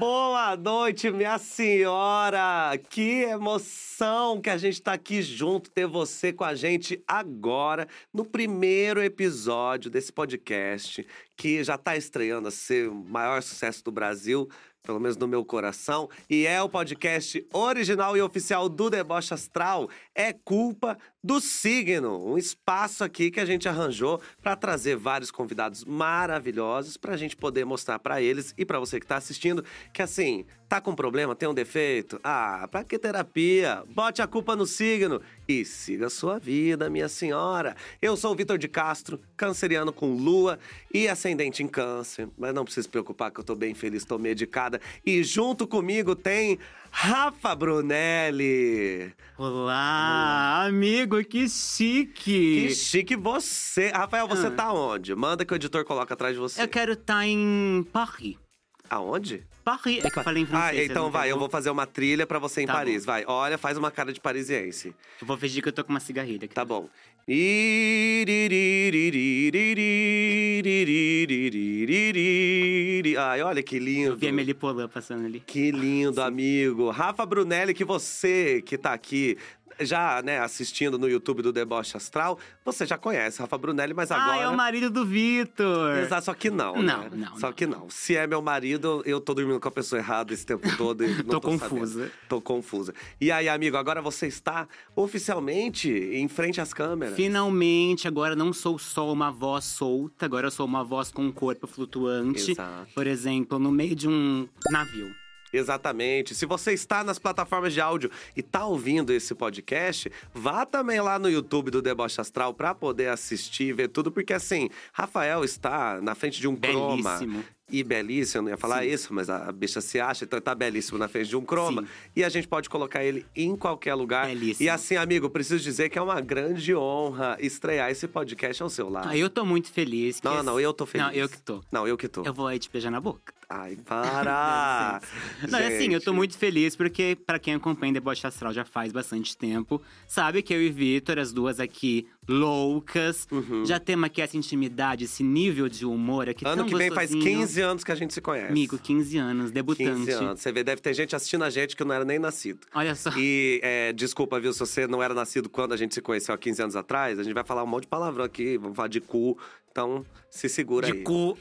Boa noite, minha senhora! Que emoção que a gente tá aqui junto, ter você com a gente agora, no primeiro episódio desse podcast, que já tá estreando a ser o maior sucesso do Brasil pelo menos no meu coração, e é o podcast original e oficial do Deboche Astral. É culpa do signo, um espaço aqui que a gente arranjou para trazer vários convidados maravilhosos para a gente poder mostrar para eles e para você que está assistindo que assim, tá com problema, tem um defeito? Ah, para que terapia? Bote a culpa no signo e siga a sua vida, minha senhora. Eu sou o Vitor de Castro, canceriano com lua e ascendente em câncer, mas não precisa se preocupar que eu tô bem feliz, tô e junto comigo tem Rafa Brunelli. Olá, amigo, que chique! Que chique você. Rafael, você Ah. tá onde? Manda que o editor coloca atrás de você. Eu quero estar em Paris. Aonde? Paris, é que eu falei em francês. Ah, então vai, eu vou fazer uma trilha pra você em Tá Paris. Vai, olha, faz uma cara de parisiense. Eu vou fingir que eu tô com uma cigarrilha aqui. Tá bom. Ai, olha que lindo. Eu vi a Poulain passando ali. Que lindo, amigo. Rafa Brunelli, que você que tá aqui já, né, assistindo no YouTube do Deboche Astral, você já conhece Rafa Brunelli, mas agora. Ah, é o marido do Vitor! Exato, só que não, Não, né? não, Só não. que não. Se é meu marido, eu tô dormindo com a pessoa errada esse tempo todo. E Tô tô, confusa. sabendo. Tô confusa. E aí, amigo, agora você está oficialmente em frente às câmeras. Finalmente, agora não sou só uma voz solta, agora eu sou uma voz com um corpo flutuante. Exato. Por exemplo, no meio de um navio. Exatamente. Se você está nas plataformas de áudio e tá ouvindo esse podcast, vá também lá no YouTube do Deboche Astral para poder assistir e ver tudo, porque assim, Rafael está na frente de um croma. E belíssimo, eu não ia falar Sim. isso, mas a bicha se acha, então tá belíssimo na frente de um croma. Sim. E a gente pode colocar ele em qualquer lugar. Belíssimo. E assim, amigo, preciso dizer que é uma grande honra estrear esse podcast ao seu lado. Ah, eu tô muito feliz. Não, esse- não, eu tô feliz. Não, eu que tô. Não, eu que tô. Eu vou aí te beijar na boca. Ai, para! Não, é assim, eu tô muito feliz porque, pra quem acompanha Deboche Astral já faz bastante tempo, sabe que eu e Vitor, as duas aqui loucas, Uhum. já temos aqui essa intimidade, esse nível de humor aqui Ano que vem faz gostosinho. 15 anos que a gente se conhece. Amigo, 15 anos, debutante. 15 anos. Você vê, deve ter gente assistindo a gente que não era nem nascido. Olha só. E é, desculpa, viu, se você não era nascido quando a gente se conheceu há 15 anos atrás, a gente vai falar um monte de palavrão aqui, vamos falar de cu. Então, se segura de aí. cu.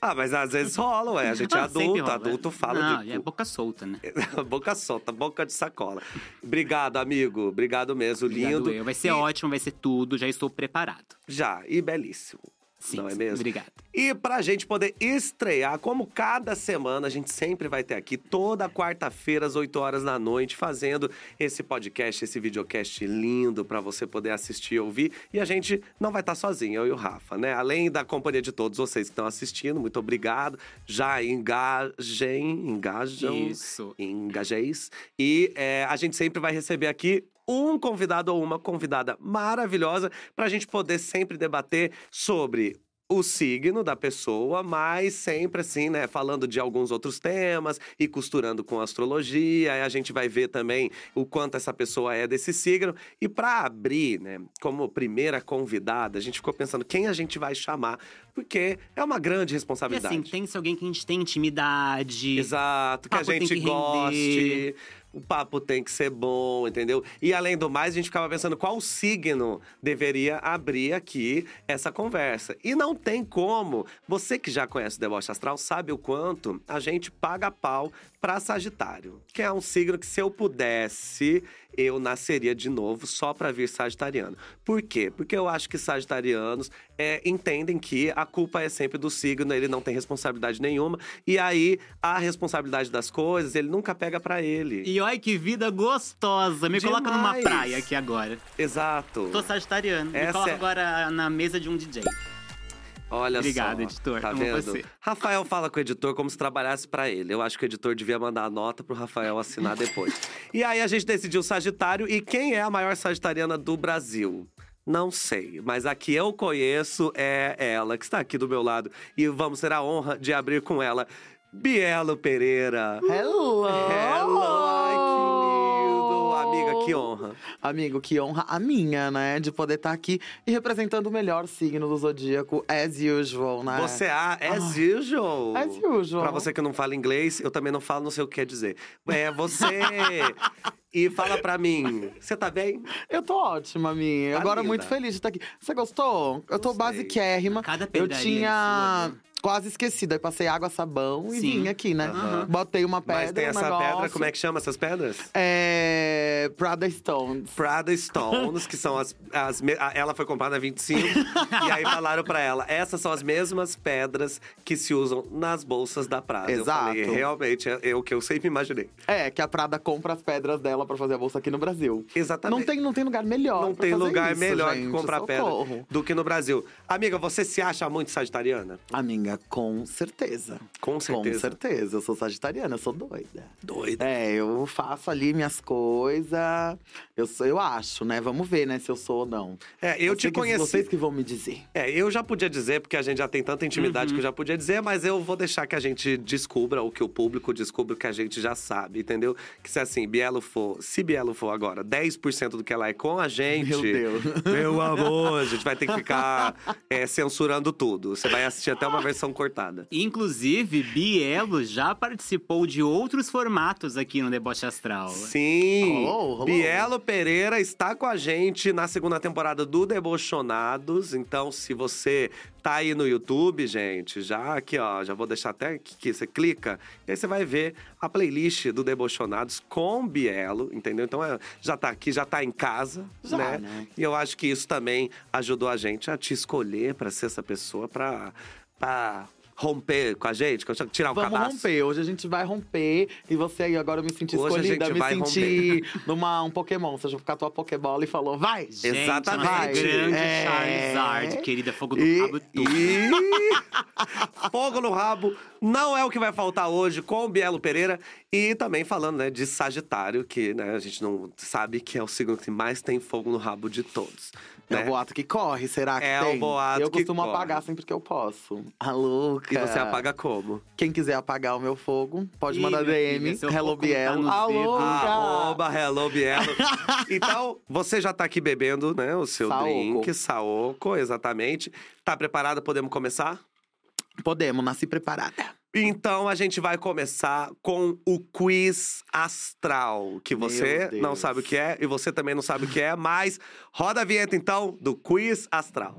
Ah, mas às vezes rola, ué. A gente é adulto, adulto fala Não, de é cu. boca solta, né? boca solta, boca de sacola. Obrigado, amigo. Obrigado mesmo, Obrigado lindo. eu. Vai ser E- ótimo, vai ser tudo, já estou preparado. Já, e belíssimo. Sim, não é mesmo? Obrigado. E pra gente poder estrear, como cada semana, a gente sempre vai ter aqui toda quarta-feira, às 8 horas da noite, fazendo esse podcast, esse videocast lindo pra você poder assistir e ouvir. E a gente não vai estar sozinho, eu e o Rafa, né? Além da companhia de todos vocês que estão assistindo, muito obrigado. Já engajem, engajam. Isso. Engajeis. E é, a gente sempre vai receber aqui um convidado ou uma convidada maravilhosa para a gente poder sempre debater sobre o signo da pessoa, mas sempre assim, né, falando de alguns outros temas e costurando com astrologia. Aí a gente vai ver também o quanto essa pessoa é desse signo. E para abrir, né, como primeira convidada, a gente ficou pensando quem a gente vai chamar, porque é uma grande E responsabilidade. assim, tem que ser alguém que a gente tem intimidade. Exato, que a gente que goste. render. O papo tem que ser bom, entendeu? E além do mais, a gente ficava pensando qual signo deveria abrir aqui essa conversa. E não tem como. Você que já conhece o Deboche Astral sabe o quanto a gente paga pau pra Sagitário. Que é um signo que, se eu pudesse, eu nasceria de novo só pra vir Sagitariano. Por quê? Porque eu acho que Sagitarianos é, entendem que a culpa é sempre do signo, ele não tem responsabilidade nenhuma. E aí, a responsabilidade das coisas, ele nunca pega pra ele. E olha que vida gostosa. Me coloca numa Demais. praia aqui agora. Exato. Tô sagitariano. Me Essa coloca é- agora na mesa de um DJ. Olha Obrigado, só. editor. Tá Amo vendo? você. Rafael fala com o editor como se trabalhasse pra ele. Eu acho que o editor devia mandar a nota pro Rafael assinar depois. e aí a gente decidiu Sagitário. E quem é a maior sagitariana do Brasil? Não sei, mas a que eu conheço é ela, que está aqui do meu lado. E vamos ter a honra de abrir com ela, Bielo Pereira. Hello! Hello! Amiga, Que honra. Amigo, que honra a minha, né? De poder estar aqui e representando o melhor signo do zodíaco, as usual, né? Você é as usual. As usual. Pra você que não fala inglês, eu também não falo, não sei o que quer dizer. É você. e fala pra mim, você tá bem? Eu tô ótima, minha. Tá Agora linda. muito feliz de estar aqui. Você gostou? Eu tô basiquérrima. Cada Eu tinha sua, viu? Quase esquecido. Aí passei água, sabão e Sim. vim aqui, né? Aham. Botei uma pedra, Mas tem um essa negócio. pedra, como é que chama essas pedras? É... Prada Stones. Prada Stones, que são as. as me- ela foi comprada a 25. e aí falaram pra ela: essas são as mesmas pedras que se usam nas bolsas da Prada. Exato. Eu falei, realmente, é, é o que eu sempre imaginei. É, que a Prada compra as pedras dela pra fazer a bolsa aqui no Brasil. Exatamente. Não tem, não tem lugar melhor Não pra tem fazer lugar isso, melhor gente. que comprar Socorro. pedra do que no Brasil. Amiga, você se acha muito sagitariana? Amiga, com certeza. Com certeza. Com certeza. Eu sou sagitariana, eu sou doida. Doida. É, eu faço ali minhas coisas. Eu, sou, eu acho, né? Vamos ver, né, se eu sou ou não. É, eu Você te conheci. Vocês que vão me dizer. É, eu já podia dizer, porque a gente já tem tanta intimidade que eu já podia dizer, mas eu vou deixar que a gente descubra, ou que o público descubra o que a gente já sabe, entendeu? Que se assim, Bielo for, se Bielo for agora 10% do que ela é com a gente. Meu Deus. Meu amor, a gente vai ter que ficar é, censurando tudo. Você vai assistir até uma versão cortada. Inclusive, Bielo já participou de outros formatos aqui no Deboche Astral. Sim! Rolou, rolou. Bielo Pereira está com a gente na segunda temporada do Debochonados. Então, se você tá aí no YouTube, gente, já aqui, ó, já vou deixar até aqui, que você clica, e aí você vai ver a playlist do Debochonados com Bielo, entendeu? Então, é, já tá aqui, já tá em casa, Já, né? né? E eu acho que isso também ajudou a gente a te escolher para ser essa pessoa, para pra romper com a gente, tirar o Vamos cabaço. romper. Hoje a gente vai romper. E você aí, agora eu me senti Hoje a escolhida. gente me vai senti numa um Pokémon. Você já ficar tua Pokébola e falou, vai! Gente, Exatamente. nosso grande É. Charizard, querida Fogo do E- Rabo tudo. E fogo no rabo não é o que vai faltar hoje com o Bielo Pereira e também falando, né, de Sagitário, que, né, a gente não sabe que é o signo que mais tem fogo no rabo de todos. É né? o boato que corre, será que É o tem? boato Eu que costumo corre. apagar sempre que eu posso. A louca. E você apaga como? Quem quiser apagar o meu fogo, pode Ih, mandar DM. filha, seu Hello tá Bielo. nos A louca! Arroba Hello Bielo. então, você já tá aqui bebendo, né, o seu Saoco. drink, Saoco, exatamente. Tá preparada? Podemos começar? Podemos, nasci preparada. Então a gente vai começar com o quiz astral, que você não sabe o que é e você também não sabe o que é, mas roda a vinheta então do quiz astral.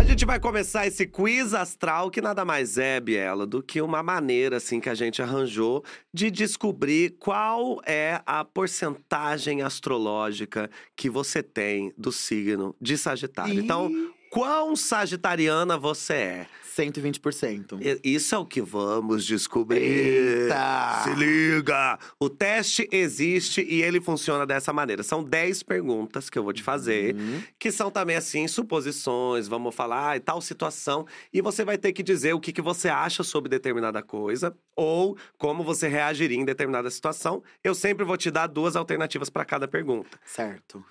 A gente vai começar esse quiz astral, que nada mais é, Biela, do que uma maneira assim que a gente arranjou de descobrir qual é a porcentagem astrológica que você tem do signo de Sagitário. Então, quão sagitariana você é? 120%. I- Isso é o que vamos descobrir. Eita! Se liga! O teste existe e ele funciona dessa maneira. São 10 perguntas que eu vou te fazer, Uhum. que são também assim, suposições, vamos falar, e tal situação. E você vai ter que dizer o que, que você acha sobre determinada coisa ou como você reagiria em determinada situação. Eu sempre vou te dar duas alternativas para cada pergunta. Certo.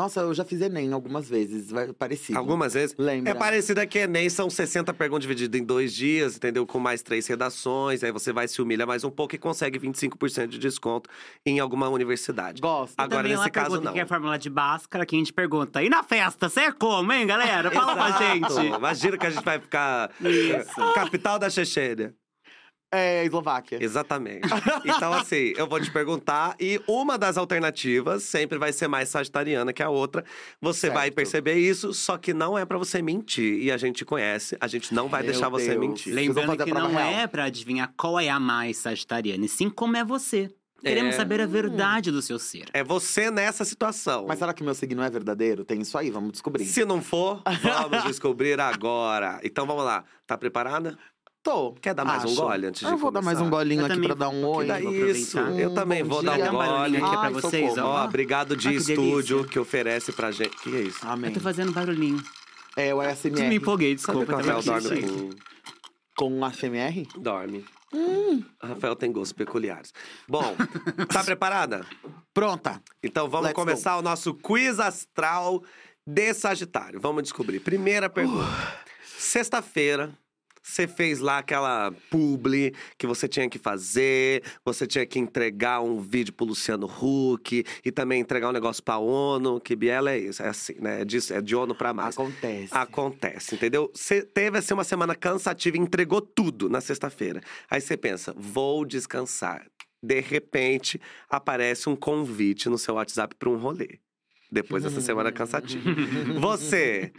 Nossa, eu já fiz Enem algumas vezes, vai- parecido. Algumas vezes. Lembra? É parecida que Enem, são 60 perguntas divididas em dois dias, entendeu? Com mais três redações, aí você vai se humilhar mais um pouco e consegue 25% de desconto em alguma universidade. Gosto. Agora, Também nesse caso, pergunta não. que é a fórmula de Bhaskara, que a gente pergunta. E na festa, você é como, hein, galera? Fala pra Exato. gente. Imagina que a gente vai ficar. Isso. Capital da Chechênia. É, Eslováquia. Exatamente. Então, assim, eu vou te perguntar, e uma das alternativas sempre vai ser mais sagitariana que a outra. Você vai Certo. perceber isso, só que não é pra você mentir. E a gente conhece, a gente não vai Meu deixar você Deus. mentir. Vocês vão Lembrando que não real. é pra adivinhar qual é a mais sagitariana, e sim como é você. Queremos É. saber a verdade do seu ser. É você nessa situação. Mas será que meu signo é verdadeiro? Tem isso aí, vamos descobrir. Se não for, vamos descobrir agora. Então vamos lá. Tá preparada? Tô. Quer dar mais um acho. gole antes de Eu vou dar mais um começar? golinho Eu aqui também pra dar um vou- oi. Que dá vou isso. aproveitar. Eu também vou bom dar dia. um Dá um barulhinho gole. aqui pra Ai, vocês, socorro. Ó, ó. obrigado de Ah, que estúdio que oferece pra gente. Que é isso? Amém. Eu tô fazendo barulhinho. É o Me ASMR. empolguei, Sabe desculpa. que o tava Rafael aqui, dorme gente. com... Com ASMR? Dorme. Hum. Rafael tem gostos peculiares. Bom, tá preparada? Pronta. Então vamos Let's começar o nosso quiz astral de Sagitário. Vamos descobrir. Primeira pergunta. Sexta-feira, você fez lá aquela publi que você tinha que fazer, você tinha que entregar um vídeo pro Luciano Huck e também entregar um negócio pra ONU, que Biela é isso, é assim, né? É, disso, é de ONU pra mais. Acontece. Acontece, entendeu? Você teve assim uma semana cansativa, entregou tudo na sexta-feira. Aí você pensa, vou descansar. De repente, aparece um convite no seu WhatsApp para um rolê. Depois dessa semana cansativa. Você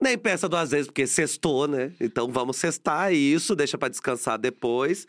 nem pensa duas vezes, porque sextou, né? Então vamos sextar isso, deixa para descansar depois.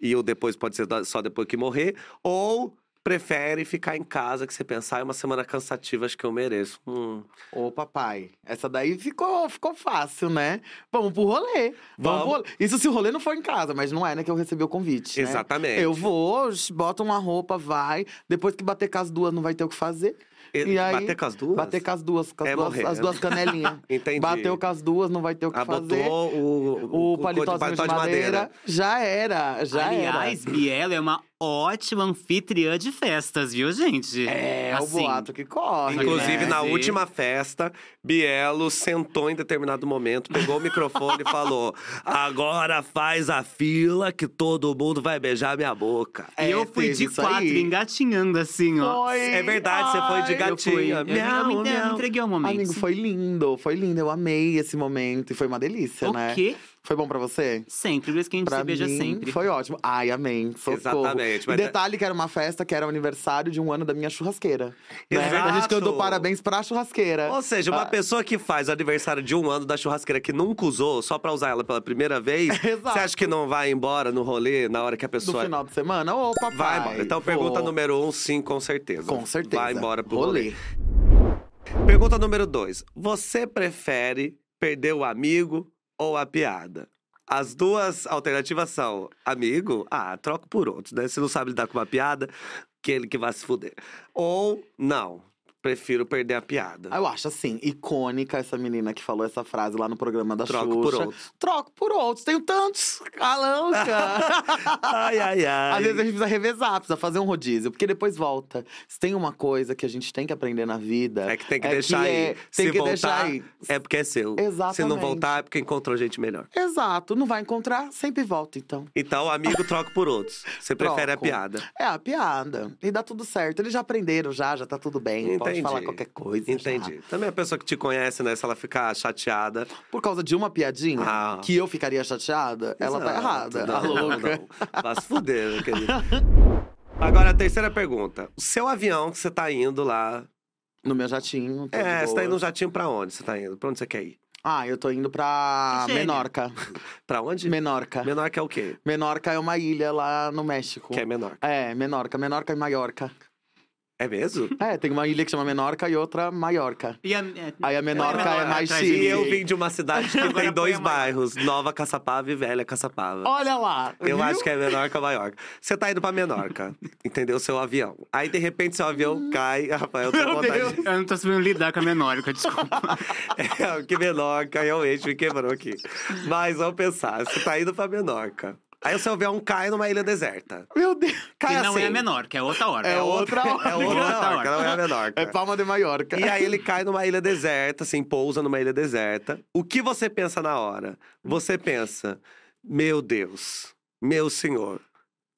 E o depois pode ser só depois que morrer. Ou prefere ficar em casa, que você pensar, é uma semana cansativa, acho que eu mereço. Hum. Ô, papai, essa daí ficou, ficou fácil, né? Vamos pro rolê. Vamos. Vamos. pro rolê. Isso se o rolê não for em casa, mas não é, né, que eu recebi o convite. né? Exatamente. Eu vou, bota uma roupa, vai. Depois que bater com as duas, não vai ter o que fazer. E aí, Bater com as duas? Bater com as duas, com as, É duas, morrer. as duas canelinhas. Entendi. Bateu com as duas, não vai ter o que Ah, fazer. botou o, O paletó de, madeira, já era, já Aliás, Biela é uma ótima anfitriã de festas, viu, gente? era. É, o Assim, boato que corre. Inclusive, né? na última festa, Bielo sentou em determinado momento, pegou o microfone e falou: Agora faz a fila que todo mundo vai beijar minha boca. E eu É, fui teve de quatro, aí. engatinhando assim, ó. Foi. É verdade, você foi de Fui. gatinha. Eu, Miau, eu me, miau. entreguei ao momento. Amigo, foi lindo, foi lindo. Eu amei esse momento e foi uma delícia, O né? quê? Foi bom pra você? Sempre, por isso que a gente Pra se beija mim, sempre. foi ótimo. Ai, amém. Socorro. Exatamente, E mas é- detalhe que era uma festa que era o aniversário de um ano da minha churrasqueira. Né? A gente cantou parabéns pra churrasqueira. Ou seja, uma Ah. pessoa que faz o aniversário de um ano da churrasqueira que nunca usou, só pra usar ela pela primeira vez, Exato. você acha que não vai embora no rolê na hora que a pessoa. final de semana? Ô, papai. Vai embora. Então, vou. pergunta número um, sim, com certeza. Com certeza. Vai embora pro rolê. rolê. Pergunta número dois. Você prefere perder o amigo ou a piada? As duas alternativas são amigo, ah, troco por outro, né? Se não sabe lidar com uma piada, aquele que vai se fuder. Ou não, prefiro perder a piada. Ah, Eu acho assim, icônica essa menina que falou essa frase lá no programa da Troco Xuxa. por outros. Troco por outros. Tenho tantos. Calanca. Ai, ai, ai. Às vezes a gente precisa revezar, precisa fazer um rodízio, porque depois volta. Se tem uma coisa que a gente tem que aprender na vida. É que tem que é deixar é- aí. tem Se que voltar, deixar aí. é porque é seu. Se não Exatamente. voltar, é porque encontrou gente melhor. Exato, não vai encontrar, sempre volta, então. Então, amigo, troca por outros. Você prefere a Troco. piada. É a piada. E dá tudo certo. Eles já aprenderam, já, já tá tudo bem. Pode Entendi. falar qualquer coisa. já. Entendi. Também a pessoa que te conhece, né? Se ela ficar chateada. Por causa de uma piadinha Ah. que eu ficaria chateada, ela tá errada. Não, a louca. não. Vai se fuder, meu querido. Agora, a terceira pergunta. O seu avião que você tá indo lá. No meu jatinho. É, você tá indo no jatinho pra onde você tá indo? Pra onde você quer ir? Ah, eu tô indo pra Gênio. Menorca. Pra onde? Menorca. Menor que é o quê? Menorca é uma ilha lá no México. Que é menor. É, Menorca. Menorca e Maiorca. É mesmo? É, tem uma ilha que chama Menorca e outra Maiorca. E a, é, Aí a Menorca Menor- é mais E chique. mim. eu vim de uma cidade que tem dois bairros, Nova Caçapava e Velha Caçapava. Olha lá! Eu viu? acho que é Menorca Maiorca. Você tá indo pra Menorca, entendeu? Seu avião. Aí, de repente, seu avião cai. Rafael, tem Meu vontade. Eu não tô sabendo lidar com a menórica, desculpa. É, que Menorca, realmente me quebrou aqui. Mas vamos pensar, você tá indo pra Menorca. Aí o seu avião cai numa ilha deserta. Meu Deus! Cai que não assim. é a menor, que é outra hora. É outra É hora. outra Outra hora. não é a Menorca. É Palma de Maiorca. E aí ele cai numa ilha deserta, assim, pousa numa ilha deserta. O que você pensa na hora? Você pensa, meu Deus, meu senhor,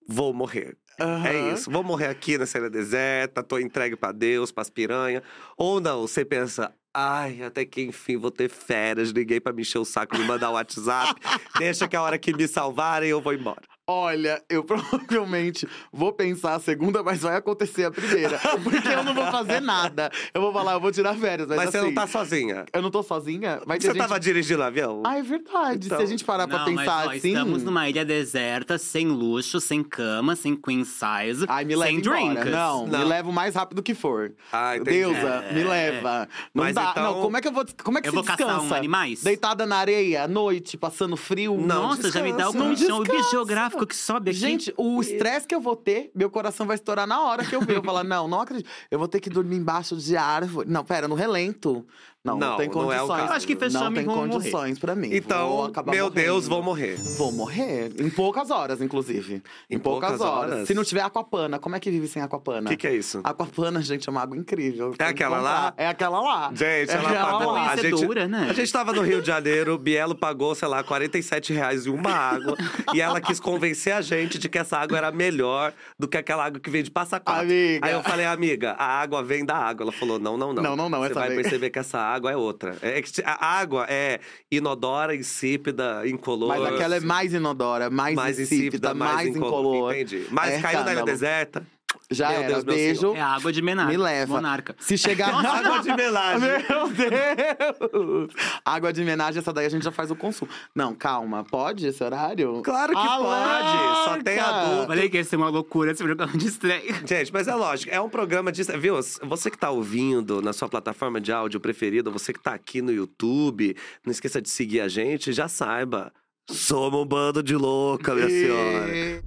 vou morrer. Aham. É isso, vou morrer aqui nessa ilha deserta, tô entregue pra Deus, pras piranha. Ou não, você pensa, ai, até que enfim vou ter férias, ninguém pra me encher o saco, me mandar um WhatsApp. Deixa que a hora que me salvarem eu vou embora. Olha, eu provavelmente vou pensar a segunda, mas vai acontecer a primeira. Porque eu não vou fazer nada. Eu vou falar, eu vou tirar férias. Mas, Mas você assim, não tá sozinha. Eu não tô sozinha? Vai ter Você gente... tava dirigindo o avião? Ah, é verdade. Então- Se a gente parar pra não, pensar mas, ó, assim. estamos numa ilha deserta, sem luxo, sem cama, sem queen size, Ai, me leva sem drinks. Não, Não. me leva o mais rápido que for. Ah, entendi. Deusa, me É. leva. Não Mas dá. então- Não, como é que eu vou. Como é que Eu se vou caçar descansa? um animais? Deitada na areia, à noite, passando frio. Não, Nossa, já me dá o descansa. bichão, o Descansa. bicho geográfico que sobe aqui. Gente, o estresse que eu vou ter, meu coração vai estourar na hora que eu ver. Eu falar, não, não acredito. Eu vou ter que dormir embaixo de árvore. Não, pera, no relento. Não, não, Não, tem não é o condições. caso. Eu acho que fechou Não tem condições pra mim. Vou Então, acabar meu morrendo. Deus, vou morrer. Vou morrer. Em poucas horas, inclusive. Em, Em poucas, poucas horas. horas? Se não tiver aquapana, como é que vive sem aquapana? O que, que é isso? Aquapana, gente, é uma água incrível. Que aquela lá? É aquela lá. Gente, É ela pagou. lá. A gente, né? a gente tava no Rio de Janeiro, Bielo pagou, sei lá, 47 reais em uma água. e ela quis convencer a gente de que essa água era melhor do que aquela água que vem de Passa Quatro. Amiga. Aí eu falei, amiga, a água vem da água. Ela falou, não, não, não. Não, não, não, Você essa vai vem. perceber que essa água é outra. É que a água é inodora, insípida, incolor. Mas aquela é mais inodora, mais, mais insípida, mais incolo- incolor. Entendi. Mas É caiu na ilha escândalo. deserta. Já Meu era, Deus, meu beijo. É a água de menarca. Me leva. Monarca. Se chegar. Água de melagem. Meu Deus! Água de homenagem, essa daí a gente já faz o consumo. Não, calma, pode esse horário? Claro que pode, só tem adulto. Falei que ia ser uma loucura esse programa de estreia. Gente, mas é lógico, é um programa de. Viu? Você que tá ouvindo na sua plataforma de áudio preferida, você que tá aqui no YouTube, não esqueça de seguir a gente, já saiba. Somos um bando de louca, minha senhora.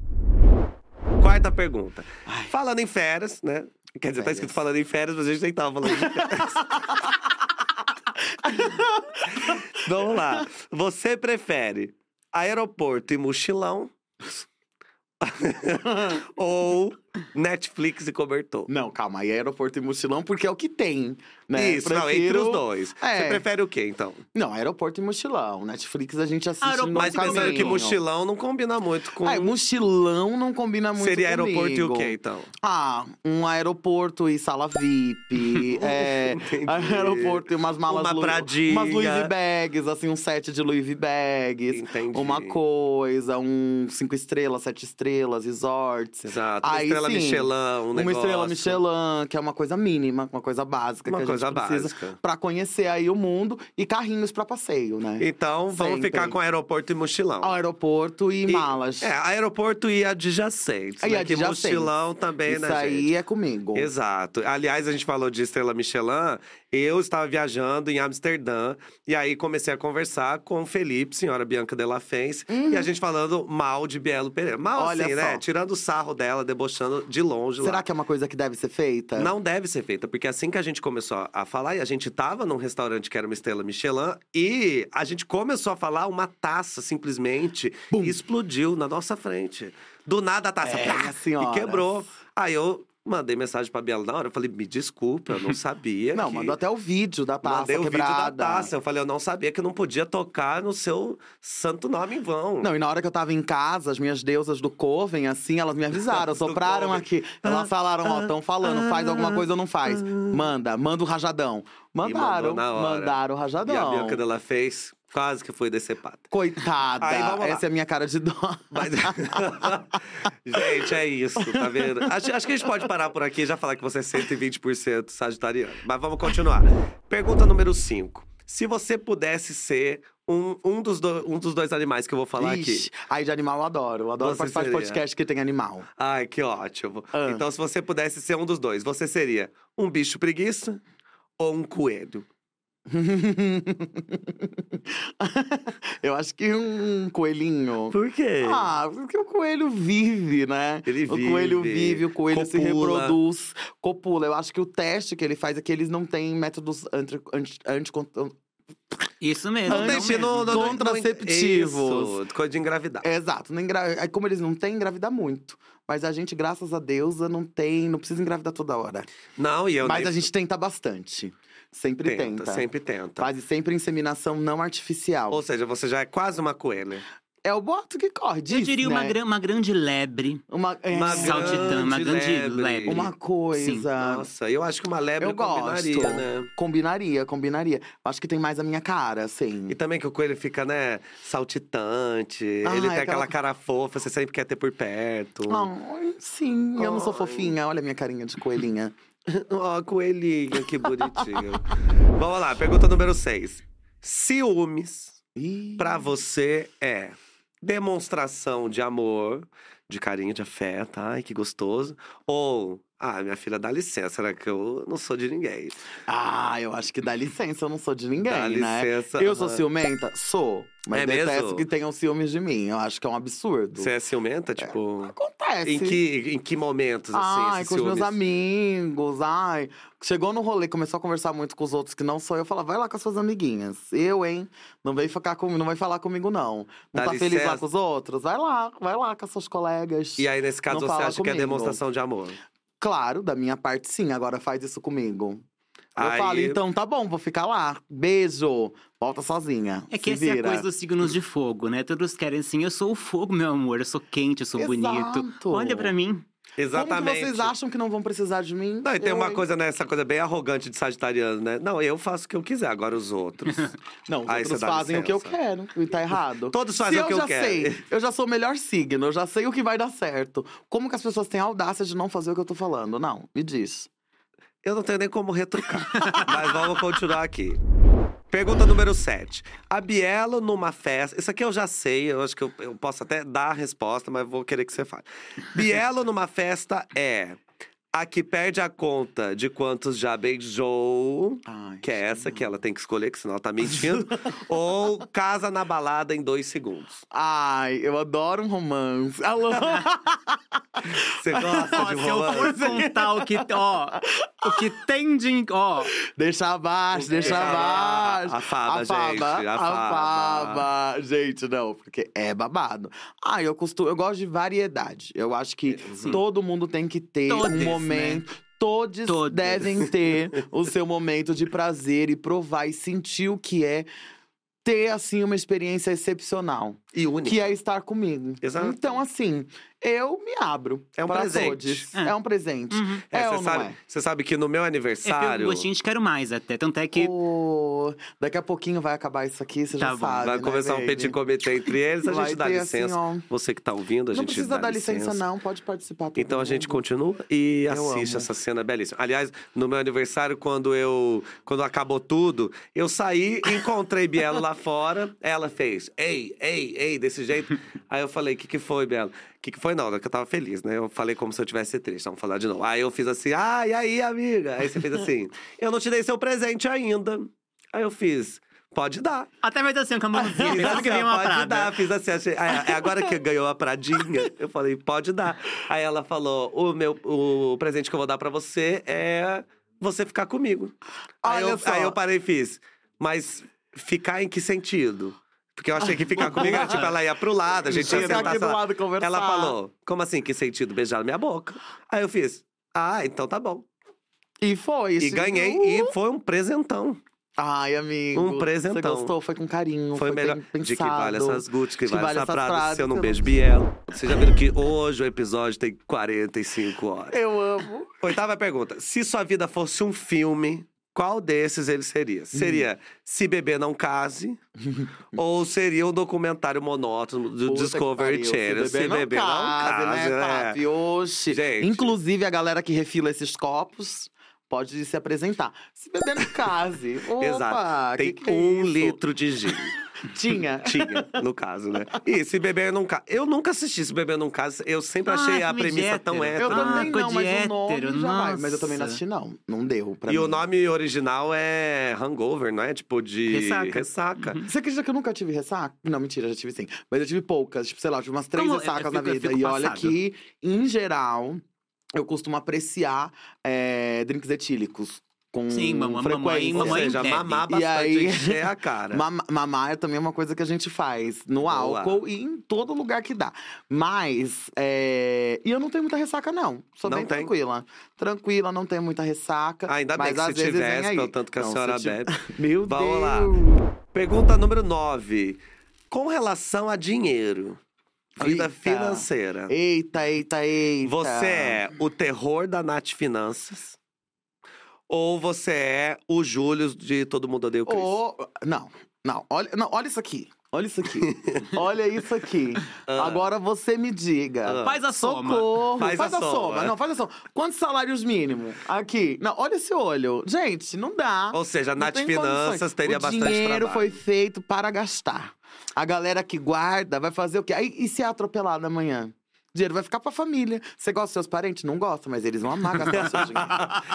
Quarta pergunta. Falando em férias, né? Quer dizer, tá Férias. escrito falando em férias, mas a gente nem tava falando de férias. Vamos lá. Você prefere aeroporto e mochilão? Ou Netflix e cobertor? Não, calma, aí é aeroporto e mochilão, porque é o que tem, né? Isso, não, entre Prefiro- os dois. É. Você prefere o quê, então? Não, aeroporto e mochilão. Netflix a gente assiste Aeroporto no Mas pensando que mochilão não combina muito com. Ah, mochilão não combina muito Seria aeroporto e o comigo. quê, então? Ah, um aeroporto e sala VIP. é, aeroporto e umas malas Uma Lu- Pradinha. Umas Louis Bags, assim, um set de Louis Bags. Entendi. Uma coisa, um cinco estrelas, sete estrelas, resorts. Exato. Uma Aí estrela sim, Michelin, um uma negócio. estrela Michelin, que é uma coisa mínima, uma coisa básica Uma que a coisa gente precisa básica. pra conhecer aí o mundo e carrinhos pra passeio, né? Então, vamos Sempre. ficar com aeroporto e mochilão. Ao aeroporto e, E- malas. É, aeroporto e adjacentes. E né? Que adjacentes. mochilão também, Isso né, aí gente? é comigo. Exato. Aliás, a gente falou de estrela Michelin. Eu estava viajando em Amsterdã e aí comecei a conversar com o Felipe, senhora Bianca Della Fence, e a gente falando mal de Bielo Pereira. Mal Olha assim, só. né? Tirando o sarro dela, debochando de longe Será lá. que é uma coisa que deve ser feita? Não deve ser feita, porque assim que a gente começou a falar, e a gente tava num restaurante que era uma estrela Michelin, e a gente começou a falar, uma taça simplesmente Bum. explodiu na nossa frente. Do nada a taça É, senhoras. e quebrou. Aí eu mandei mensagem pra Biela na hora, eu falei, me desculpa, eu não sabia Não, que... mandou até o vídeo da taça Mandei o quebrada. vídeo da taça. Eu falei, eu não sabia que não podia tocar no seu santo nome em vão. Não, e na hora que eu tava em casa, as minhas deusas do Coven, assim, elas me avisaram, sopraram aqui. Elas falaram, ó, estão falando, faz alguma coisa ou não faz. Manda, manda o rajadão. Mandaram, mandaram o E a rajadão. Bianca dela fez, quase que foi decepada. Coitada, Aí, essa é a minha cara de dó. Mas... gente, é isso, tá vendo? Acho, acho que a gente pode parar por aqui e já falar que você é 120% sagitariano. Mas vamos continuar. Pergunta número 5. Se você pudesse ser um, um, dos do- um dos dois animais que eu vou falar aqui. Ixi, aí de animal eu adoro. Eu adoro Você participar seria? de podcast que tem animal. Ai, que ótimo. Ah. Então, se você pudesse ser um dos dois, você seria um bicho preguiça ou um coelho? eu acho que um coelhinho. Por quê? Ah, porque o coelho vive, né? Ele O coelho vive, vive, o coelho se copula. reproduz, copula. Eu acho que o teste que ele faz é que eles não têm métodos anti, anti, anti, Isso mesmo. Não não no, no, Contraceptivos. Isso, coisa de engravidar. Exato. Não engra... Como eles não têm, engravida muito. Mas a gente, graças a Deus, não tem, não precisa engravidar toda hora. Não, e eu Mas nem- a gente tenta bastante. Sempre tenta, tenta. sempre tenta. Faz sempre inseminação não artificial. Ou seja, você já é quase uma coelha. É o boato que corre. Eu diz, diria uma, né? gran- uma grande lebre. Uma, é, Uma Saltitã, uma grande lebre. lebre. uma coisa. Nossa, eu acho que uma lebre Eu combinaria, gosto. né? Combinaria, combinaria. Acho que tem mais a minha cara, assim. E também que o coelho fica, né, saltitante. Ah, ele é tem aquela... aquela- cara fofa, você sempre quer ter por perto. Ai, sim, eu não sou fofinha. Olha a minha carinha de coelhinha. Ó, coelhinho, que bonitinho. Vamos lá, pergunta número 6. Ciúmes Ih. pra você é demonstração de amor, de carinho, de afeto, ai que gostoso, ou Ah, minha filha, dá licença, será que eu não sou de ninguém? Ah, eu acho que dá licença, eu não sou de ninguém, Dá né? licença. Eu sou ciumenta? Sou. Mas É detesto mesmo? que tenham ciúmes de mim. Eu acho que é um absurdo. Você é ciumenta? Tipo. Acontece. Em que, em que momentos, assim, Ai, com os meus ciúmes? amigos, ai. Chegou no rolê, começou a conversar muito com os outros que não sou eu, fala, vai lá com as suas amiguinhas. Eu, hein? Não vem ficar comigo, não vai falar comigo, não. Não Dá tá feliz lá licença. com os outros? Vai lá, vai lá com as suas colegas. E aí, nesse caso, Não você acha que é comigo. demonstração de amor? Claro, da minha parte, sim. Agora faz isso comigo. Eu Aí- falo, então tá bom, vou ficar lá. Beijo. Volta sozinha. É que Se essa é a vira. coisa dos signos de fogo, né? Todos querem assim, eu sou o fogo, meu amor, eu sou quente, eu sou bonito. Exato. Olha pra mim. Exatamente. Como que vocês acham que não vão precisar de mim? Não, e tem Eu, uma hein? coisa, né? Essa coisa bem arrogante de sagitariano, né? Não, eu faço o que eu quiser, agora os outros. Não, os Aí outros fazem o que eu quero. E tá errado. Todos Se fazem o que eu já quero. sei, eu já sou o melhor signo, eu já sei o que vai dar certo. Como que as pessoas têm a audácia de não fazer o que eu tô falando? Não, me diz. Eu não tenho nem como retrucar. Mas vamos continuar aqui. Pergunta número 7. A Bielo numa festa. Isso aqui eu já sei, eu acho que eu, eu posso até dar a resposta, mas vou querer que você fale. Bielo numa festa é a que perde a conta de quantos já beijou. Ai, Que é essa que ela tem que escolher, que senão ela tá mentindo. ou casa na balada em dois segundos. Ai, eu adoro um romance. Alô? Você gosta de se eu for romance? contar o que, ó, o que tem de, ó, deixa abaixo, deixa abaixo. a faba, gente, a a faba. faba. Gente, não, porque é babado. Ah, eu costumo, eu gosto de variedade. Eu acho que Sim. todo mundo tem que ter Todes, um né? Momento. Todos, Todos. devem ter o seu momento de prazer e provar e sentir o que é ter, assim, uma experiência excepcional. E única. Que é estar comigo. Exato. Então, assim, eu me abro. É um pra presente. todos. É. É um presente. Uhum. É, É, ou você, não sabe, é? você sabe que no meu é que aniversário. eu gostinho de quero mais até. Tanto é que. Pô, daqui a pouquinho vai acabar isso aqui, você Tá já bom. sabe. Vai né, começar um baby? petit comité entre eles, a Vai gente dá ter, licença. Assim, Você que tá ouvindo, a não gente precisa dá dar licença, licença. não. Pode participar. Então a gente continua e Eu assiste amo. essa cena belíssima. Aliás, no meu aniversário, quando eu quando acabou tudo, eu saí, encontrei Bielo lá fora. Ela fez, ei, ei, ei, desse jeito. Aí eu falei, o que, que foi, Bielo? O que, que foi? Não, que eu tava feliz, né? Eu falei como se eu tivesse triste. Vamos falar de novo. Aí eu fiz assim, ah, e aí, amiga? Aí você fez assim, eu não te dei seu presente ainda. Aí eu fiz, pode dar. Até vai assim, com a mãozinha, Fiz assim, que uma pode prada. dar, fiz assim. Achei, aí, é agora que ganhou a Pradinha, eu falei, pode dar. Aí ela falou: o, meu, o presente que eu vou dar pra você é você ficar comigo. Aí, Olha eu, só. aí eu parei e fiz, mas ficar em que sentido? Porque eu achei que ficar comigo era tipo, ela ia pro lado, a gente ia sentar, aqui do lado conversar. Ela falou: como assim, que sentido? Beijar na minha boca. Aí eu fiz, ah, então tá bom. E foi. E ganhei, Uh! e foi um presentão. Ai, amigo. Um presentão. Você gostou? Foi com carinho. Foi, Foi, melhor. bem. De que vale essas Gucci, que, Que vale, vale essa Prada, se eu não beijo Bielo. Vocês já viram que hoje o episódio tem 45 horas. Eu amo. Oitava pergunta. Se sua vida fosse um filme, qual desses ele seria? Seria Se Beber Não Case? ou seria um documentário monótono do Puta que Discovery pariu, Channel? Se beber não case, né, papi? Oxi. Gente. Inclusive, a galera que refila esses copos pode se apresentar. Se beber não case. Opa, Exato. Tem que que é um isso? litro de gin. Tinha. Tinha, no caso, né? E Se Beber Não Case. Eu nunca assisti Se Beber Não Case. Eu sempre Ah, achei a premissa tão hétero. Eu hétero. Ah, também coisa não, mas o nome hétero, já vai. Mas eu também não assisti, não. Não deu pra E mim. o nome original é Hangover, não é? Tipo de Ressaca. ressaca. Você acredita que eu nunca tive ressaca? Não, mentira, já tive sim. Mas eu tive poucas. Tipo, sei lá, tive umas três Como? Ressacas na fico- eu vida. E olha que, em geral, eu costumo apreciar é, drinks etílicos. Com Sim, mamãe- frequência. mamãe- mamãe seja, mamar E bastante, aí- encher a cara. Mama- Mamar é também uma coisa que a gente faz no Boa. álcool e em todo lugar que dá. Mas, é... e eu não tenho muita ressaca, não. Sou Não bem tem? tranquila. Tranquila, não tenho muita ressaca. Ainda bem mas que às se vezes vem tivesse, pelo tanto que a Não, se senhora tive- bebe. Meu Vamos Deus! lá. Pergunta número 9. Com relação a dinheiro, vida Eita. financeira, Eita, eita, eita. você é o terror da Nath Finanças? Ou você é o Júlio de Todo Mundo Odeia o Chris? Ô, não, não, olha, não, olha isso aqui. Olha isso aqui. olha isso aqui. Ah. Agora você me diga. Ah. Faz a soma. Socorro. Faz Faz, a a, soma. soma. Não, faz a soma. Quantos salários mínimos? Aqui. Não, olha esse olho. Gente, não dá. Ou seja, a Não Nath Finanças condições. teria o bastante dinheiro trabalho. foi feito para gastar. A galera que guarda vai fazer o quê? Aí, e se é atropelada amanhã? Dinheiro vai ficar pra família. Você gosta dos seus parentes? Não gosta, mas eles vão amar gastar seu dinheiro.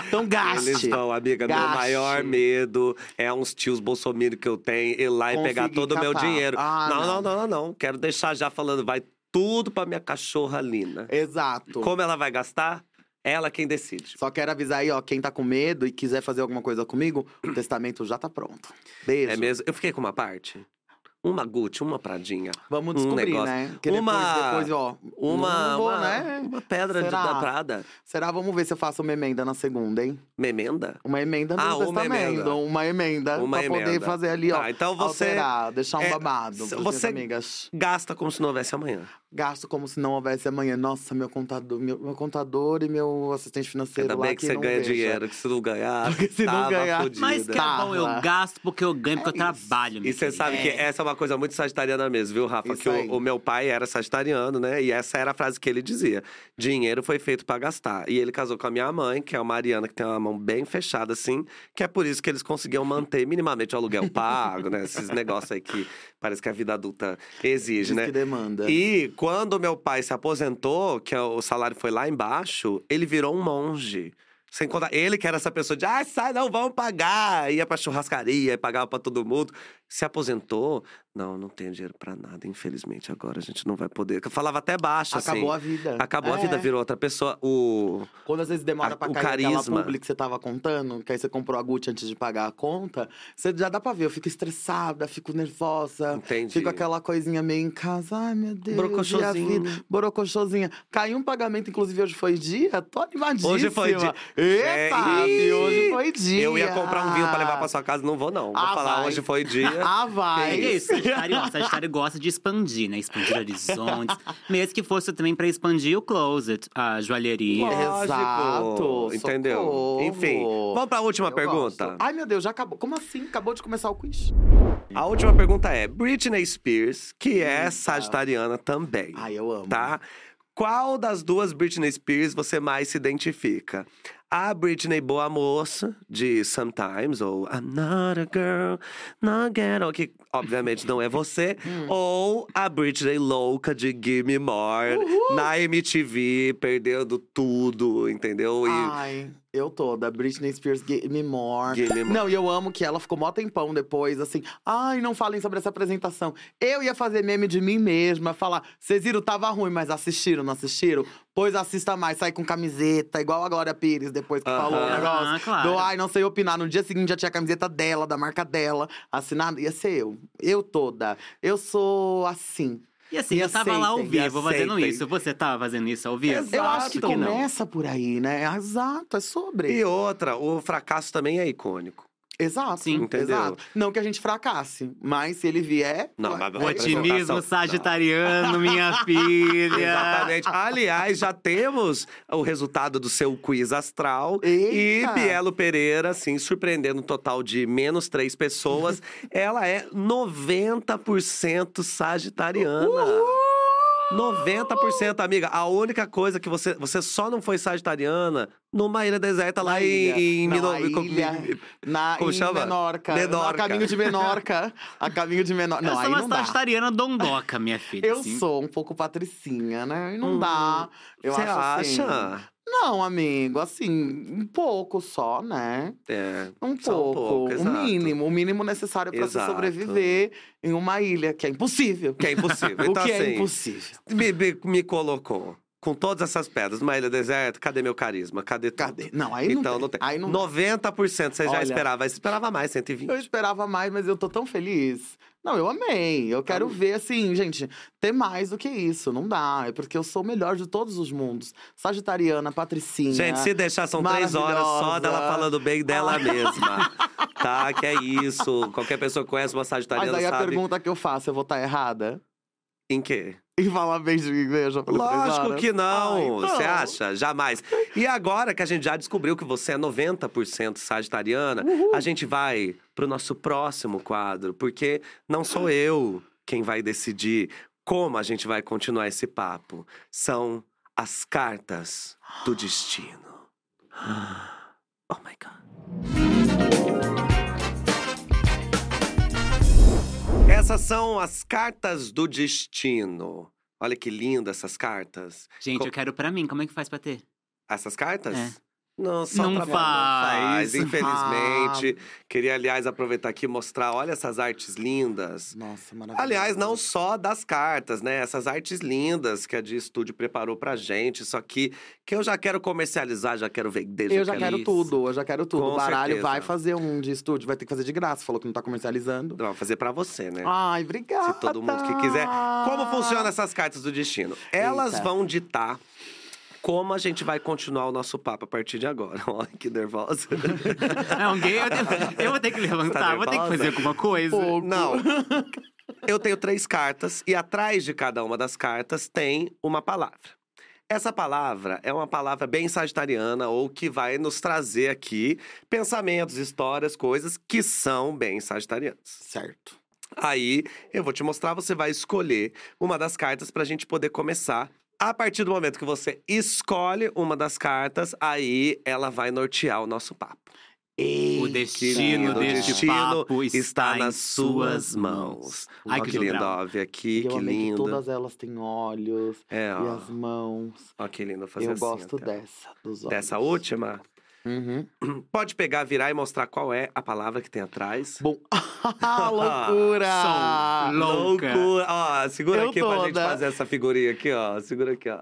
Então gaste. Eles vão, amiga. Meu Gaste. maior medo é uns tios bolsominions que eu tenho ir lá e pegar todo o meu dinheiro. Ah, não, não, não. não, não, não. Quero deixar já falando, vai tudo pra minha cachorra Lina. Exato. Como ela vai gastar? Ela quem decide. Só quero avisar aí, ó, quem tá com medo e quiser fazer alguma coisa comigo, o testamento já tá pronto. Beijo. É mesmo? Eu fiquei com uma parte. Uma Gucci, uma Pradinha. Vamos um descobrir, negócio. né? Que Uma- depois, depois, ó. Uma, vou, uma, né? uma pedra de, da Prada. Será? Vamos ver se eu faço uma emenda na segunda, hein? Memenda? Uma emenda no Ah, uma testamento. emenda. Uma emenda. Uma pra poder emenda. fazer ali, ó. Ah, então você Alterar, deixar um é, babado. você- amigas. Gasta como se não houvesse amanhã. Gasto como se não houvesse amanhã. Nossa, meu contador, meu, meu contador e meu assistente financeiro Ainda lá bem que você não ganha deixa. dinheiro, que se não ganhar, Porque se não ganhar- fodida. Mas que é bom, eu gasto porque eu ganho, porque É eu trabalho. E você sabe que É. essa é uma coisa muito sagitariana mesmo, viu, Rafa? Isso que o, o meu pai era sagitariano, né? E essa era a frase que ele dizia: dinheiro foi feito pra gastar. E ele casou com a minha mãe, que é uma Mariana, que tem uma mão bem fechada, assim, que é por isso que eles conseguiam manter minimamente o aluguel pago, né? Esses negócios aí que parece que a vida adulta exige, Diz né? que demanda. E quando meu pai se aposentou, que o salário foi lá embaixo, ele virou um monge. Sem contar, ele que era essa pessoa de, ah, sai, não, vamos pagar. Ia pra churrascaria, pagava pra todo mundo. Se aposentou, não, não tenho dinheiro pra nada, infelizmente. Agora a gente não vai poder. Eu falava até baixo, Acabou assim. a vida. Acabou a É. vida, virou outra pessoa. O. Quando às vezes demora A- pra o cair aquela carisma. publi que você tava contando, que aí você comprou a Gucci antes de pagar a conta, você já dá pra ver. Eu fico estressada, fico nervosa. Entendi. Fico aquela coisinha meio em casa. Ai, meu Deus. Brocochosinho. a vida? Borocochosinha. Caiu um pagamento, inclusive hoje foi dia. Tô animadíssima. Hoje foi dia. Eita, É, hoje foi dia. Eu ia comprar um vinho pra levar pra sua casa, não vou, não. Vou Ah, falar, vai. hoje foi dia. Ah, vai. É isso, Sagitário, ó, Sagitário gosta de expandir, né? Expandir horizontes. Mesmo que fosse também pra expandir o closet, a joalheria. Lógico. Exato, Entendeu? socorro. Enfim, vamos pra última Eu pergunta. gosto. Ai, meu Deus, já acabou. Como assim? Acabou de começar o quiz. A última pergunta é: Britney Spears, que é Eita. sagitariana também, Ai, eu amo. tá? Qual das duas Britney Spears você mais se identifica? A Britney Boa Moça, de Sometimes, ou I'm not a girl, not girl, que obviamente não é você. Hum. ou a Britney Louca, de Gimme More, na MTV, perdendo tudo, entendeu? E Ai, eu tô, da Britney Spears, Give Me More. Give Me More. Não, e eu amo que ela ficou mó tempão depois, assim. Ai, não falem sobre essa apresentação. Eu ia fazer meme de mim mesma, falar, vocês viram, tava ruim, mas assistiram, não assistiram? Pois assista mais, sai com camiseta, igual a Glória Pires, depois que falou o negócio. Ah, claro. Do ai, não sei opinar. No dia seguinte já tinha a camiseta dela, da marca dela, assinada. Ia ser eu. Eu toda. Eu sou assim. E assim, eu tava lá ao vivo fazendo isso. Você tava fazendo isso ao vivo? Exato. Eu acho que que não. começa por aí, né? Exato, é sobre. E outra, o fracasso também é icônico. Exato, Sim. Entendeu? exato. Não que a gente fracasse, mas se ele vier. Não, mas otimismo sagitariano, minha filha. Exatamente. Aliás, já temos o resultado do seu quiz astral. Eita! E Bielo Pereira, assim, surpreendendo um total de menos três pessoas. ela é 90% sagitariana. 90%, amiga. A única coisa que você. Você só não foi sagitariana numa ilha deserta lá Na em. ilha. em Não, Mino- a ilha- Na, Como em chama? Menorca. Menorca. A caminho de Menorca. a caminho de Menorca. Eu Não, sou aí uma não dá. sagitariana dondoca, minha filha. Eu assim. sou um pouco patricinha, né? E não Hum, dá. Eu Você acho assim- acha? Não, amigo, assim, um pouco só, né? É. Um Só um pouco, pouco, o mínimo, o mínimo necessário pra se sobreviver em uma ilha, que é impossível. Que é impossível. o Então, que é assim, impossível. me, me, me colocou com todas essas pedras numa ilha deserta, cadê meu carisma? Cadê tudo? Cadê? Não, aí então não não tem. tem. Aí não dá. 90% você já Olha. esperava, você esperava mais, 120. Eu esperava mais, mas eu tô tão feliz. Não, eu amei. Eu quero ver, assim, gente, ter mais do que isso. Não dá. É porque eu sou o melhor de todos os mundos. Sagitariana, patricinha. Gente, se deixar, são três horas só dela falando bem dela mesma. Tá? Que é isso. Qualquer pessoa que conhece uma Mas sagitariana aí a sabe pergunta que eu faço, eu vou estar errada? Em quê? E falar bem de três Lógico que não. Você acha? Jamais. E agora que a gente já descobriu que você é 90% sagitariana, a gente vai pro nosso próximo quadro, porque não sou eu quem vai decidir como a gente vai continuar esse papo. São as cartas do destino. Oh my god. Essas são as cartas do destino. Olha que linda essas cartas. Gente, Co- eu quero pra mim. Como é que faz pra ter? Essas cartas? É. Não, só Não pra faz. Não faz. Infelizmente. Queria, aliás, aproveitar aqui e mostrar. Olha essas artes lindas. Nossa, maravilhoso. Aliás, não só das cartas, né? Essas artes lindas que a de estúdio preparou pra gente. Só que, que eu já quero comercializar, já quero vender. Eu já quero isso. tudo, eu já quero tudo. Com o baralho certeza. vai fazer um de estúdio, vai ter que fazer de graça. Falou que não tá comercializando. Vou fazer pra você, né? Ai, obrigada. Se todo mundo que quiser. Como funcionam essas cartas do destino? Elas Eita. vão ditar como a gente vai continuar o nosso papo a partir de agora. Olha que nervosa. É gay, eu, tenho- eu vou ter que levantar, vou ter que fazer alguma coisa. Pouco. Não. Eu tenho três cartas e atrás de cada uma das cartas tem uma palavra. Essa palavra é uma palavra bem sagitariana ou que vai nos trazer aqui pensamentos, histórias, coisas que são bem sagitarianas. Certo. Aí eu vou te mostrar, você vai escolher uma das cartas pra gente poder começar. A partir do momento que você escolhe uma das cartas, aí ela vai nortear o nosso papo. O Eita. destino lindo, o deste destino papo está, está nas suas suas mãos. Ai, Ó que que lindo, legal. ó, vê aqui, eu que amei que lindo. todas elas têm olhos É, e ó. as mãos. Ó, que lindo fazer eu assim. gosto até. dessa, dos olhos. Dessa última? Uhum. Pode pegar, virar e mostrar qual é a palavra que tem atrás. Bom, loucura! Som. Louca. Loucura! Ó, segura Eu aqui pra gente toda. fazer essa figurinha aqui, ó. Segura aqui, ó.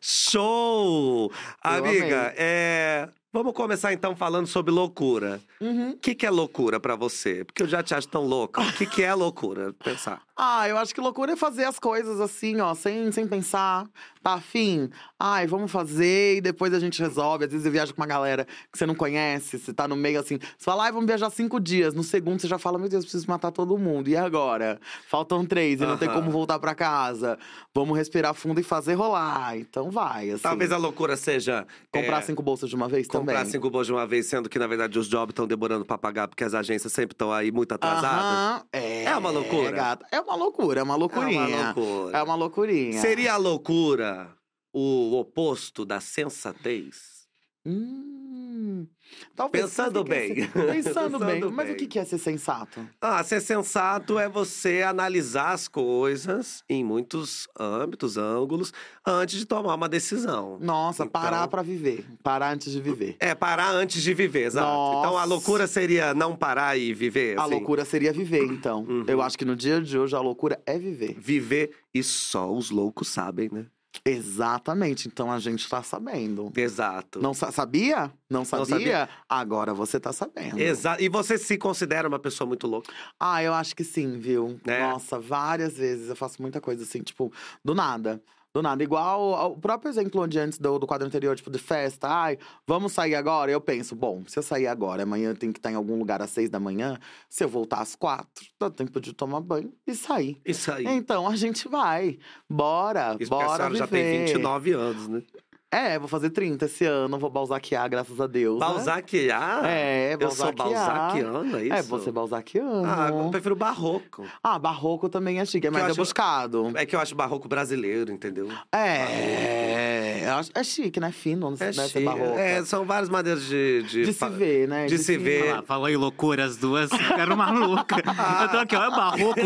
Show! Amiga, amei. é... Vamos começar então falando sobre loucura. Uhum. O que, que é loucura pra você? Porque eu já te acho tão louca. O que, que é loucura? Pensar. Ah, eu acho que loucura é fazer as coisas assim, ó, sem, sem pensar. Tá afim? Ai, vamos fazer e depois a gente resolve. Às vezes eu viajo com uma galera que você não conhece, você tá no meio assim. Você fala, ai, vamos viajar cinco dias. No segundo você já fala, meu Deus, preciso matar todo mundo. E agora? Faltam três e não tem como voltar pra casa. Vamos respirar fundo e fazer rolar. Então vai, assim. Talvez a loucura seja. Comprar é, cinco bolsas de uma vez Comprar também. cinco bolsas de uma vez, sendo que, na verdade, os jobs estão demorando pra pagar, porque as agências sempre estão aí muito atrasadas. Aham, é, É uma loucura? gata. É uma loucura, é uma loucurinha. É uma loucura. É uma loucurinha. Seria a loucura o oposto da sensatez? Hum, talvez. Pensando mas bem. ser- Pensando, bem. Pensando Mas bem. o que é ser sensato? Ah, ser sensato é você analisar as coisas em muitos âmbitos, ângulos, antes de tomar uma decisão. Nossa, Então- parar pra viver. Parar antes de viver. É, parar antes de viver, exato. Então a Nossa. loucura seria não parar e viver, A assim. loucura seria viver, então. Uhum. Eu acho que no dia de hoje a loucura é viver. Viver e só os loucos sabem, né? Exatamente. Então a gente tá sabendo. Exato. Não sa- sabia? Não sabia? sabia. Agora você tá sabendo. Exato. E você se considera uma pessoa muito louca? Ah, eu acho que sim, viu? É? Nossa, várias vezes eu faço muita coisa assim, tipo, do nada. Do nada. Igual o próprio exemplo de antes do, do quadro anterior, tipo, de festa. Ai, vamos sair agora? Eu penso, bom, se eu sair agora, amanhã eu tenho que estar em algum lugar às seis da manhã. Se eu voltar às quatro, dá tempo de tomar banho e sair. Isso aí. Então a gente vai. Bora, Isso porque a bora senhora viver. já tem 29 anos, né? É, vou fazer 30 esse ano, vou balzaquear, graças a Deus. né? Balzaquear? É, Eu sou balzaquear. balzaquiano, é isso? É, você balzaquiano. Ah, eu prefiro barroco. Ah, barroco também é chique, é mais acho- buscado. É que eu acho barroco brasileiro, entendeu? É, acho- é chique, né? Fino, não É, deve ser chique. barroco. é, são várias maneiras de... De, de se ver, né? de se ver. Olha lá, falou em loucura as duas, ficaram maluca. Eu tô aqui, ó, é barroco,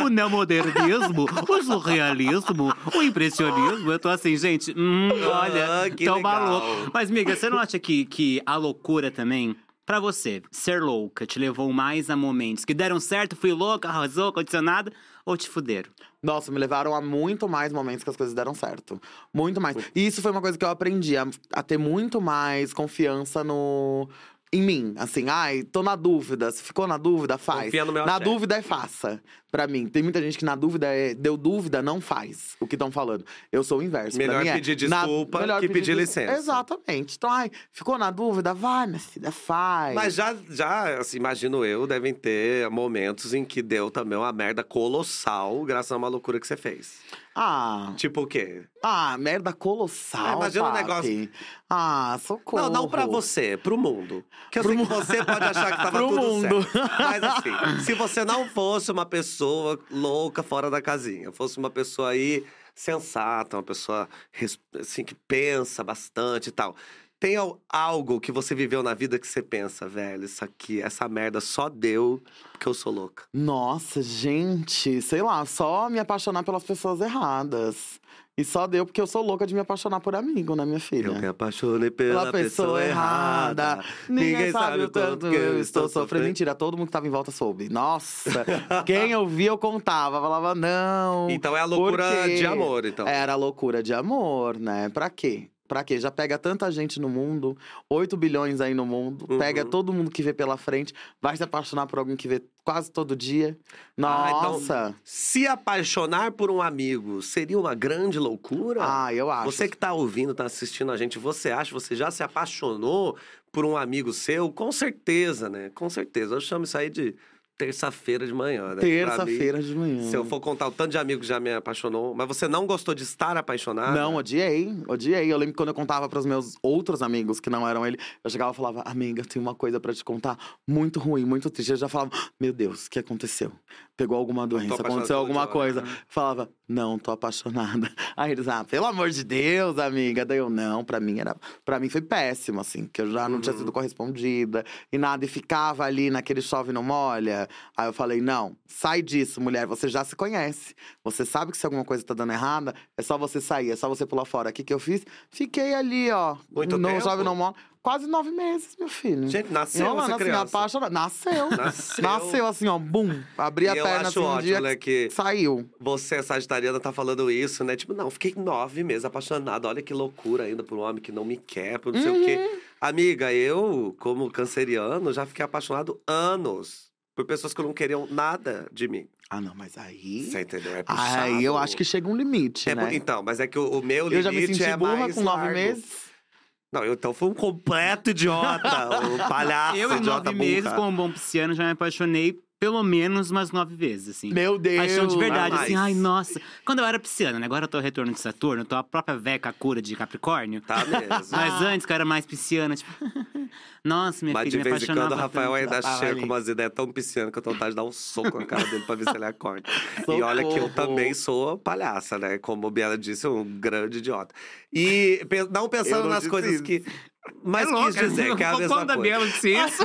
o, o neomodernismo, o surrealismo, o impressionismo. Eu tô assim, gente, hum, olha, Ah, que tão legal. maluco. Mas, amiga, você não acha que, que a loucura também, pra você, ser louca, te levou mais a momentos que deram certo, fui louca, arrasou, condicionada, ou te fuderam? Nossa, me levaram a muito mais momentos que as coisas deram certo. Muito mais. E isso foi uma coisa que eu aprendi, a, a ter muito mais confiança no. Em mim, assim, ai, tô na dúvida. Se ficou na dúvida, faz. Confia no meu na dúvida é faça. Pra mim, tem muita gente que na dúvida é, deu dúvida, não faz o que estão falando. Eu sou o inverso. Melhor mim é, pedir na- desculpa melhor que pedir des- licença. Exatamente. Então, ai, ficou na dúvida, vai, minha filha, faz. Mas já, já assim, imagino eu, devem ter momentos em que deu também uma merda colossal graças a uma loucura que você fez. Ah, Tipo o quê? ah, merda colossal. Ah, imagina um Paty. negócio- Ah, socorro. Não, não pra você, pro mundo. Que eu Pro sei que mu- você pode achar que tava Pro tudo mundo. certo. Mas assim, se você não fosse uma pessoa louca fora da casinha, fosse uma pessoa aí sensata, uma pessoa assim que pensa bastante e tal. Tem al- algo que você viveu na vida que você pensa, velho, isso aqui, essa merda só deu porque eu sou louca. Nossa, gente, sei lá, só me apaixonar pelas pessoas erradas. E só deu porque eu sou louca de me apaixonar por amigo, né, minha filha? Eu me apaixonei pela, pessoa, errada. Ninguém sabe o tanto que eu estou sofrendo. Mentira, todo mundo que tava em volta soube. Nossa, quem eu via eu contava, falava não. Então é a loucura de amor, então. Era loucura de amor, né? Pra quê? Pra quê? Já pega tanta gente no mundo, 8 bilhões aí no mundo, Uhum. pega todo mundo que vê pela frente, vai se apaixonar por alguém que vê quase todo dia. Ah, então- Nossa! Se apaixonar por um amigo seria uma grande loucura? Ah, eu acho. Você que tá ouvindo, tá assistindo a gente, você acha, você já se apaixonou por um amigo seu? Com certeza, né? Com certeza. Eu chamo isso aí de terça-feira de manhã, né? Terça-feira de manhã. Se eu for contar o tanto de amigo que já me apaixonou, mas você não gostou de estar apaixonado? Não, odiei, odiei. Eu lembro que quando eu contava para os meus outros amigos que não eram ele, eu chegava e falava, amiga, tem uma coisa para te contar muito ruim, muito triste. Eu já falava, meu Deus, o que aconteceu? Pegou alguma doença, aconteceu alguma coisa. Falava, não, tô apaixonada. Aí eles, ah, pelo amor de Deus, amiga. Daí eu, não, pra mim era. para mim foi péssimo, assim, que eu já não tinha Uhum. sido correspondida e nada, e ficava ali naquele chove não molha. Aí eu falei, não, sai disso, mulher, você já se conhece. Você sabe que se alguma coisa tá dando errada, é só você sair, é só você pular fora. O que, que eu fiz? Fiquei ali, ó. Muito no tempo? chove não molha. Quase nove meses, meu filho. Gente, nasceu Enrolando essa assim, criança. apaixonada. Nasceu. Nasceu. Nasceu assim, ó, bum. Abri E a eu perna assim um ótimo, dia. né, que Saiu. você, sagitariana, tá falando isso, né? Tipo, não, fiquei nove meses apaixonada. Olha que loucura ainda por um homem que não me quer, por não sei o quê. Uhum. Amiga, eu, como canceriano, já fiquei apaixonado anos por pessoas que não queriam nada de mim. Ah, não, mas aí. Você entendeu? É puxado. Aí eu acho que chega um limite, É, né? Então, mas é que o, o meu limite eu já me senti é burra com nove largo. meses. Não, eu então fui um completo idiota. um palhaço, Eu, em idiota nove meses, burra. como um bom pisciano, já me apaixonei pelo menos umas nove vezes, assim. Meu Deus. Paixão de verdade, assim, ai, nossa. Quando eu era pisciana, né? Agora eu tô retorno de Saturno, eu tô a própria Veca cura de Capricórnio. Tá mesmo. Mas antes, que eu era mais pisciana, tipo. nossa, minha Mas filha de vez em quando o Rafael ainda Ah, chega com umas ideias tão piscianas que eu tô vontade de dar um soco na cara dele pra ver se ele acorda. E olha que eu também sou palhaça, né? Como a Biela disse, um grande idiota. E não pensando não nas disse coisas isso. que. Mas É quis louca. dizer que é a mesma coisa. Bela disse isso.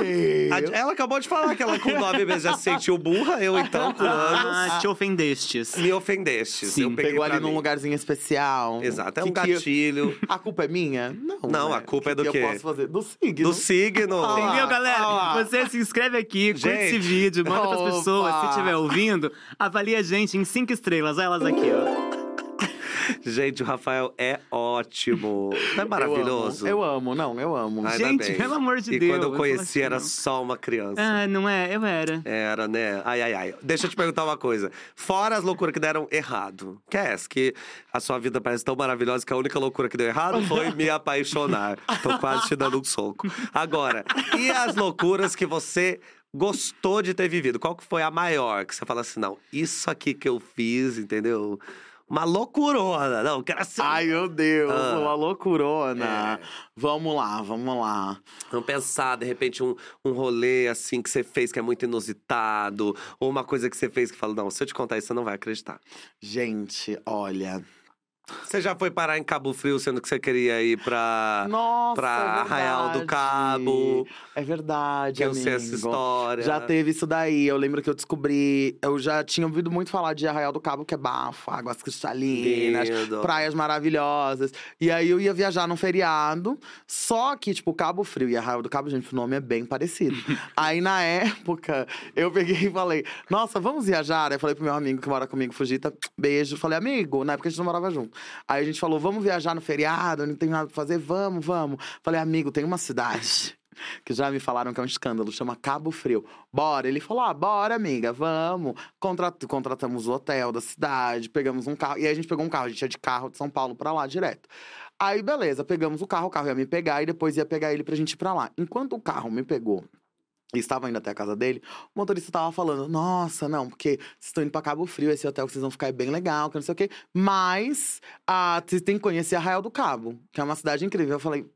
A- Ela acabou de falar que ela com nove meses já se sentiu burra, eu então, com anos, Ah, te ofendestes. me ofendeste. Sim, eu peguei Pegou ali num mim. lugarzinho especial. Exato, é Que um que eu- gatilho A culpa é minha? Não. Não, né? a culpa é do que quê? eu posso fazer? Do signo. do signo. Ah, Entendeu, galera? ah. Você se inscreve aqui, curte esse vídeo, manda pras Opa. pessoas. Se estiver ouvindo, avalia a gente em cinco estrelas. Olha elas aqui, ó. Gente, o Rafael é ótimo. Não é maravilhoso? Eu amo, eu amo. não, eu amo. Ainda Gente, bem. pelo amor de e Deus, quando eu eu conheci, assim, era só uma criança. Ah, não é? Eu era. Era, né? Ai, ai, ai. Deixa eu te perguntar uma coisa. Fora as loucuras que deram errado, que é essa? Que a sua vida parece tão maravilhosa que a única loucura que deu errado foi me apaixonar. Tô quase te dando um soco. Agora, e as loucuras que você gostou de ter vivido? Qual que foi a maior? Que você fala assim, não, isso aqui que eu fiz, entendeu? Uma loucurona. Não, quero ser... Ai, meu Deus, Ah. uma loucurona. É. Vamos lá, vamos lá. Vamos pensar, de repente, um, um rolê assim que você fez que é muito inusitado, ou uma coisa que você fez que fala, não, se eu te contar isso, você não vai acreditar. Gente, olha. Você já foi parar em Cabo Frio, sendo que você queria ir pra, Nossa, pra é Arraial do. Cabo, É verdade, que eu amigo. sei essa história. Já teve isso daí. Eu lembro que eu descobri. Eu já tinha ouvido muito falar de Arraial do Cabo, que é bafo, águas cristalinas, Lindo. praias maravilhosas. E aí eu ia viajar num feriado. Só que, tipo, Cabo Frio e Arraial do Cabo, gente, o nome é bem parecido. aí na época, eu peguei e falei: Nossa, vamos viajar? Aí eu falei pro meu amigo que mora comigo, Fugita, beijo. Falei, amigo, na época a gente não morava junto. Aí a gente falou: Vamos viajar no feriado, não tem nada pra fazer, vamos, vamos. Falei, amigo, tem uma cidade que já me falaram que é um escândalo, chama Cabo Frio. Bora. Ele falou: ah, bora, amiga, vamos. Contrat contratamos o hotel da cidade, pegamos um carro. E aí a gente pegou um carro, a gente ia de carro de São Paulo pra lá direto. Aí, beleza, pegamos o carro, o carro ia me pegar e depois ia pegar ele pra gente ir pra lá. Enquanto o carro me pegou. E estava indo até a casa dele, o motorista tava falando: Nossa, não, porque vocês estão indo pra Cabo Frio, esse hotel que vocês vão ficar é bem legal, que não sei o quê. Mas ah, vocês têm que conhecer Arraial do Cabo, que é uma cidade incrível. Eu falei: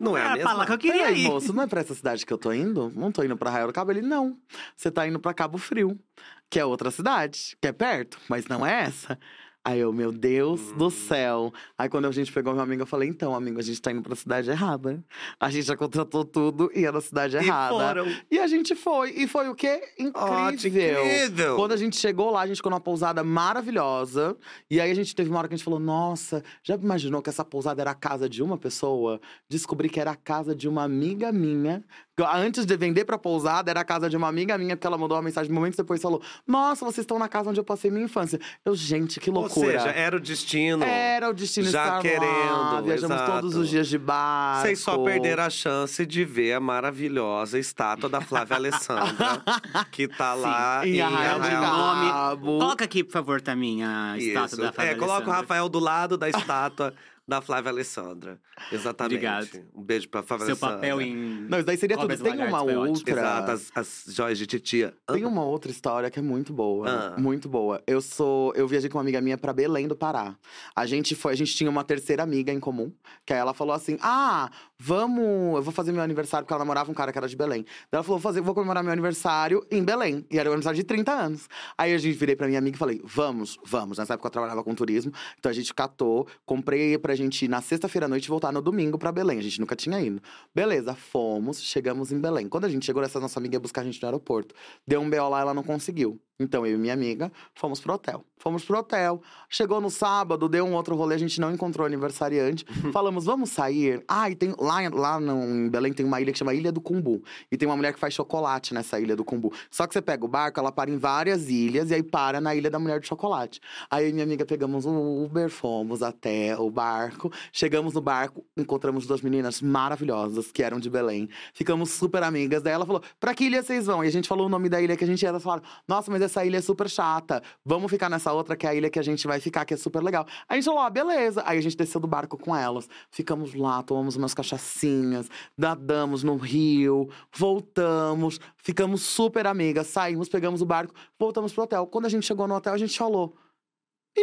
Não é a Era mesma? lá que eu queria Peraí, ir. moço, não é pra essa cidade que eu tô indo? Não tô indo pra Arraial do Cabo? Ele, não. Você tá indo pra Cabo Frio, que é outra cidade, que é perto, mas não é essa. Aí eu, meu Deus do céu. Aí quando a gente pegou meu amigo, eu falei, então, amigo, a gente tá indo pra cidade errada. A gente já contratou tudo e ia na cidade E errada. foram. E a gente foi. E foi o quê? Incrível. incrível. Quando a gente chegou lá, a gente ficou numa pousada maravilhosa. E aí a gente teve uma hora que a gente falou: Nossa, já imaginou que essa pousada era a casa de uma pessoa? Descobri que era a casa de uma amiga minha. Antes de vender pra pousada, era a casa de uma amiga minha, porque ela mandou uma mensagem momentos depois e falou: Nossa, vocês estão na casa onde eu passei minha infância. Eu, gente, que Ou loucura. seja, era o destino. Era o destino Já estar lá. querendo, Viajamos exato. todos os dias de barco. Vocês só perderam a chance de ver a maravilhosa estátua da Flávia Alessandra, que tá lá Em em Arraial de Arraial. nome. Coloca aqui, por favor, também a estátua Isso. da Flávia É, coloca o. Rafael do lado da estátua da Flávia Alessandra. Exatamente. Obrigado. Um beijo pra Flávia Seu Alessandra. papel em. Não, isso daí seria tudo. Cobras e Tem uma outra. Exato, as, as joias de titia. Tem uma outra história que é muito boa, Ah. muito boa. Eu sou, eu viajei com uma amiga minha pra Belém do Pará. A gente foi, a gente tinha uma terceira amiga em comum, que aí ela falou assim: "Ah, vamos, eu vou fazer meu aniversário porque ela namorava um cara que era de Belém". Daí ela falou: "Vou fazer, vou comemorar meu aniversário em Belém". E era o aniversário de 30 anos. Aí a gente virei pra minha amiga e falei: "Vamos, vamos". Nessa época eu trabalhava com turismo, então a gente catou, comprei pra gente ir na sexta-feira à noite e voltar no domingo pra Belém. A gente nunca tinha ido. Beleza, fomos, chegamos em Belém. Quando a gente chegou, essa nossa amiga ia buscar a gente no aeroporto. Deu um BO lá, ela não conseguiu. Então, eu e minha amiga fomos pro hotel. Fomos pro hotel. Chegou no sábado, deu um outro rolê, a gente não encontrou o aniversariante. Falamos, vamos sair? Ah, e tem. Lá, lá no, em Belém tem uma ilha que chama Ilha do Cumbu. E tem uma mulher que faz chocolate nessa ilha do Cumbu. Só que você pega o barco, ela para em várias ilhas e aí para na ilha da mulher de chocolate. Aí eu e minha amiga pegamos um Uber, fomos até o barco. Chegamos no barco, encontramos duas meninas maravilhosas que eram de Belém. Ficamos super amigas. Daí ela falou: pra que ilha vocês vão? E a gente falou o nome da ilha que a gente ia. Elas falaram: nossa, mas essa ilha é super chata. Vamos ficar nessa outra que é a ilha que a gente vai ficar, que é super legal. A gente falou: ah, beleza. Aí a gente desceu do barco com elas. Ficamos lá, tomamos umas cachaçinhas, nadamos no rio, voltamos, ficamos super amigas, saímos, pegamos o barco, voltamos pro hotel. Quando a gente chegou no hotel, a gente falou.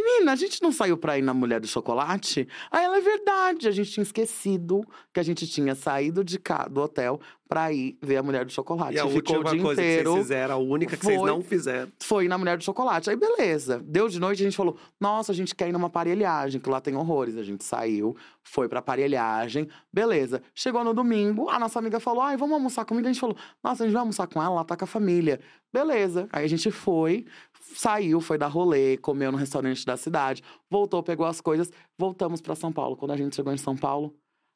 Menina, a gente não saiu pra ir na Mulher do Chocolate? Aí ela é verdade, a gente tinha esquecido que a gente tinha saído de cá, do hotel pra ir ver a Mulher do Chocolate. E a ficou última o dia coisa que inteiro vocês fizeram, a única que vocês foi- não fizeram. foi na Mulher do Chocolate. Aí, beleza. Deu de noite, a gente falou: nossa, a gente quer ir numa aparelhagem, que lá tem horrores. A gente saiu, foi pra aparelhagem, beleza. Chegou no domingo, a nossa amiga falou: ai, vamos almoçar comigo. A gente falou: nossa, a gente vai almoçar com ela, lá tá com a família. Beleza. Aí a gente foi, saiu, foi dar rolê, comeu no restaurante da cidade, voltou, pegou as coisas, voltamos pra São Paulo. Quando a gente chegou em São Paulo,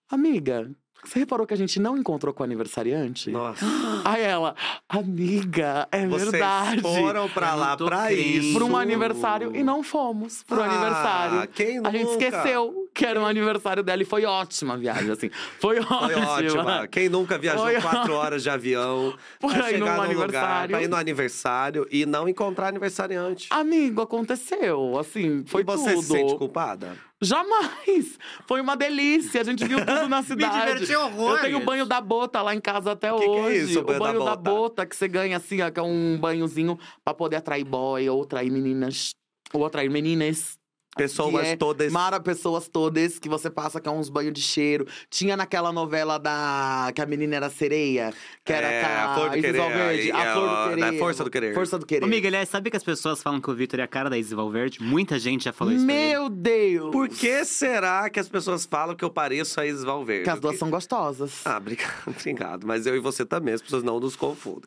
amiga. Você reparou que a gente não encontrou com o aniversariante? Nossa. Aí ela, amiga, é Vocês verdade. foram pra lá pra crendo. isso. Pra um aniversário e não fomos pro Ah, aniversário. Quem A gente nunca? esqueceu que era um aniversário dela e foi ótima a viagem, assim. Foi ótima. Foi ótima. Quem nunca viajou Foi quatro horas de avião Por pra aí num chegar no lugar, aniversário. pra ir no aniversário e não encontrar aniversariante? Amigo, aconteceu. Assim, foi e você tudo. se sente culpada? Jamais! Foi uma delícia. A gente viu tudo na cidade. diverti horrores. Eu tenho o banho da bota lá em casa até O que que é hoje. isso, o o banho da banho da bota? bota que você ganha, assim, ó, que é um banhozinho pra poder atrair boy ou atrair meninas. Ou atrair meninas. Pessoas Que é todas. Mara, pessoas todas que você passa, que é uns banhos de cheiro. Tinha naquela novela da. que a menina era sereia, que era É, com a, a Flor do Isis Querer, Valverde. é, A Flor do Querer. da Força do Querer. Força do Querer. Miguel, aliás, sabe que as pessoas falam que o Vitor é a cara da Isis Valverde? Muita gente já falou isso. Meu Deus! Por que será que as pessoas falam que eu pareço a Isis Valverde? Porque as duas que- são gostosas. Ah, obrigado, obrigado. Mas eu e você também, as pessoas não nos confundem.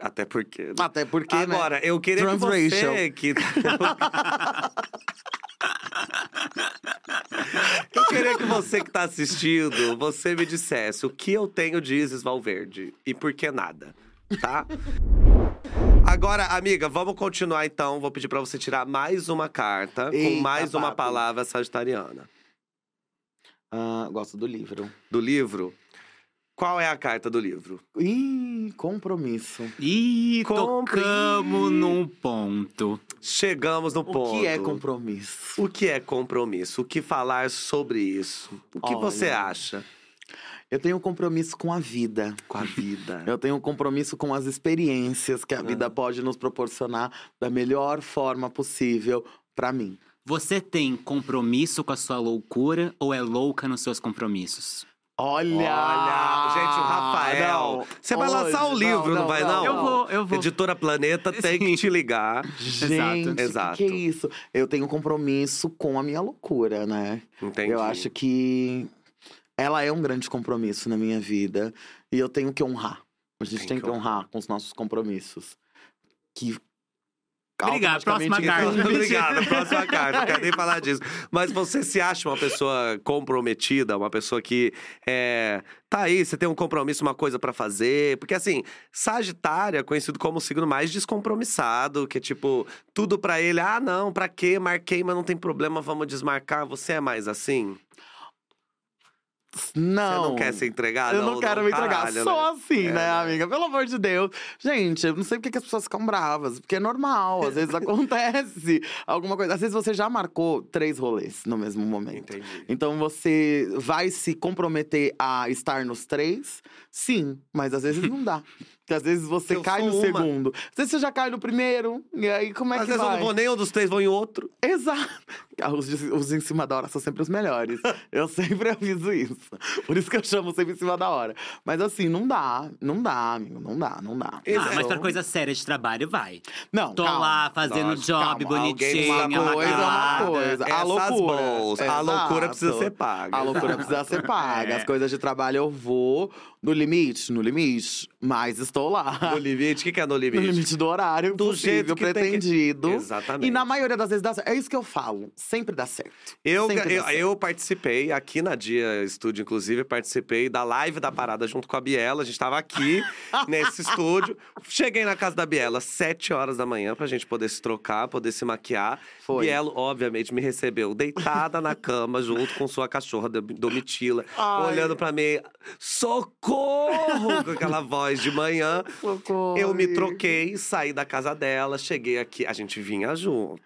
Até porque. Até porque, né? Agora, eu queria que Transracial. você que. eu queria que você que tá assistindo, você me dissesse o que eu tenho de Isis Valverde e por que nada, tá? Agora, amiga, vamos continuar então. Vou pedir pra você tirar mais uma carta com Eita, mais uma papo. palavra sagitariana. Ah, gosto do livro. Do livro. Qual é a carta do livro? Ih, compromisso. Ih, Compre- tocamos num ponto. Chegamos no O ponto. que é compromisso? O que é compromisso? O que falar sobre isso? O que Olha. você acha Eu tenho um compromisso com a vida. com a vida? Eu tenho um compromisso com as experiências que a vida pode nos proporcionar da melhor forma possível pra mim. Você tem compromisso com a sua loucura ou é louca nos seus compromissos? Olha! Olha, gente, o Rafael. Não, você vai lançar um hoje, livro, não, vai não? Eu vou, eu vou. Editora Planeta tem que te ligar. Gente, Exato. que é isso? Eu tenho um compromisso com a minha loucura, né? Entendi. Eu acho que ela é um grande compromisso na minha vida. E eu tenho que honrar. A gente Tem tem, que que honrar com os nossos compromissos. Que. Obrigado, próxima automaticamente- carta. Obrigado, próxima carta, não quero nem falar disso. Mas você se acha uma pessoa comprometida, uma pessoa que é, tá aí, você tem um compromisso, uma coisa pra fazer? Porque assim, Sagitário é conhecido como o signo mais descompromissado, que é tipo, tudo pra ele, ah não, pra quê? Marquei, mas não tem problema, vamos desmarcar. Você é mais assim? Não. Você não quer se entregar? Eu não, quero me entregar. caralho, Só né? assim, É, né, né? amiga? Pelo amor de Deus. Gente, eu não sei porque que as pessoas ficam bravas. Porque é normal. Às vezes acontece alguma coisa. Às vezes você já marcou três rolês no mesmo momento. Entendi. Então você vai se comprometer a estar nos três? Sim, mas às vezes não dá. Porque às vezes você Eu cai no uma. segundo. Às vezes você já cai no primeiro. E aí como é Às que vezes eu vai? não vou nem um dos três, vou em outro. Exato. Ah, Os, os em cima da hora são sempre os melhores. eu sempre aviso isso. Por isso que eu chamo sempre em cima da hora. Mas assim, não dá. Não dá, amigo. Não dá, não dá. Ah, mas pra coisa séria de trabalho, vai. Não, Tô calma. lá fazendo Lógico, job calma, bonitinho, Uma coisa é uma coisa. A loucura. bolsas. A loucura precisa ser paga. A loucura precisa ser paga. É. As coisas de trabalho eu vou no limite, no limite. Mas estou lá. No limite, o que, que é no No limite? limite do horário Do jeito que tem que- pretendido. Exatamente. E na maioria das vezes dá certo. É isso que eu falo. Sempre dá certo. Eu, Sempre eu, certo. eu participei aqui na Dia Estúdio, inclusive, participei da live da parada junto com a Biela. A gente tava aqui nesse estúdio. Cheguei na casa da Biela às 7 horas da manhã pra gente poder se trocar, poder se maquiar. Foi. Bielo, obviamente, me recebeu deitada na cama junto com sua cachorra Dom- Domitila, Ai. olhando pra mim. Socorro! Com aquela voz de manhã. Socorro, Eu me troquei, saí da casa dela, cheguei aqui. A gente vinha junto.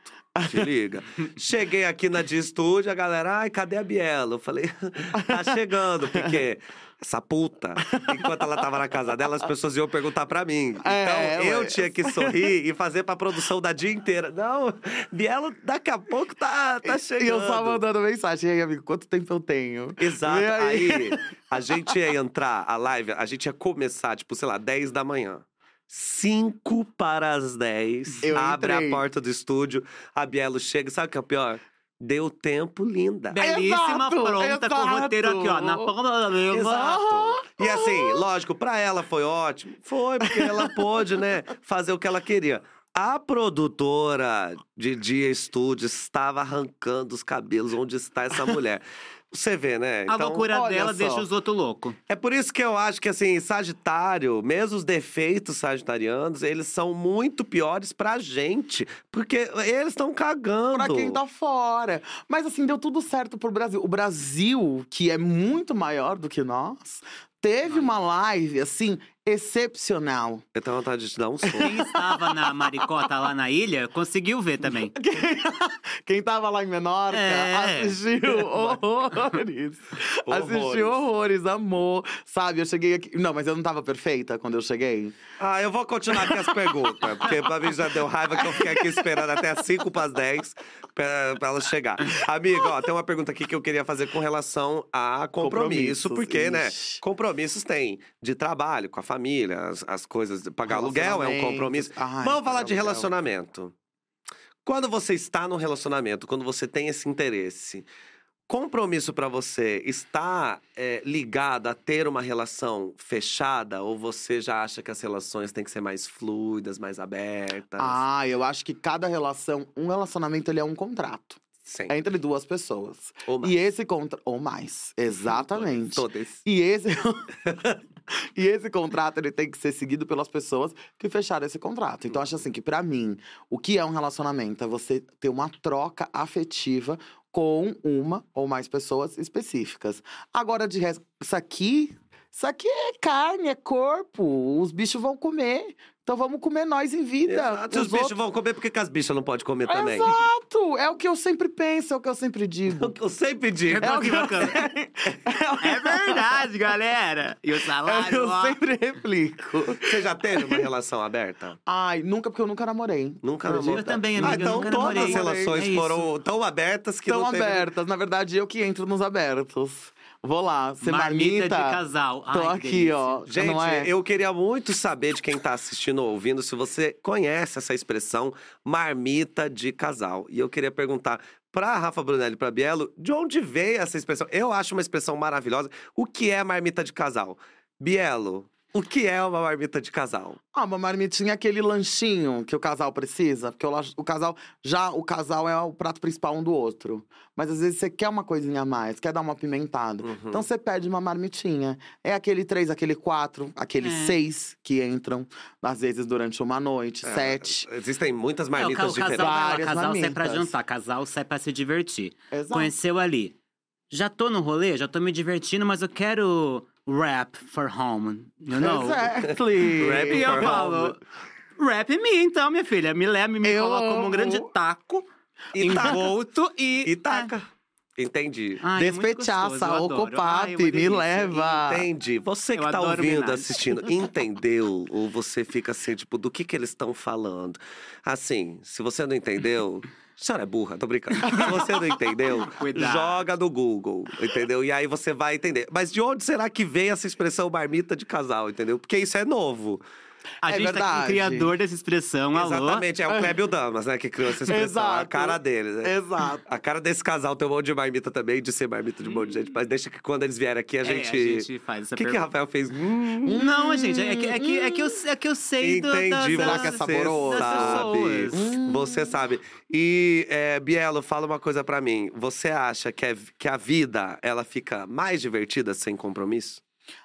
Te liga. Cheguei aqui na de estúdio, a galera, ai, cadê a Biela? Eu falei, tá chegando, porque essa puta, enquanto ela tava na casa dela, as pessoas iam perguntar pra mim. Então, É, eu ué. tinha que sorrir e fazer pra produção da dia inteira. Não, Biela daqui a pouco tá, tá chegando. E eu só mandando mensagem. Aí, amigo, quanto tempo eu tenho? Exato. Aí? Aí, a gente ia entrar, a live, a gente ia começar, tipo, sei lá, 10 da manhã. 5 para as 10. Eu abre entrei. a porta do estúdio, a Bielo chega. Sabe o que é o pior? Deu tempo, linda. Belíssima, Exato, pronta, com o roteiro aqui, ó, na exato. ponta da língua. Exato. E assim, lógico, pra ela foi ótimo. Foi, porque ela pôde, né, fazer o que ela queria. A produtora de Dia Estúdio estava arrancando os cabelos. Onde está essa mulher? Você vê, né? A loucura dela só. deixa os outros loucos. É por isso que eu acho que, assim, Sagitário, mesmo os defeitos sagitarianos, eles são muito piores pra gente. Porque eles estão cagando. Pra quem tá fora. Mas assim, deu tudo certo pro Brasil. O Brasil, que é muito maior do que nós, teve uma live, assim, excepcional. Eu tenho vontade de te dar um soco. Quem estava na maricota lá na ilha, conseguiu ver também. Quem tava lá em Menorca É. assistiu horrores. Assistiu horrores, amor. Sabe, eu cheguei aqui. Não, mas eu não tava perfeita quando eu cheguei. ah, eu vou continuar aqui as perguntas. Porque pra mim já deu raiva que eu fiquei aqui esperando até as 5 para as 10 pra, pra ela chegar. Amigo, ó, tem uma pergunta aqui que eu queria fazer com relação a compromisso. Compromissos, porque, né, ixi. compromissos tem de trabalho, com a família, as, as coisas. de Pagar aluguel é um compromisso. Ai, Vamos falar de aluguel. relacionamento. Quando você está num relacionamento, quando você tem esse interesse, compromisso pra você está é, ligado a ter uma relação fechada ou você já acha que as relações têm que ser mais fluidas, mais abertas? Ah, eu acho que cada relação, um relacionamento, ele é um contrato. Sim. É entre duas pessoas. Ou mais. E esse contrato. Ou mais. Exatamente. Todas. E esse. e esse contrato ele tem que ser seguido pelas pessoas que fecharam esse contrato. Então, acho assim que, pra mim, o que é um relacionamento é você ter uma troca afetiva com uma ou mais pessoas específicas. Agora, de resto, isso aqui. Isso aqui é carne, é corpo. Os bichos vão comer. Então vamos comer nós em vida. Exato. Os, Os bichos outros- vão comer, por que que as bichas não podem comer também? Exato! É o que eu sempre penso, é o que eu sempre digo. Eu sempre digo. É o que eu. É verdade, galera. E o É o que salário, eu ó. sempre replico. Você já teve uma relação aberta? Ai, nunca, porque eu nunca namorei. Nunca namorou? Eu também, Ah, amiga, eu então nunca todas namorei. as relações É foram tão abertas que Estão não teve... abertas. Na verdade, eu que entro nos abertos. Vou lá, ser marmita, marmita. de casal. Tô Ai, que aqui, ó. Gente, não é? eu queria muito saber de quem tá assistindo ou ouvindo se você conhece essa expressão marmita de casal. E eu queria perguntar pra Rafa Brunelli e pra Bielo, de onde veio essa expressão? Eu acho uma expressão maravilhosa. O que é marmita de casal? Bielo, o que é uma marmita de casal? Ah, uma marmitinha é aquele lanchinho que o casal precisa. Porque o, o casal, já o casal é o prato principal um do outro. Mas às vezes você quer uma coisinha a mais, quer dar uma apimentada. Uhum. Então você pede uma marmitinha. É aquele três, aquele quatro, aquele É. seis que entram, às vezes, durante uma noite, É, sete. Existem muitas É, o, marmitas o casal diferentes. Várias casal sai pra jantar, casal sai pra se divertir. Exato. Conheceu ali. Já tô no rolê, já tô me divertindo, mas eu quero rap for home, you know? Exactly. Rap E eu falo, rap me então, minha filha. Me leva, me Eu coloca como um amo. grande taco, E taca. envolto e... E taca. Entendi. Ai, é muito Despechaça. Ai, ocopape, uma me delícia. leva. Entendi. Você que Eu tá ouvindo, assistindo, entendeu? Ou você fica assim, tipo, do que que eles estão falando? Assim, se você não entendeu. A senhora é burra, tô brincando. Se você não entendeu, Cuidado. joga no Google, entendeu? E aí você vai entender. Mas de onde será que veio essa expressão marmita de casal, entendeu? Porque isso é novo. A É gente tá com o verdade. criador dessa expressão, alô? Exatamente, é o Clébio Damas, né, que criou essa expressão. A Exato. cara dele, né? Exato. A cara desse casal tem um monte de marmita também, de ser marmita de um monte de gente. Mas deixa que quando eles vierem aqui, a É, gente. a gente faz essa O que, que pergunta. Rafael fez? Hum, Não, gente, é que, é que, é que, eu, é que eu sei do, Entendi, Será que é saboroso? sabe. Hum. Você sabe. E, é, Bielo, fala uma coisa pra mim. Você acha que, é- que a vida, ela fica mais divertida sem compromisso?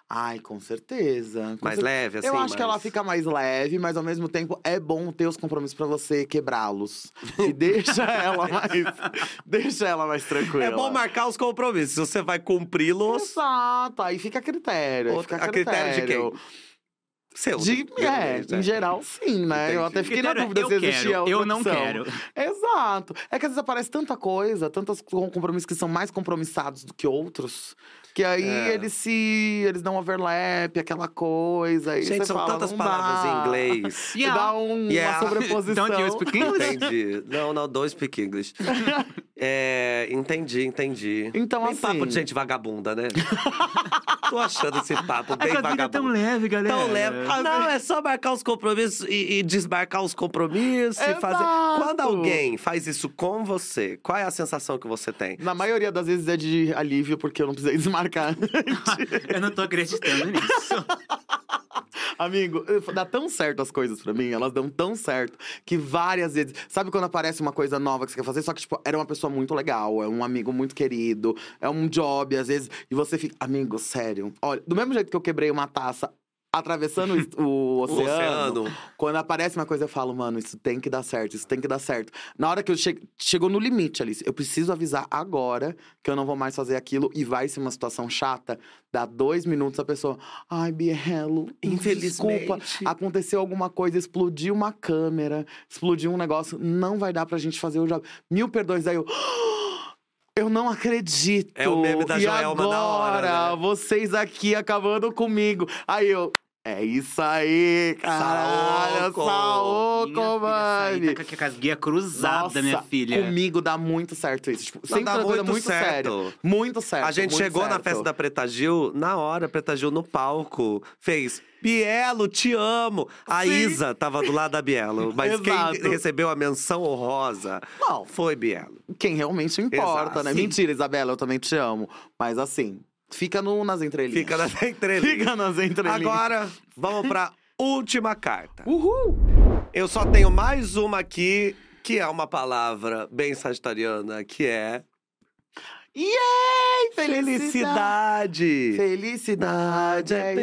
Ai, com certeza. com Mais cer- leve, assim? Eu acho que ela fica mais leve, mas ao mesmo tempo é bom ter os compromissos pra você quebrá-los. E deixa ela mais. deixa ela mais tranquila. É bom marcar os compromissos. Você vai cumpri-los, Exato, aí fica a critério. Outra- fica a critério de quem? seu. De, é, né? em geral, sim, né? Eu Entendi. até fiquei na Critério dúvida eu se existia quero, eu não opção. quero. Exato. É que às vezes aparece tanta coisa, tantos com- compromissos que são mais compromissados do que outros, que aí É. eles se. Eles dão overlap, aquela coisa. Aí Gente, são fala, tantas palavras dá. em inglês. E dá um- Yeah. uma sobreposição. Don't you speak English? Entendi. Não, não, don't speak English. é, entendi, entendi. Então, Bem assim. papo de gente vagabunda, né? Tô achando esse papo É bem vida é tão vagabundo. leve, galera. Tão leve. Não, é só marcar os compromissos e, e desmarcar os compromissos e fazer. Exato. Quando alguém faz isso com você, qual é a sensação que você tem? Na maioria das vezes é de alívio, porque eu não precisei desmarcar. Eu não tô acreditando nisso. Amigo, dá tão certo as coisas pra mim, elas dão tão certo que várias vezes. Sabe quando aparece uma coisa nova que você quer fazer? Só que, tipo, era uma pessoa muito legal, é um amigo muito querido, é um job, às vezes, e você fica. Amigo, sério. Olha, do mesmo jeito que eu quebrei uma taça atravessando o- o O oceano, quando aparece uma coisa, eu falo, mano, isso tem que dar certo, isso tem que dar certo. Na hora que eu che chegou no limite, Alice, eu preciso avisar agora que eu não vou mais fazer aquilo e vai ser uma situação chata. Dá dois minutos, a pessoa, ai, Bielo, desculpa, aconteceu alguma coisa, explodiu uma câmera, explodiu um negócio, não vai dar pra gente fazer o job. Mil perdões, aí eu. Eu não acredito. É o meme da e Joelma agora, na hora, né? vocês aqui acabando comigo. Aí eu. É isso aí, caralho. Saoco. Mano. tá com as guias cruzadas, minha filha. Comigo dá muito certo isso. Tipo, sempre dá muito muito certo. séria. Muito certo. A gente chegou na certo. festa da Preta Gil, na hora, Preta Gil no palco fez. Bielo, te amo! A Sim. Isa tava do lado da Bielo, mas quem recebeu a menção honrosa Não, foi Bielo. quem realmente importa, Exato. né? Sim. Mentira, Isabela, eu também te amo. Mas assim, fica no, nas entrelinhas. Fica nas entrelinhas. Fica nas entrelinhas. Agora, vamos pra última carta. Uhul! Eu só tenho mais uma aqui, que é uma palavra bem sagitariana, que é Yay! Felicidade! felicidade. Felicidade é.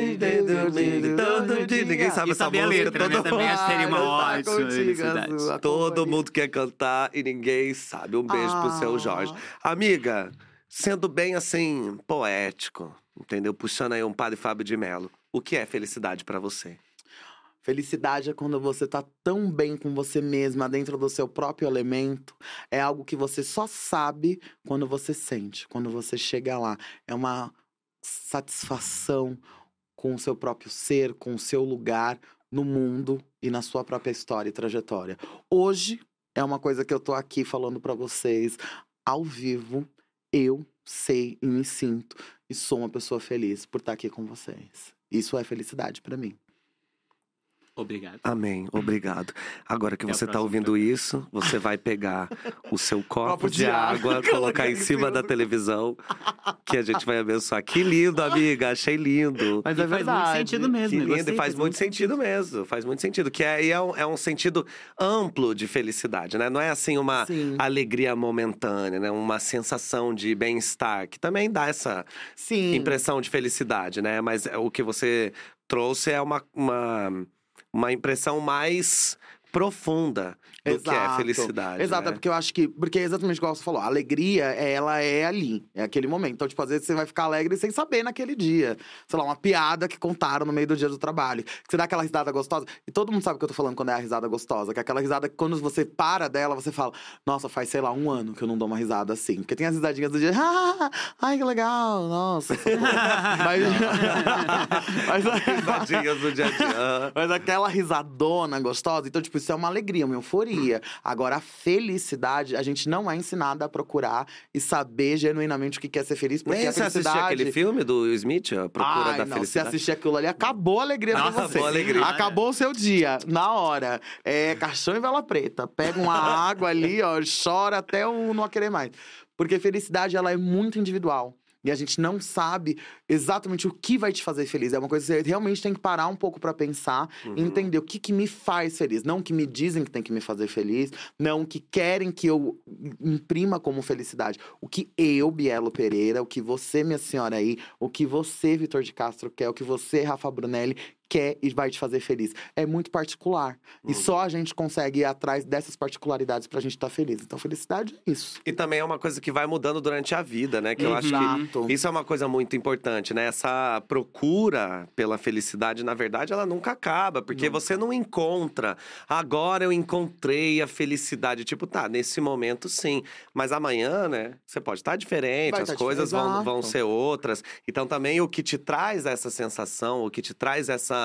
Ninguém sabe E essa música. letra, né? todo Também acho que seria uma Ah, ótima felicidade. Azul, a Todo mundo quer cantar e ninguém sabe. Um beijo pro seu Ah. Jorge. Amiga, sendo bem assim, poético, entendeu? Puxando aí um padre Fábio de Mello. O que é felicidade pra você? Felicidade é quando você tá tão bem com você mesma, dentro do seu próprio elemento. É algo que você só sabe quando você sente, quando você chega lá. É uma satisfação com o seu próprio ser, com o seu lugar no mundo e na sua própria história e trajetória. Hoje é uma coisa que eu tô aqui falando pra vocês ao vivo. Eu sei e me sinto e sou uma pessoa feliz por estar aqui com vocês. Isso é felicidade pra mim. Obrigado. Amém, obrigado. Agora que Até você tá próximo ouvindo programa. isso, você vai pegar o seu copo, Copo de, de água, água, colocar em cima da televisão, que a gente vai abençoar. Que lindo, amiga, achei lindo. Mas é faz verdade. muito sentido mesmo. Que lindo, gostei, e faz muito sentido mesmo, faz muito sentido. Que é, e é, um, é um sentido amplo de felicidade, né? Não é assim uma Sim. alegria momentânea, né? Uma sensação de bem-estar, que também dá essa Sim. impressão de felicidade, né? Mas o que você trouxe é uma, uma, uma impressão mais profunda do que é Exato. felicidade. Exato, é né? porque eu acho que. Porque é exatamente igual você falou, a alegria, ela é ali, é aquele momento. Então, tipo, às vezes você vai ficar alegre sem saber naquele dia. Sei lá, uma piada que contaram no meio do dia do trabalho. Que você dá aquela risada gostosa. E todo mundo sabe o que eu tô falando quando é a risada gostosa. Que é aquela risada que quando você para dela, você fala, nossa, faz, sei lá, um ano que eu não dou uma risada assim. Porque tem as risadinhas do dia, ah, ai, que legal, nossa. socorro." mas. mas Risadinhas do dia a dia. Mas aquela risadona gostosa, então, tipo, isso é uma alegria, uma euforia. Agora, a felicidade, a gente não é ensinado a procurar e saber genuinamente o que quer ser feliz, porque Nem a você assistiu felicidade. aquele filme do Smith, A Procura Ai, da não, Felicidade? Se assistir aquilo ali, acabou a alegria pra Nossa, você. acabou a alegria. Acabou o seu dia, na hora. É caixão e vela preta. Pega uma água ali, ó, chora até o não querer mais. Porque felicidade, ela é muito individual. E a gente não sabe exatamente o que vai te fazer feliz. É uma coisa que você realmente tem que parar um pouco pra pensar Uhum. e entender o que, que me faz feliz. Não o que me dizem que tem que me fazer feliz, não o que querem que eu imprima como felicidade. O que eu, Bielo Pereira, o que você, minha senhora aí, o que você, Vitor de Castro, quer, o que você, Rafa Brunelli, quer e vai te fazer feliz. É muito particular. E só a gente consegue ir atrás dessas particularidades pra gente estar feliz. Então, felicidade é isso. E também é uma coisa que vai mudando durante a vida, né? Que eu acho que Exato. Isso é uma coisa muito importante, né? Essa procura pela felicidade, na verdade, ela nunca acaba, porque você não encontra. Agora eu encontrei a felicidade. Tipo, tá, nesse momento sim. Mas amanhã, né? Você pode estar diferente, Vai as tá coisas diferente, vão, vão exato. ser outras. Então, também o que te traz essa sensação, o que te traz essa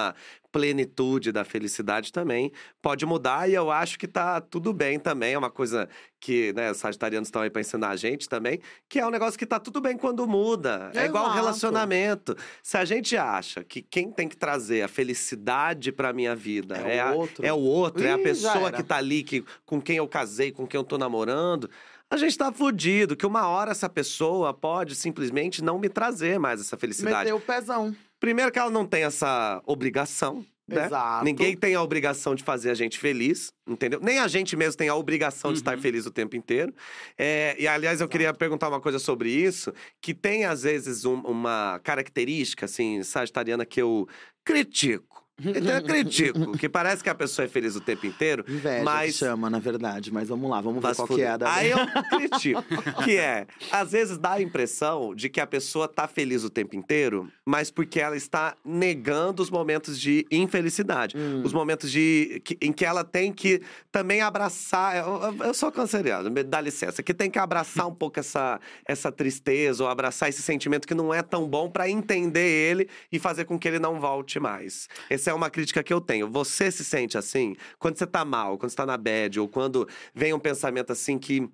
plenitude da felicidade também pode mudar e eu acho que tá tudo bem também. É uma coisa que, né, os sagitarianos estão aí pra ensinar a gente também, que é um negócio que tá tudo bem quando muda. É igual Exato. relacionamento. Se a gente acha que quem tem que trazer a felicidade pra minha vida É é, o a- outro. é o outro, é a Ih, pessoa que tá ali, que, com quem eu casei, com quem eu tô namorando. A gente tá fudido, que uma hora essa pessoa pode simplesmente não me trazer mais essa felicidade. Meteu o pezão. Primeiro que ela não tem essa obrigação, né? Exato. Ninguém tem a obrigação de fazer a gente feliz, entendeu? Nem a gente mesmo tem a obrigação de estar Uhum. feliz o tempo inteiro. É, e, aliás, eu queria perguntar uma coisa sobre isso, que tem, às vezes, um- uma característica, assim, sagitariana que eu critico. Então, eu critico, que parece que a pessoa é feliz o tempo inteiro, Inveja mas... chama, na verdade. Mas vamos lá, vamos ver qual que é a da... Aí eu critico. que é, às vezes dá a impressão de que a pessoa tá feliz o tempo inteiro, mas porque ela está negando os momentos de infelicidade. Hum. Os momentos de, que- em que ela tem que também abraçar. Eu, eu- sou canceriano, me dá licença. Que tem que abraçar um pouco essa, essa tristeza ou abraçar esse sentimento que não é tão bom para entender ele e fazer com que ele não volte mais. Essa é uma crítica que eu tenho. Você se sente assim? Quando você tá mal, quando você tá na bad, ou quando vem um pensamento assim que.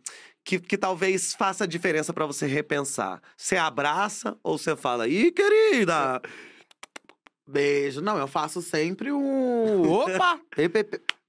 Que, que talvez faça diferença para você repensar. Você abraça ou você fala, ih, querida! Beijo. Não, eu faço sempre um. Opa!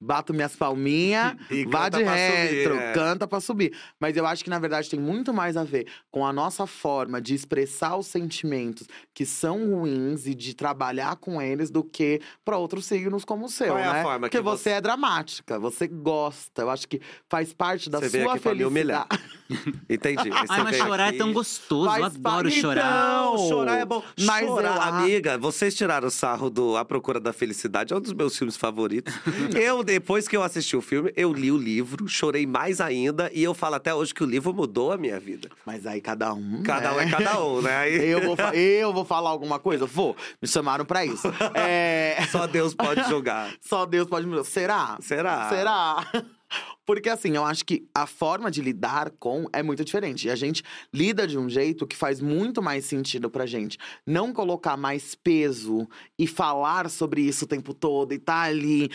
Bato minhas palminhas, E vá canta de pra subir, retro, é. canta pra subir. Mas eu acho que, na verdade, tem muito mais a ver com a nossa forma de expressar os sentimentos que são ruins e de trabalhar com eles do que pra outros signos como o seu, Qual é a né? forma Porque que você você- é dramática, você gosta. Eu acho que faz parte da Você veio sua aqui pra me humilhar. Entendi. Ai, mas chorar aqui- é tão gostoso. Eu Faz adoro parte- chorar. Não, chorar é bom. mas eu chorar, a- amiga, vocês tiraram o sarro do A Procura da Felicidade, é um dos meus filmes favoritos. eu, depois que eu assisti o filme, eu li o livro, chorei mais ainda, e eu falo até hoje que o livro mudou a minha vida. Mas aí cada um. Cada um né? é cada um, né? Aí Eu vou, fa- eu vou falar alguma coisa? Vou. Me chamaram pra isso. É, só Deus pode julgar. Só Deus pode me. Será? Será? Será? Porque assim, eu acho que a forma de lidar com é muito diferente. E a gente lida de um jeito que faz muito mais sentido pra gente. Não colocar mais peso e falar sobre isso o tempo todo e tá ali,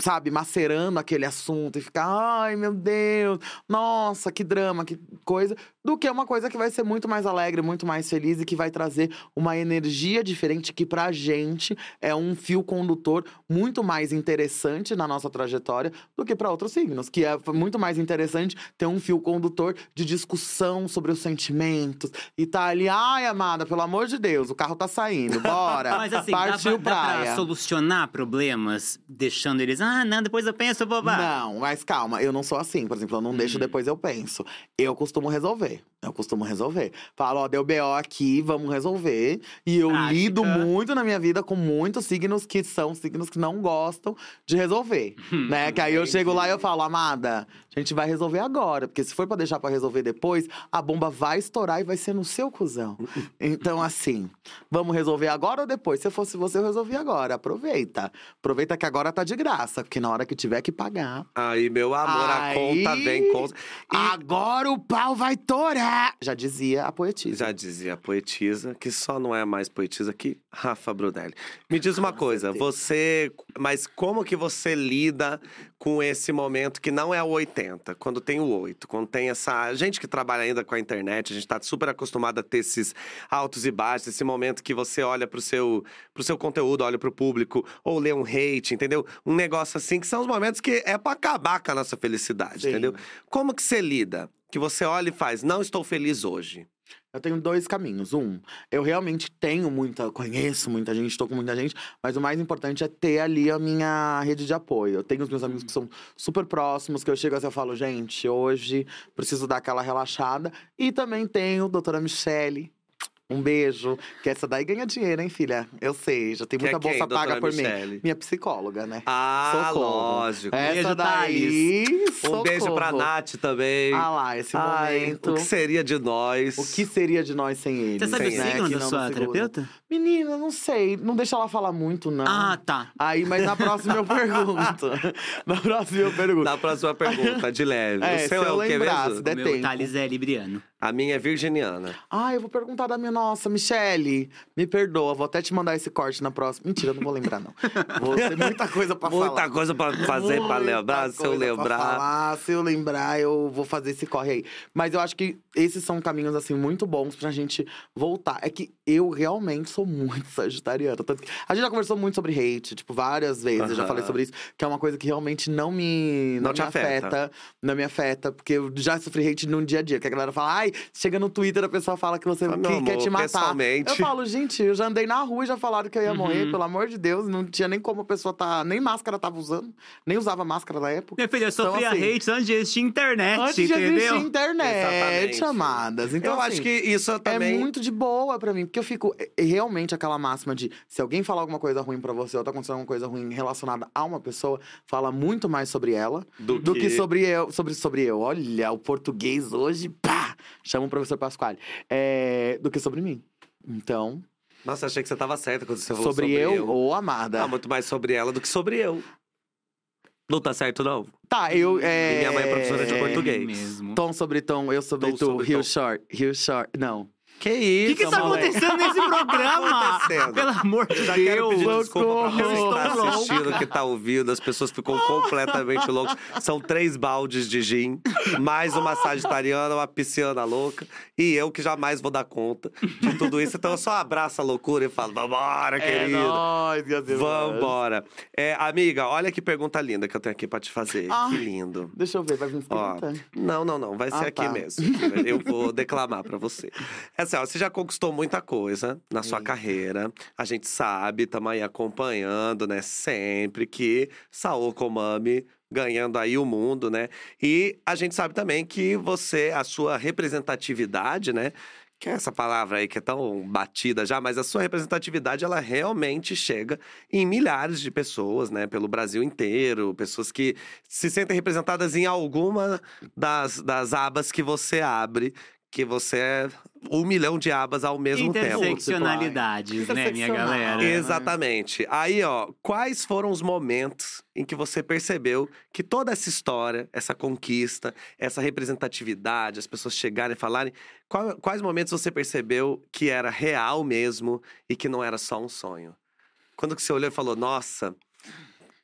sabe, macerando aquele assunto e ficar, ai meu Deus, nossa, que drama, que coisa, do que uma coisa que vai ser muito mais alegre, muito mais feliz e que vai trazer uma energia diferente que pra gente é um fio condutor muito mais interessante na nossa trajetória do que para outros signos, que é muito mais interessante ter um fio condutor de discussão sobre os sentimentos e tá ali, ai amada, pelo amor de Deus, o carro tá saindo, bora. Mas assim, dá Partiu pra, dá pra solucionar problemas deixando eles. Ah, não, depois eu penso, boba. Não, mas calma, eu não sou assim. Por exemplo, eu não deixo Hum. depois eu penso. Eu costumo resolver. Eu costumo resolver. Falo, ó, deu BO aqui, vamos resolver. E eu Prática. lido muito na minha vida com muitos signos que são signos que não gostam de resolver. né? Que aí eu chego lá e eu falo, amada, a gente vai resolver agora. Porque se for pra deixar pra resolver depois, a bomba vai estourar e vai ser no seu cuzão. então, assim, vamos resolver agora ou depois? Se eu fosse você, eu resolvi agora. Aproveita. Aproveita que agora tá de graça. Porque na hora que tiver que pagar. Aí, meu amor, a Aí- conta vem com. E Agora o pau vai torar! Já dizia a poetisa. já dizia a poetisa, que só não é mais poetisa que Rafa Brudelli. Me diz uma coisa, você. Mas como que você lida com esse momento que não é o 80, quando tem o 8, quando tem essa. A gente que trabalha ainda com a internet, a gente tá super acostumado a ter esses altos e baixos, esse momento que você olha pro seu, pro seu conteúdo, olha pro público, ou lê um hate, entendeu? Um negócio assim, que são os momentos que é pra acabar com a nossa felicidade, Sim. entendeu? Como que você lida? Que você olha e faz, não estou feliz hoje. Eu tenho dois caminhos. Um, eu realmente tenho muita, conheço muita gente, estou com muita gente, mas o mais importante é ter ali a minha rede de apoio. Eu tenho os meus amigos que são super próximos, que eu chego assim e falo, gente, hoje preciso dar aquela relaxada. E também tenho a doutora Michele. Um beijo. Que essa daí ganha dinheiro, hein, filha? Eu sei, já tem Que é muita quem, bolsa paga por Michele? mim. Minha psicóloga, né? Ah, Socorro. lógico. Essa Beijo, daí. Um beijo pra socorro. Nath também. Ah lá, esse Ai, momento. o que seria de nós? O que seria de nós sem ele? Você sabe o né? signo Que da não sua terapeuta? Menina, não sei. Não deixa ela falar muito, não. Ah, tá. Aí, mas na próxima eu pergunto. na próxima eu pergunto. Na próxima pergunta, de leve. É, o seu se é eu o que lembrar, mesmo? se der O meu tempo. Thales é libriano. A minha é virginiana. Ah, eu vou perguntar da minha nossa, Michele. Me perdoa, vou até te mandar esse corte na próxima. Mentira, não vou lembrar, não. Vou ter muita coisa pra falar. Muita coisa pra fazer, pra Muita lembrar. Se eu pra lembrar. falar, se eu lembrar, eu vou fazer esse corre aí. Mas eu acho que esses são caminhos, assim, muito bons pra gente voltar. É que eu realmente sou muito sagitariana. A gente já conversou muito sobre hate, tipo, várias vezes. Eu já falei sobre isso, que é uma coisa que realmente não me, Não não te me afeta. afeta. Não me afeta, porque eu já sofri hate no dia a dia. Que a galera fala, ai, chega no Twitter, a pessoa fala que você Fala, que quer te matar. Eu falo, gente, eu já andei na rua e já falaram que eu ia morrer, Uhum. pelo amor de Deus. Não tinha nem como a pessoa tá. Nem máscara tava usando. Nem usava máscara na época. Minha filha, eu Então, sofria assim, hate antes de existir internet, Antes de entendeu? existir internet, Exatamente. amadas. Então, eu assim, acho que isso também. É muito de boa pra mim, porque eu fico é, é realmente aquela máxima de se alguém falar alguma coisa ruim pra você ou tá acontecendo alguma coisa ruim relacionada a uma pessoa, fala muito mais sobre ela Do, do que, que sobre eu, sobre, sobre eu. Olha, o português hoje, pá! Chama o professor Pasquale. É, do que sobre mim. Então, Nossa, achei que você tava certa quando você falou sobre, sobre, eu, ou amada. Ah, muito mais sobre ela do que sobre eu. Não tá certo, não? Tá, eu. É... Minha mãe é professora de português. mesmo. Tom sobre tom, eu sobre Tom tu. sobre Rio tom. Short, Rio Short. Não. Que O isso, que que tá moleque? acontecendo nesse programa? acontecendo? Pelo amor de Já quero pedir Deus. desculpa pra você que tá Socorro. assistindo, que tá ouvindo. As pessoas ficam completamente loucas. São três baldes de gin, mais uma sagitariana, uma pisciana louca. E eu que jamais vou dar conta de tudo isso. Então eu só abraço a loucura e falo, vambora, É querido. nóis, meu Deus. Vambora. É, amiga, olha que pergunta linda que eu tenho aqui pra te fazer. Ah. Que lindo. Deixa eu ver, vai vir Ó, perguntando. não, não, não. Vai ser Ah, aqui tá. mesmo. Eu vou declamar pra você. É assim, ó, você já conquistou muita coisa na sua Sim. carreira. A gente sabe, estamos aí acompanhando, né? Sempre que Saoko Mami ganhando aí o mundo, né? E a gente sabe também que você, a sua representatividade, né? Que é essa palavra aí que é tão batida já, mas a sua representatividade, ela realmente chega em milhares de pessoas, né? Pelo Brasil inteiro. Pessoas que se sentem representadas em alguma das, das abas que você abre. Que você é um milhão de abas ao mesmo tempo. Interseccionalidades, né, minha galera? Exatamente. Aí, ó, quais foram os momentos em que você percebeu que toda essa história, essa conquista, essa representatividade, as pessoas chegarem e falarem, qual- quais momentos você percebeu que era real mesmo e que não era só um sonho? Quando que você olhou e falou, nossa,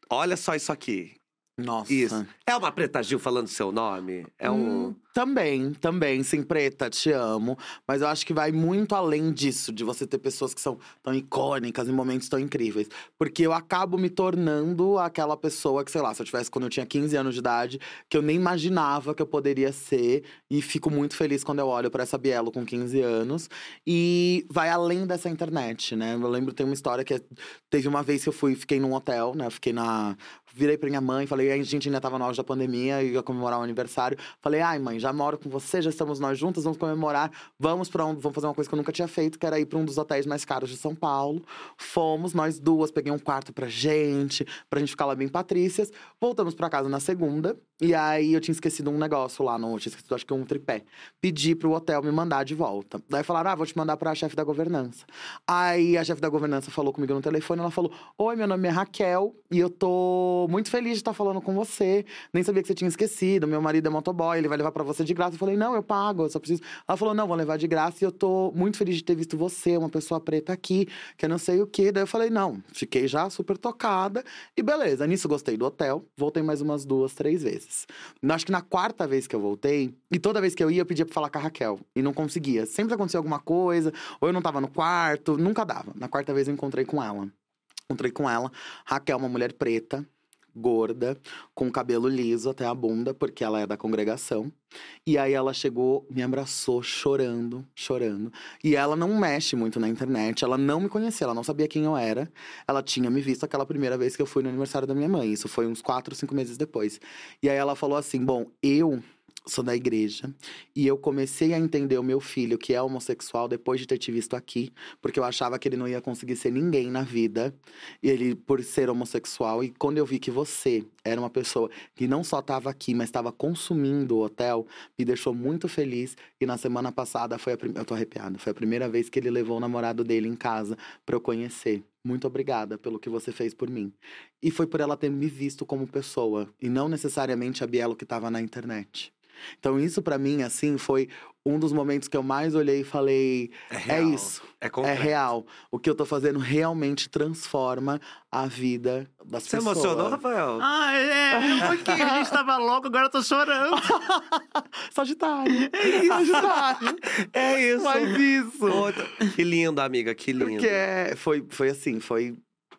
olha só isso aqui. Nossa. Isso. É uma Preta Gil falando seu nome? É um. Hum, também, também. Sim, preta, te amo. Mas eu acho que vai muito além disso, de você ter pessoas que são tão icônicas em momentos tão incríveis. Porque eu acabo me tornando aquela pessoa que, sei lá, se eu tivesse quando eu tinha 15 anos de idade, que eu nem imaginava que eu poderia ser. E fico muito feliz quando eu olho pra essa Bielo com 15 anos. E vai além dessa internet, né? Eu lembro, tem uma história que é- teve uma vez que eu fui, fiquei num hotel, né? Fiquei na. Virei pra minha mãe, falei, a gente ainda tava no auge da pandemia, ia comemorar o aniversário. Falei, ai, mãe, já moro com você, já estamos nós juntas, vamos comemorar. Vamos para um, vamos fazer uma coisa que eu nunca tinha feito, que era ir pra um dos hotéis mais caros de São Paulo. Fomos, nós duas, peguei um quarto pra gente, pra gente ficar lá bem patrícias. Voltamos pra casa na segunda, e aí eu tinha esquecido um negócio lá no. Tinha esquecido, acho que um tripé. Pedi pro hotel me mandar de volta. Daí falaram, ah, vou te mandar pra chefe da governança. Aí a chefe da governança falou comigo no telefone, ela falou: Oi, meu nome é Raquel e eu tô muito feliz de estar falando com você. Nem sabia que você tinha esquecido. Meu marido é motoboy, ele vai levar pra você de graça. Eu falei: Não, eu pago, eu só preciso. Ela falou: Não, vou levar de graça e eu tô muito feliz de ter visto você, uma pessoa preta aqui, que eu não sei o quê. Daí eu falei: Não, fiquei já super tocada e beleza. Nisso gostei do hotel, voltei mais umas duas, três vezes. Acho que na quarta vez que eu voltei, e toda vez que eu ia, eu pedia pra falar com a Raquel. E não conseguia. Sempre acontecia alguma coisa, ou eu não tava no quarto, nunca dava. Na quarta vez eu encontrei com ela. Encontrei com ela. Raquel, uma mulher preta, gorda, com cabelo liso até a bunda, porque ela é da congregação. E aí ela chegou, me abraçou, chorando, chorando. E ela não mexe muito na internet, ela não me conhecia, ela não sabia quem eu era. Ela tinha me visto aquela primeira vez que eu fui no aniversário da minha mãe. Isso foi uns quatro, cinco meses depois. E aí ela falou assim: Bom, eu sou da igreja e eu comecei a entender o meu filho que é homossexual depois de ter te visto aqui, porque eu achava que ele não ia conseguir ser ninguém na vida, ele por ser homossexual e quando eu vi que você era uma pessoa que não só estava aqui, mas estava consumindo o hotel, me deixou muito feliz e na semana passada foi a primeira, eu tô arrepiada, foi a primeira vez que ele levou o namorado dele em casa para eu conhecer. Muito obrigada pelo que você fez por mim. E foi por ela ter me visto como pessoa e não necessariamente a Bielo que estava na internet. Então isso pra mim assim foi um dos momentos que eu mais olhei e falei, é, real, isso, É, é real. O que eu tô fazendo realmente transforma a vida das Você pessoas. emocionou, Rafael? Ah, é, um pouquinho. A gente tava louco, agora eu tô chorando. Sagitário. Sagitário. É isso. Faz isso. Outra- Que lindo, amiga, que lindo. Porque é, foi, foi assim, foi,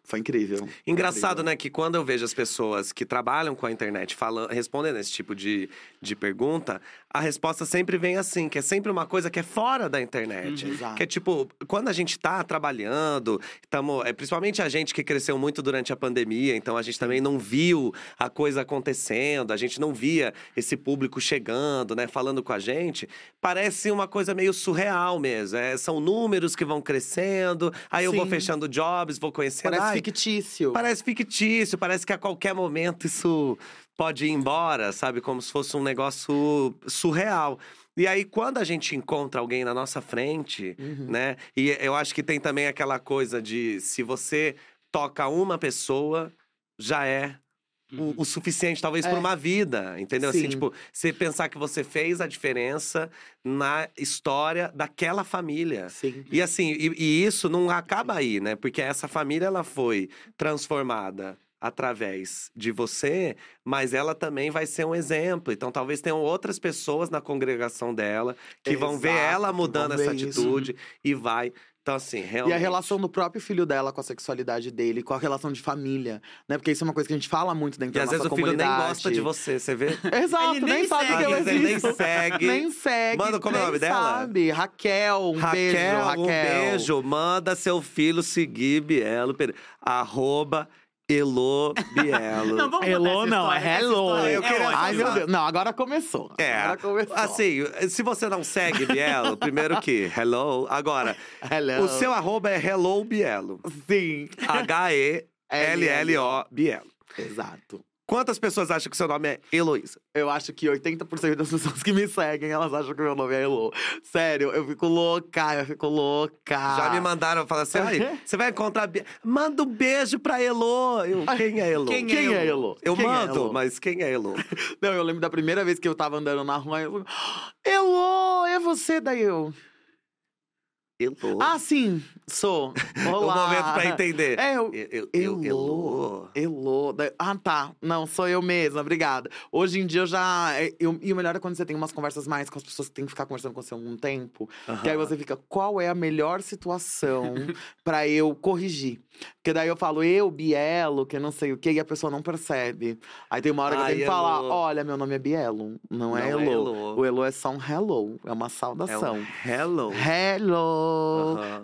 foi incrível. Engraçado, Incrível. né, que quando eu vejo as pessoas que trabalham com a internet falando, respondendo esse tipo de, de pergunta, a resposta sempre vem assim, que é sempre uma coisa que é fora da internet. Uhum. Exato. Que é tipo, quando a gente tá trabalhando, tamo, é, principalmente a gente que cresceu muito durante a pandemia, então a gente também não viu a coisa acontecendo, a gente não via esse público chegando, né, falando com a gente, parece uma coisa meio surreal mesmo. É, são números que vão crescendo, aí eu vou Sim. fechando jobs, vou conhecendo. Parece fictício. Parece fictício, parece que a qualquer momento isso pode ir embora, sabe? Como se fosse um negócio surreal. E aí, quando a gente encontra alguém na nossa frente, Uhum. né? E eu acho que tem também aquela coisa de se você toca uma pessoa, já é. O, o suficiente, talvez, por É. uma vida, entendeu? Assim, Sim. tipo, você pensar que você fez a diferença na história daquela família. Sim. E assim, e, e isso não acaba aí, né? Porque essa família ela foi transformada através de você, mas ela também vai ser um exemplo. Então, talvez tenham outras pessoas na congregação dela que vão ver Exato, ela mudando essa ver isso. atitude e vai. Então, assim, realmente. E a relação do próprio filho dela com a sexualidade dele, com a relação de família, né? Porque isso é uma coisa que a gente fala muito dentro E da às nossa vezes o filho nem comunidade. gosta de você, você vê? Exato, Ele nem, nem sabe segue, que Às vezes nem segue. Nem segue. Manda, como é o nome dela? sabe. Raquel, um Raquel, beijo, Raquel. um beijo. Manda seu filho seguir Bielo Pereira. Arroba Elo Bielo. Não, vamos essa não, é hello. Eu ótima. Ai, meu Deus. Não, agora começou. É, Agora começou. assim, se você não segue Bielo, primeiro que hello. Agora, Hello. o seu arroba é hello Bielo. Sim. H-E-L-L-O Bielo. Exato. Quantas pessoas acham que seu nome é Heloísa? Eu acho que 80% das pessoas que me seguem, elas acham que meu nome é Elo. Sério, eu fico louca, eu fico louca. Já me mandaram falar assim: ai, você vai encontrar. Manda um beijo pra Elo. Eu, quem é Elo? Quem Quem é Elo? Eu Quem é mando, Elo? mas quem é Elo? Não, eu lembro da primeira vez que eu tava andando na rua, eu Elo, é você? Daí eu. Elo. Ah, sim, sou. o Olá. momento pra entender. É, eu. Eu, eu, Elô. Elô. Ah, tá. Não, sou eu mesma, obrigada. Hoje em dia eu já. é, eu- e o melhor é quando você tem umas conversas mais com as pessoas que tem que ficar conversando com você algum tempo. Que aí você fica, qual é a melhor situação pra eu corrigir? Porque daí eu falo, eu, Bielo, que não sei o quê, e a pessoa não percebe. Aí tem uma hora que eu tenho que falar: Elô. olha, meu nome é Bielo, não, é Não é Elô. Elô. O Elô é só um hello, é uma É saudação. um hello. Hello!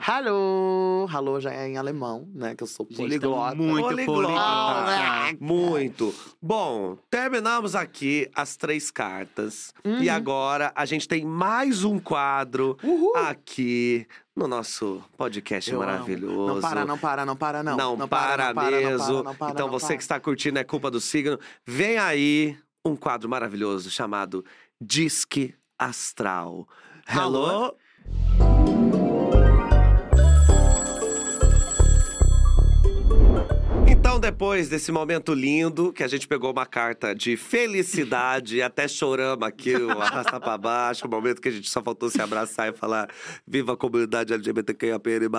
Hello! Hello já é em alemão, né? Que eu sou Gente, poliglota. tão muito Poliglota. poliglota. Muito. Bom, terminamos aqui as três cartas. Uhum. E agora a gente tem mais um quadro Uhul! aqui no nosso podcast Eu maravilhoso. Não para, não para, não para, não. Não, não para, não para, não mesmo. para, não para, então você que está curtindo é culpa do signo. Vem aí um quadro maravilhoso chamado Disque Astral. Hello? Então, depois desse momento lindo, que a gente pegou uma carta de felicidade, até choramos aqui, o arrasta pra baixo, o momento que a gente só faltou se abraçar e falar viva a comunidade LGBTQIAPN+,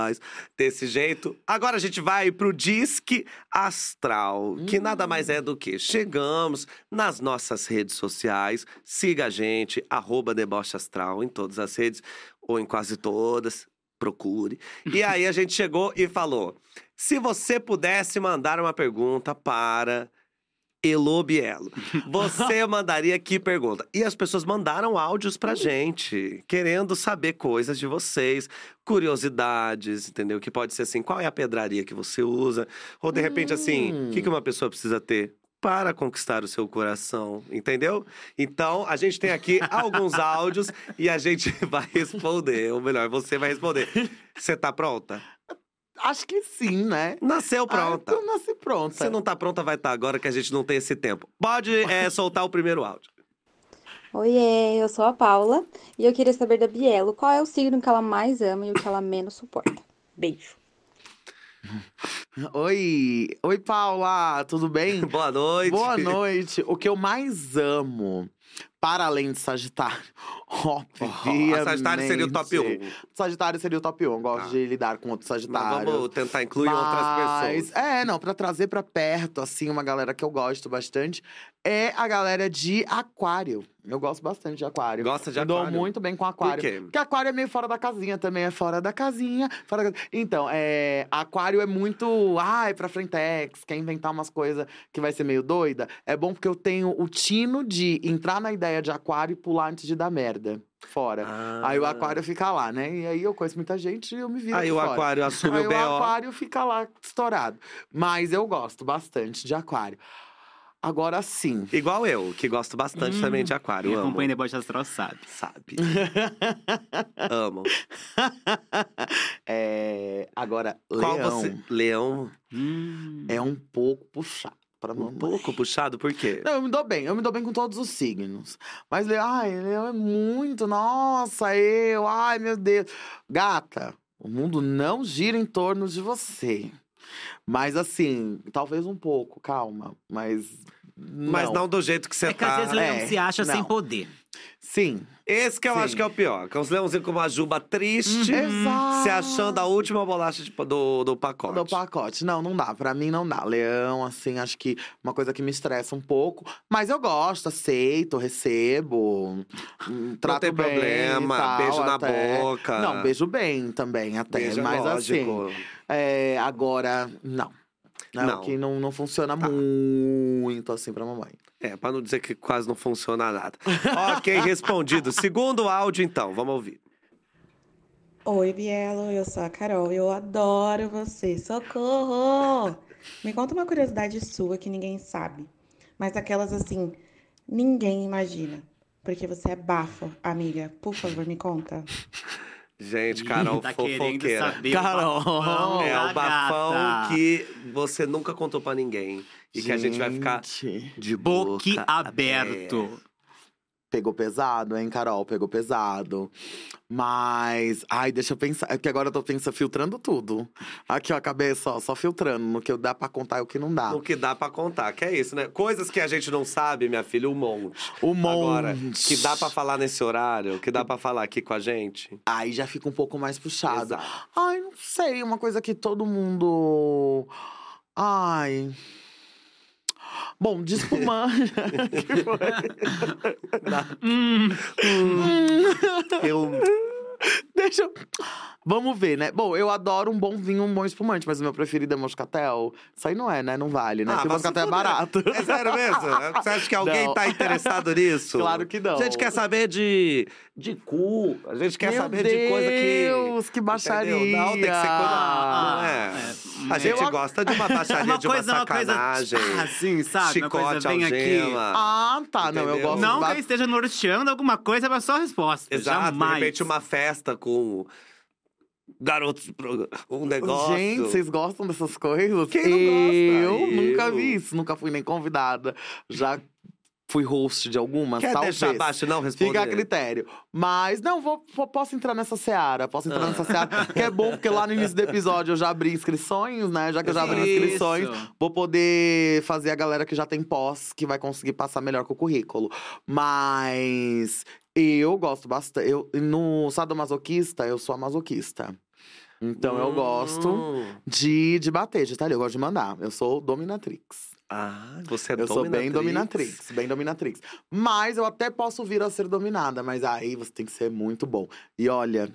desse jeito. Agora a gente vai pro Disque Astral, que nada mais é do que chegamos nas nossas redes sociais, siga a gente, arroba Deboche Astral em todas as redes, ou em quase todas, procure. E aí a gente chegou e falou: se você pudesse mandar uma pergunta para Elo Bielo, você mandaria que pergunta? E as pessoas mandaram áudios pra gente, querendo saber coisas de vocês, curiosidades, entendeu? Que pode ser assim, qual é a pedraria que você usa? Ou de repente assim, o que que uma pessoa precisa ter? Para conquistar o seu coração, entendeu? Então, a gente tem aqui alguns áudios e a gente vai responder. Ou melhor, você vai responder. Você tá pronta? Acho que sim, né? Nasceu pronta. Ah, eu nasci pronta. Se não tá pronta, vai estar agora que a gente não tem esse tempo. Pode é, soltar o primeiro áudio. Oiê, eu sou a Paula e eu queria saber da Bielo qual é o signo que ela mais ama e o que ela menos suporta. Beijo. Oi! Oi, Paula! Tudo bem? Boa noite. Boa noite. O que eu mais amo, para além de Sagitário, obviamente… Sagitário seria o top 1. Sagitário seria o top 1. Eu gosto Tá. de lidar com outros Mas Sagitários. vamos tentar incluir outras Mas, pessoas. É, não, pra trazer pra perto, assim, uma galera que eu gosto bastante, é a galera de Aquário. Eu gosto bastante de Aquário. Gosta de Eu dou aquário? muito bem com Por Aquário. quê? Porque Aquário é meio fora da casinha também, é fora da casinha. Fora da... Então, é, Aquário é muito. Ai, pra frentex, quer inventar umas coisas que vai ser meio doida. É bom porque eu tenho o tino de entrar na ideia de Aquário e pular antes de dar merda. Fora. Ah. Aí o Aquário fica lá, né? E aí eu conheço muita gente e eu me viro Aí o fora. aquário assume Aí o o BO. aquário fica lá estourado. Mas eu gosto bastante de aquário. Agora sim. Igual eu, que gosto bastante também de aquário. Quem acompanha Deboche Astral sabe. Sabe. Amo. É, agora, Qual leão você. Leão. Hum. é um pouco puxado pra Um mamãe. pouco puxado, por quê? Não, eu me dou bem, eu me dou bem com todos os signos. Mas, leão, ai, leão é muito, nossa, eu, ai, meu Deus. Gata, o mundo não gira em torno de você. Mas assim, talvez um pouco, calma. Mas. Mas não do jeito que você É que às tá. vezes leão É, se acha sem não. poder. Sim. Esse que eu Sim. acho que é o pior. Que é uns leãozinhos com uma juba triste, se achando a última bolacha de- do, do pacote. Do pacote. Não, não dá. Pra mim não dá. Leão, assim, acho que uma coisa que me estressa um pouco. Mas eu gosto, aceito, recebo. hum, Trato tem bem problema, tal, beijo na até. boca. Não, beijo bem também, até. Beijo é mas assim, lógico. é, agora, não. É Não. o que não, não funciona Tá. muito assim pra mamãe. É, pra não dizer que quase não funciona nada. ok, respondido. Segundo áudio, então, vamos ouvir. Oi, Bielo, eu sou a Carol, eu adoro você. Socorro! Me conta uma curiosidade sua que ninguém sabe, mas aquelas assim, ninguém imagina. Porque você é bafo, amiga. Por favor, me conta. Gente, Carol tá fofoqueira. saber Carol. o bafão É o bafão gata. que você nunca contou pra ninguém. E que a gente vai ficar Gente, de Boque boca aberto. Pegou pesado, hein, Carol? Pegou pesado. Mas. Ai, deixa eu pensar. É que agora eu tô pensando, filtrando tudo. Aqui, ó, a cabeça, ó, só filtrando. No que dá pra contar e o que não dá. O que dá pra contar, que é isso, né? Coisas que a gente não sabe, minha filha, um monte. O monte. Agora, que dá pra falar nesse horário, que dá pra falar aqui com a gente. Aí já fica um pouco mais puxado. Exato. Ai, não sei, uma coisa que todo mundo. Ai. Bom, de espumante. Que foi? Hum, Eu. Deixa eu. Vamos ver, né? Bom, eu adoro um bom vinho, um bom espumante, mas o meu preferido é moscatel. Isso aí não é, né? Não vale, né? Ah, Porque moscatel é barato. É sério mesmo? Você acha que alguém Não. tá interessado nisso? Claro que não. A gente quer saber de, de cu. A gente quer Meu saber de coisa que. Deus, que baixaria. Entendeu? Não, tem que ser coisa. Ah, não é. é. A gente Eu- gosta de uma baixaria, uma de uma coisa, uma coisa sacanagem. assim, sabe? Uma Chicote, coisa vem aqui. Ah, tá. Não, eu Entendeu? gosto Não de que eu esteja norteando alguma coisa, mas só a resposta. Exato, Jamais. de repente uma festa com garotos, um negócio. Gente, vocês gostam dessas coisas? Quem não gosta? Eu, Eu. nunca vi isso, nunca fui nem convidada. Já fui host de algumas, Quer talvez. deixar abaixo não responder? Fica a critério. Mas, não, vou, vou- posso entrar nessa seara. Posso entrar Ah. nessa seara. Que é bom, porque lá no início do episódio eu já abri inscrições, né? Já que eu já abri Isso. inscrições, vou poder fazer a galera que já tem pós, que vai conseguir passar melhor com o currículo. Mas eu gosto bastante. Eu, no sadomasoquista, eu sou a masoquista. Então eu gosto Hum. de, de bater, de estar ali. Eu gosto de mandar. Eu sou dominatrix. Ah, você é Eu sou bem dominatrix, bem dominatrix. Mas eu até posso vir a ser dominada, mas aí você tem que ser muito bom. E olha,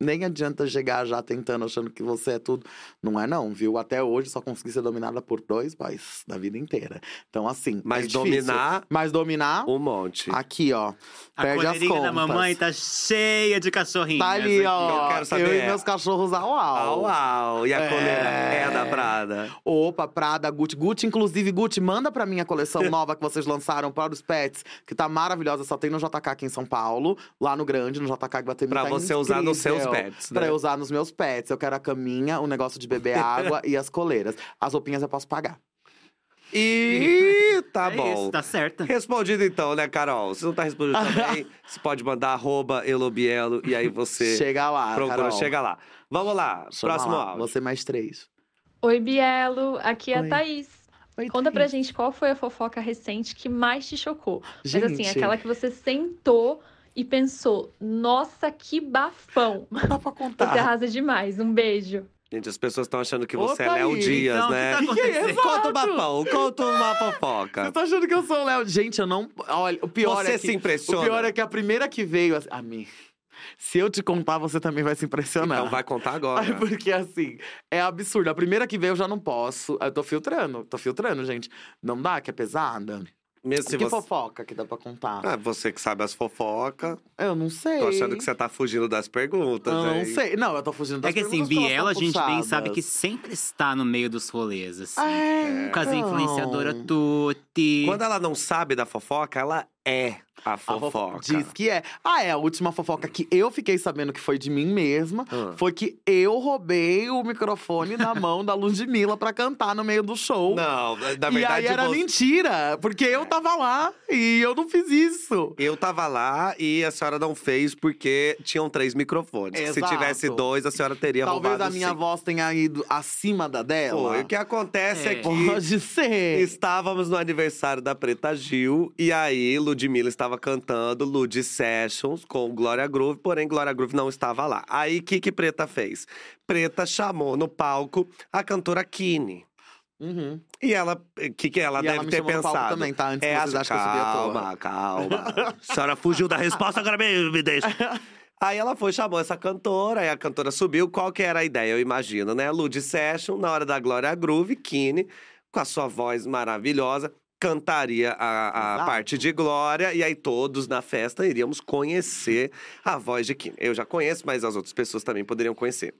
nem adianta chegar já tentando, achando que você é tudo. Não é não, viu? Até hoje só consegui ser dominada por dois boys da vida inteira. Então assim, Mas é dominar Mas dominar, um monte. aqui ó, A perde as contas. da mamãe tá cheia de cachorrinhos. Tá ali, aqui. ó. Eu quero saber e é- meus cachorros au Au, au. au. E a É. coleira é da Prada. Opa, Prada, Gucci. Gucci, inclusive, Gucci, manda pra mim a coleção nova que vocês lançaram para os pets, que tá maravilhosa. Só tem no JK aqui em São Paulo, lá no Grande, no JK Guatemi. Pra tá você usar nos seus incrível. pets, Pra né? eu usar nos meus pets. Eu quero a caminha, o negócio de beber água e as coleiras. As roupinhas eu posso pagar. E tá é bom. Isso, tá certo. Respondido então, né, Carol? Se não tá respondendo também, você pode mandar arroba Elobielo e aí você Chega lá, procura, Carol. chega lá. Vamos lá, Chama próximo lá. áudio. Você mais três. Oi, Bielo. Aqui é Oi. a Thaís. Oi, Conta pra gente qual foi a fofoca recente que mais te chocou. Mas assim, Gente. aquela que você sentou e pensou, nossa, que bafão. Dá pra Você contar. arrasa demais. Um beijo. Gente, as pessoas estão achando que você é Léo Thaís, Dias, então, o que né? tá acontecendo? Conta uma pão, conta uma Você fofoca. tá achando que eu sou o Léo? Gente, eu não. Olha, o pior Você é que. se impressiona? O pior é que a primeira que veio. A mim. Se eu te contar, você também vai se impressionar. Então vai contar agora. Porque assim, é absurdo. A primeira que veio eu já não posso. Eu tô filtrando, tô filtrando, gente. Não dá, que é pesada. Mesmo se que você... fofoca que dá pra contar? Ah, você que sabe as fofocas. Eu não sei. Tô achando que você tá fugindo das perguntas, Eu não hein? sei. Não, eu tô fugindo das É que assim, perguntas, Biela, a gente são bem puxadas. sabe que sempre está no meio dos rolês, assim. É, Com as então. influenciadoras tutti. Quando ela não sabe da fofoca, ela é a A fofo- fofoca. Diz que é. Ah, é. A última fofoca que eu fiquei sabendo que foi de mim mesma Ah. foi que eu roubei o microfone da mão da Ludmilla pra cantar no meio do show. Não, na e verdade, aí era você- mentira, porque eu tava lá e eu não fiz isso. Eu tava lá e a senhora não fez porque tinham três microfones. Se Exato. tivesse dois, a senhora teria Talvez roubado a minha sim. voz tenha ido acima da dela. Foi. O que acontece é, É. que Pode ser. estávamos no aniversário da Preta Gil e aí Ludmilla estava cantando Lud Sessions com Glória Groove, porém Glória Groove não estava lá. Aí o que que Preta fez? Preta chamou no palco a cantora Kine. Uhum. E ela, o que que ela e deve ela ter pensado? também, tá? Antes É, que vocês acham que à toa. calma, calma. a senhora fugiu da resposta, agora me, me deixa. Aí ela foi, chamou essa cantora, aí a cantora subiu. Qual que era a ideia, eu imagino, né? Lud Session, na hora da Glória Groove, Kine, com a sua voz maravilhosa, cantaria a, a parte de Glória. E aí todos na festa iríamos conhecer a voz de Kine. Eu já conheço, mas as outras pessoas também poderiam conhecer.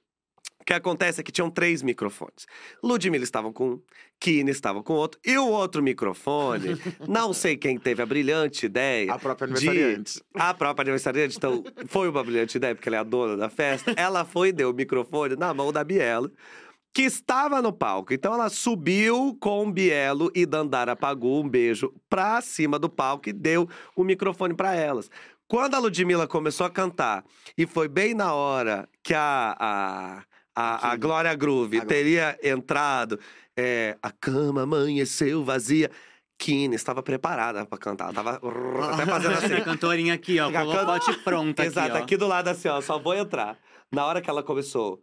O que acontece é que tinham três microfones. Ludmilla estava com um, Kine estava com outro. E o outro microfone, não sei quem teve a brilhante ideia. A própria de- aniversariante. A própria aniversariante, então, foi uma brilhante ideia, porque ela é a dona da festa. Ela foi e deu o microfone na mão da Bielo, que estava no palco. Então, ela subiu com o Bielo e Dandara pagou um beijo pra cima do palco e deu o microfone pra elas. Quando a Ludmilla começou a cantar, e foi bem na hora que a, a, a, a Glória Groove A Glória. teria entrado, é, a cama amanheceu vazia. Kine estava preparada pra cantar. Ela Tava até fazendo Imagina a assim. cantorinha aqui, ó, com o can- pote pronto Exato, aqui, aqui do lado assim, ó, só vou entrar. Na hora que ela começou,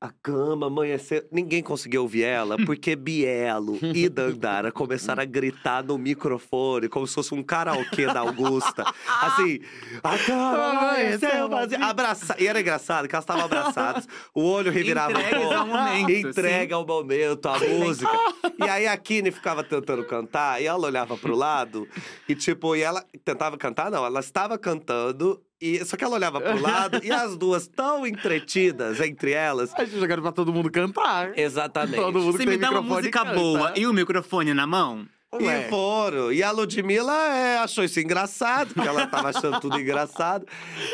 a cama amanheceu, ninguém conseguiu ouvir ela, porque Bielo e Dandara começaram a gritar no microfone, como se fosse um karaokê da Augusta. Assim, a cama amanheceu vazia. Abraça... E era engraçado que elas estavam abraçadas, o olho revirava pouco. ao momento, Entrega ao momento, a música. E aí a Kine ficava tentando cantar, e ela olhava pro lado, e tipo, e ela tentava cantar, não, ela estava cantando, e só que ela olhava pro lado, e as duas tão entretidas entre elas. A gente jogaram pra todo mundo cantar. Exatamente. Todo mundo Se me tem dá uma microfone música canta. boa e o microfone na mão, Ué. E foram. E a Ludmilla é, achou isso engraçado, porque ela tava achando tudo engraçado.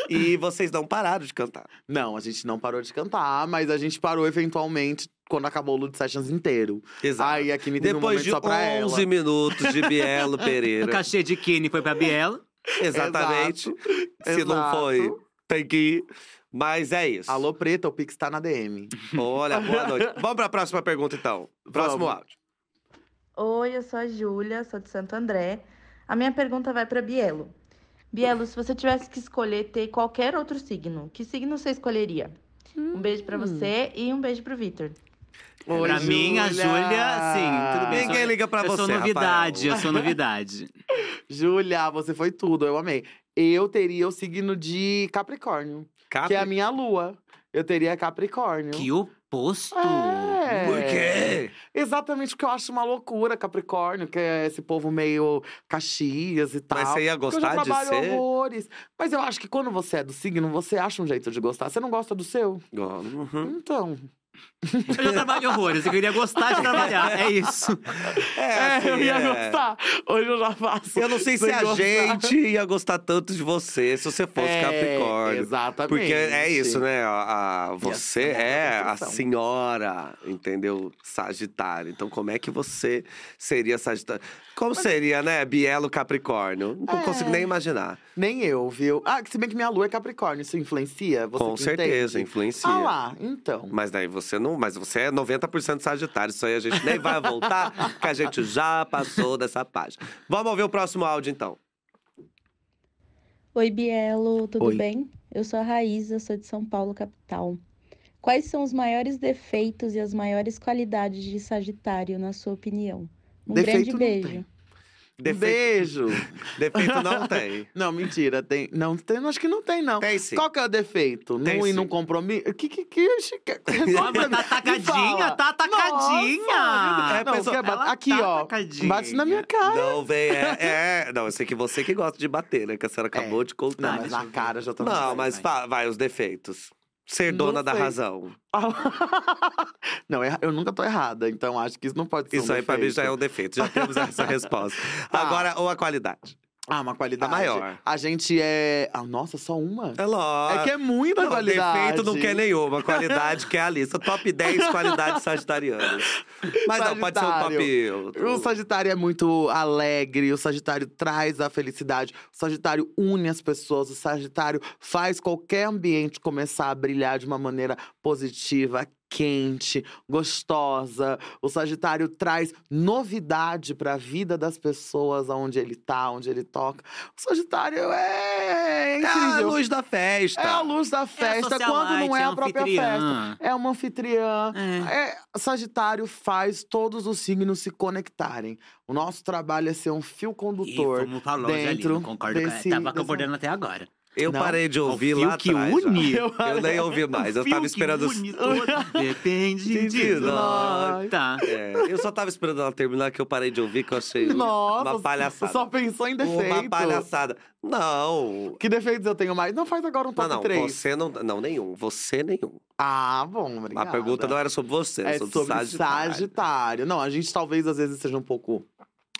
E vocês não pararam de cantar. Não, a gente não parou de cantar, mas a gente parou eventualmente quando acabou o Lud Sessions inteiro. Exato. Aí aqui me teve um Depois momento de só pra 11 ela. minutos de Bielo o Pereira. cachê de Kine foi pra Biela. Exatamente. Se não Exato. foi, tem que ir. Mas é isso. Alô, Preta, o Pix tá na DM. Olha, boa noite. Vamos pra próxima pergunta, então. Próximo Vamos. áudio. Oi, eu sou a Júlia, sou de Santo André. A minha pergunta vai para Bielo. Bielo, se você tivesse que escolher ter qualquer outro signo, que signo você escolheria? Um beijo para você e um beijo pro Vitor. Oi, pra mim, a Júlia, sim, tudo bem. Ninguém sou- liga pra eu sou você, novidade, Rafael. eu sou novidade. Júlia, você foi tudo, eu amei. Eu teria o signo de Capricórnio, Cap... que é a minha lua. Eu teria Capricórnio. Que oposto! É. Por quê? Exatamente porque eu acho uma loucura Capricórnio, que é esse povo meio Caxias e tal. Mas você ia eu gostar de ser? horrores. Mas eu acho que quando você é do signo, você acha um jeito de gostar. Você não gosta do seu? Uhum. Então. Eu já trabalho horrores, eu queria gostar de trabalhar, é isso. É, assim, eu ia é. gostar. Hoje eu já faço. Eu não sei se a gostar. gente ia gostar tanto de você se você fosse É, Capricórnio. Exatamente. Porque é isso, né? A, a- você é a construção. senhora, entendeu? Sagitário. Então, como é que você seria Sagitário? Como seria, né? Bielo Capricórnio? Não É. consigo nem imaginar. Nem eu, viu? Ah, se bem que minha lua é Capricórnio, isso influencia? Você Com certeza, entende? influencia. Ah lá, então. Mas daí você não. Mas você é 90% Sagitário. Isso aí a gente nem vai voltar, que a gente já passou dessa página. Vamos ouvir o próximo áudio, então. Oi, Bielo, tudo Oi. bem? Eu sou a Raíza, sou de São Paulo, capital. Quais são os maiores defeitos e as maiores qualidades de Sagitário, na sua opinião? Um Defeito grande não beijo. Defeito, Beijo. defeito não tem. Não, mentira. Tem. Não, tem, acho que não tem, não. Tem sim. Qual que é o defeito? Tem não ir num compromisso? Que que que que- resolve. Tá atacadinha, tá atacadinha. Nossa, É, não, ela aqui, tá ó. atacadinha. Bate na minha cara. Não vem, é, é. Não, eu sei que você que gosta de bater, né? Que a senhora acabou de Não, contar. mas na cara já tô Não, mas vai, os defeitos. Ser dona da razão. não, eu nunca tô errada, então acho que isso não pode ser Isso um aí pra mim já é um defeito. defeito. Já temos essa resposta. Tá. Agora, ou a qualidade. Ah, uma qualidade. A maior. A gente é. Ah, nossa, só uma? É lógico. É que é muita Não, qualidade. defeito não quer nenhuma. Qualidade que é a lista. Top 10 qualidades sagitarianas. Mas não, pode ser um top. O Sagitário é muito alegre, o Sagitário traz a felicidade, o Sagitário une as pessoas, o Sagitário faz qualquer ambiente começar a brilhar de uma maneira positiva, quente, gostosa. O Sagitário traz novidade para a vida das pessoas aonde ele tá, onde ele toca. O Sagitário é É a incrível. luz da festa. É a luz da festa quando não é a própria festa. É uma anfitriã. É, Sagitário faz todos os signos se conectarem. O nosso trabalho é ser um fio E condutor. vamos pra ali, dentro não concordo com desse- Tava dessa- concordando até agora. Eu Não? parei de ouvir lá que atrás. já. une. Eu Eu nem ouvi mais. Eu Fio tava que esperando. une. Depende de nós. Tá. É, eu só tava esperando ela terminar, que eu parei de ouvir, que eu achei Nossa, uma palhaçada. Só pensou em defeito. Uma palhaçada. Não. Que defeitos eu tenho mais? Não faz agora um Não, top não, 3. você não. Não, nenhum. Você nenhum. Ah, bom, obrigada. A pergunta não era sobre você, é sobre, sobre Sagitário. Sagitário. Não, a gente talvez às vezes seja um pouco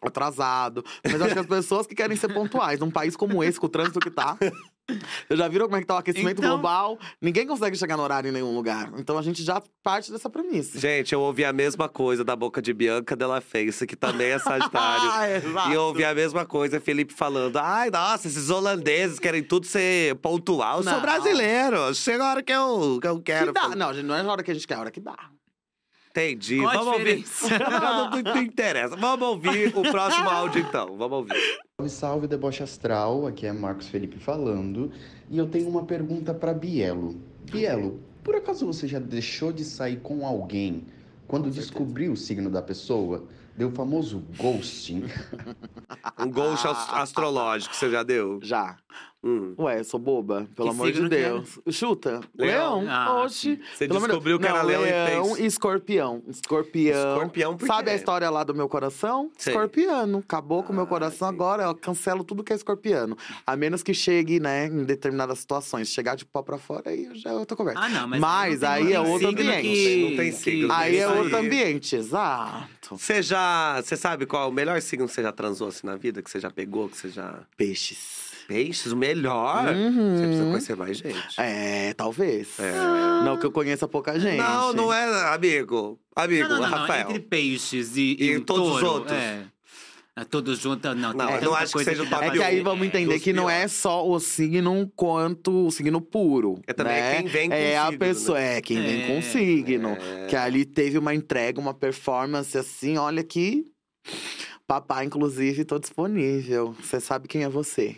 atrasado. Mas acho que as pessoas que querem ser pontuais, num país como esse, com o trânsito que tá. Vocês já viram como é que tá o aquecimento Então- global? Ninguém consegue chegar no horário em nenhum lugar. Então a gente já parte dessa premissa. Gente, eu ouvi a mesma coisa da boca de Bianca Della Face, que também é Sagitário. Ah, exato. E eu ouvi a mesma coisa, Felipe falando: ai, nossa, esses holandeses querem tudo ser pontual. Eu sou brasileiro, chega a hora que eu, que eu quero. Que dá. Não, gente, não é na hora que a gente quer, é a hora que dá. Entendi. Qual Vamos ouvir. não, não, não interessa. Vamos ouvir o próximo áudio, então. Vamos ouvir. Salve, salve, deboche astral. Aqui é Marcos Felipe falando. E eu tenho uma pergunta para Bielo. Bielo, por acaso você já deixou de sair com alguém quando descobriu o signo da pessoa? Deu o famoso ghosting? Um Ah. astrológico, você já deu? Já. Hum. Ué, sou boba? Pelo Que amor de é? Deus. Chuta. Leão. Leão. Ah, Oxi. Você descobriu que era leão, e fez. e escorpião. Escorpião. Escorpião, por Sabe a história lá do meu coração? Sei. Escorpiano. Acabou com o meu Ah, coração entendi. agora. Eu cancelo tudo que é escorpiano. A menos que chegue, né, em determinadas situações. Chegar de pau pra fora, aí já é outra conversa. Ah, não, mas. Mas não aí é outro ambiente. que- Não tem signo, aí é outro ambiente, exato. Você já. Você sabe qual é o melhor signo que você já transou assim na vida? Que você já pegou, que você já. Peixes. Peixes, o melhor? Uhum. Você precisa conhecer mais gente. É, talvez. É. Não que eu conheça pouca gente. Não, não é, amigo. Amigo, Não, não, não, não. Rafael. Entre peixes e, E o todos os touro, outros? É. É, Todos juntos, não. Não, tanta não acho que seja o top É que aí vamos entender que não é só o signo quanto o signo puro. É também né? quem vem com É a signo, pessoa, né? é quem vem É, com signo. É. Que ali teve uma entrega, uma performance assim, olha que. Papai, inclusive, tô disponível. Você sabe quem é você.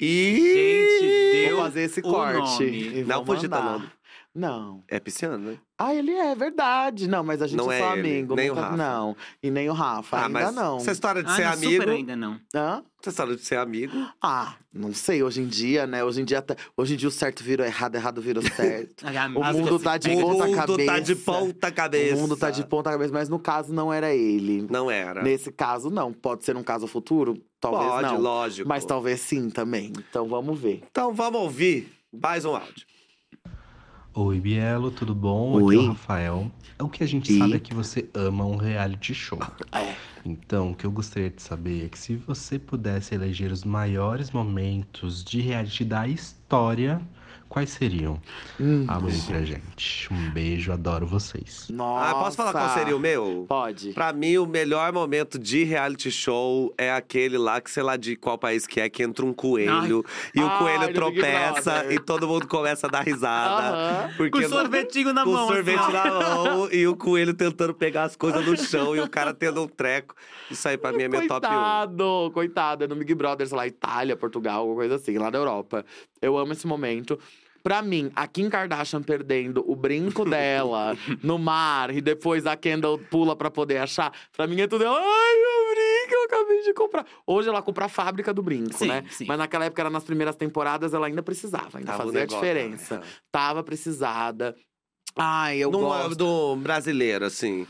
E. Gente, deu Vou fazer esse corte. Não vou mandar. nome. Não. É pisciano, né? Ah, ele é verdade. Não, mas a gente Não é é só ele, amigo. nem o nunca- Rafa. Não. E nem o Rafa. Ah, ainda mas não. essa história de Ah, ser não, amigo. super ainda não. Hã? Essa história de ser amigo. Ah, não sei. Hoje em dia, né? Hoje em dia, tá- hoje em dia o certo vira o errado, errado vira o certo. O O mundo tá de o ponta mundo cabeça. tá de ponta cabeça. O mundo tá de ponta cabeça, mas no caso não era ele. Não era. Nesse caso, não. Pode ser um caso futuro? Talvez Pode, não. lógico. Mas talvez sim também. Então vamos ver. Então vamos ouvir mais um áudio. Oi, Bielo, tudo bom? Oi. Aqui é o Rafael. O que a gente E? sabe é que você ama um reality show. É. Então, o que eu gostaria de saber é que se você pudesse eleger os maiores momentos de reality da história, quais seriam? Hum. Abre pra gente. Um beijo, adoro vocês. Nossa. Ah, posso falar qual seria o meu? Pode. Pra mim, o melhor momento de reality show é aquele lá que, sei lá de qual país que é, que entra um coelho e o Ai, coelho tropeça e todo mundo começa a dar risada. Porque Com sorvetinho na com mão. sorvete assim, ó. na mão e o coelho tentando pegar as coisas no chão e o cara tendo um treco. Isso aí pra mim é meu top 1. Coitado, coitado. É no Big Brother, sei lá, Itália, Portugal, alguma coisa assim, lá da Europa. Eu amo esse momento. Pra mim, a Kim Kardashian perdendo o brinco dela no mar e depois a Kendall pula pra poder achar, pra mim é tudo. Ai, meu brinco, eu acabei de comprar. Hoje ela compra a fábrica do brinco, Sim, né? sim. Mas naquela época, era nas primeiras temporadas, ela ainda precisava, ainda Tava fazia a negócio, diferença. né? Tava precisada. Ai, eu Num- gosto. do brasileiro, assim.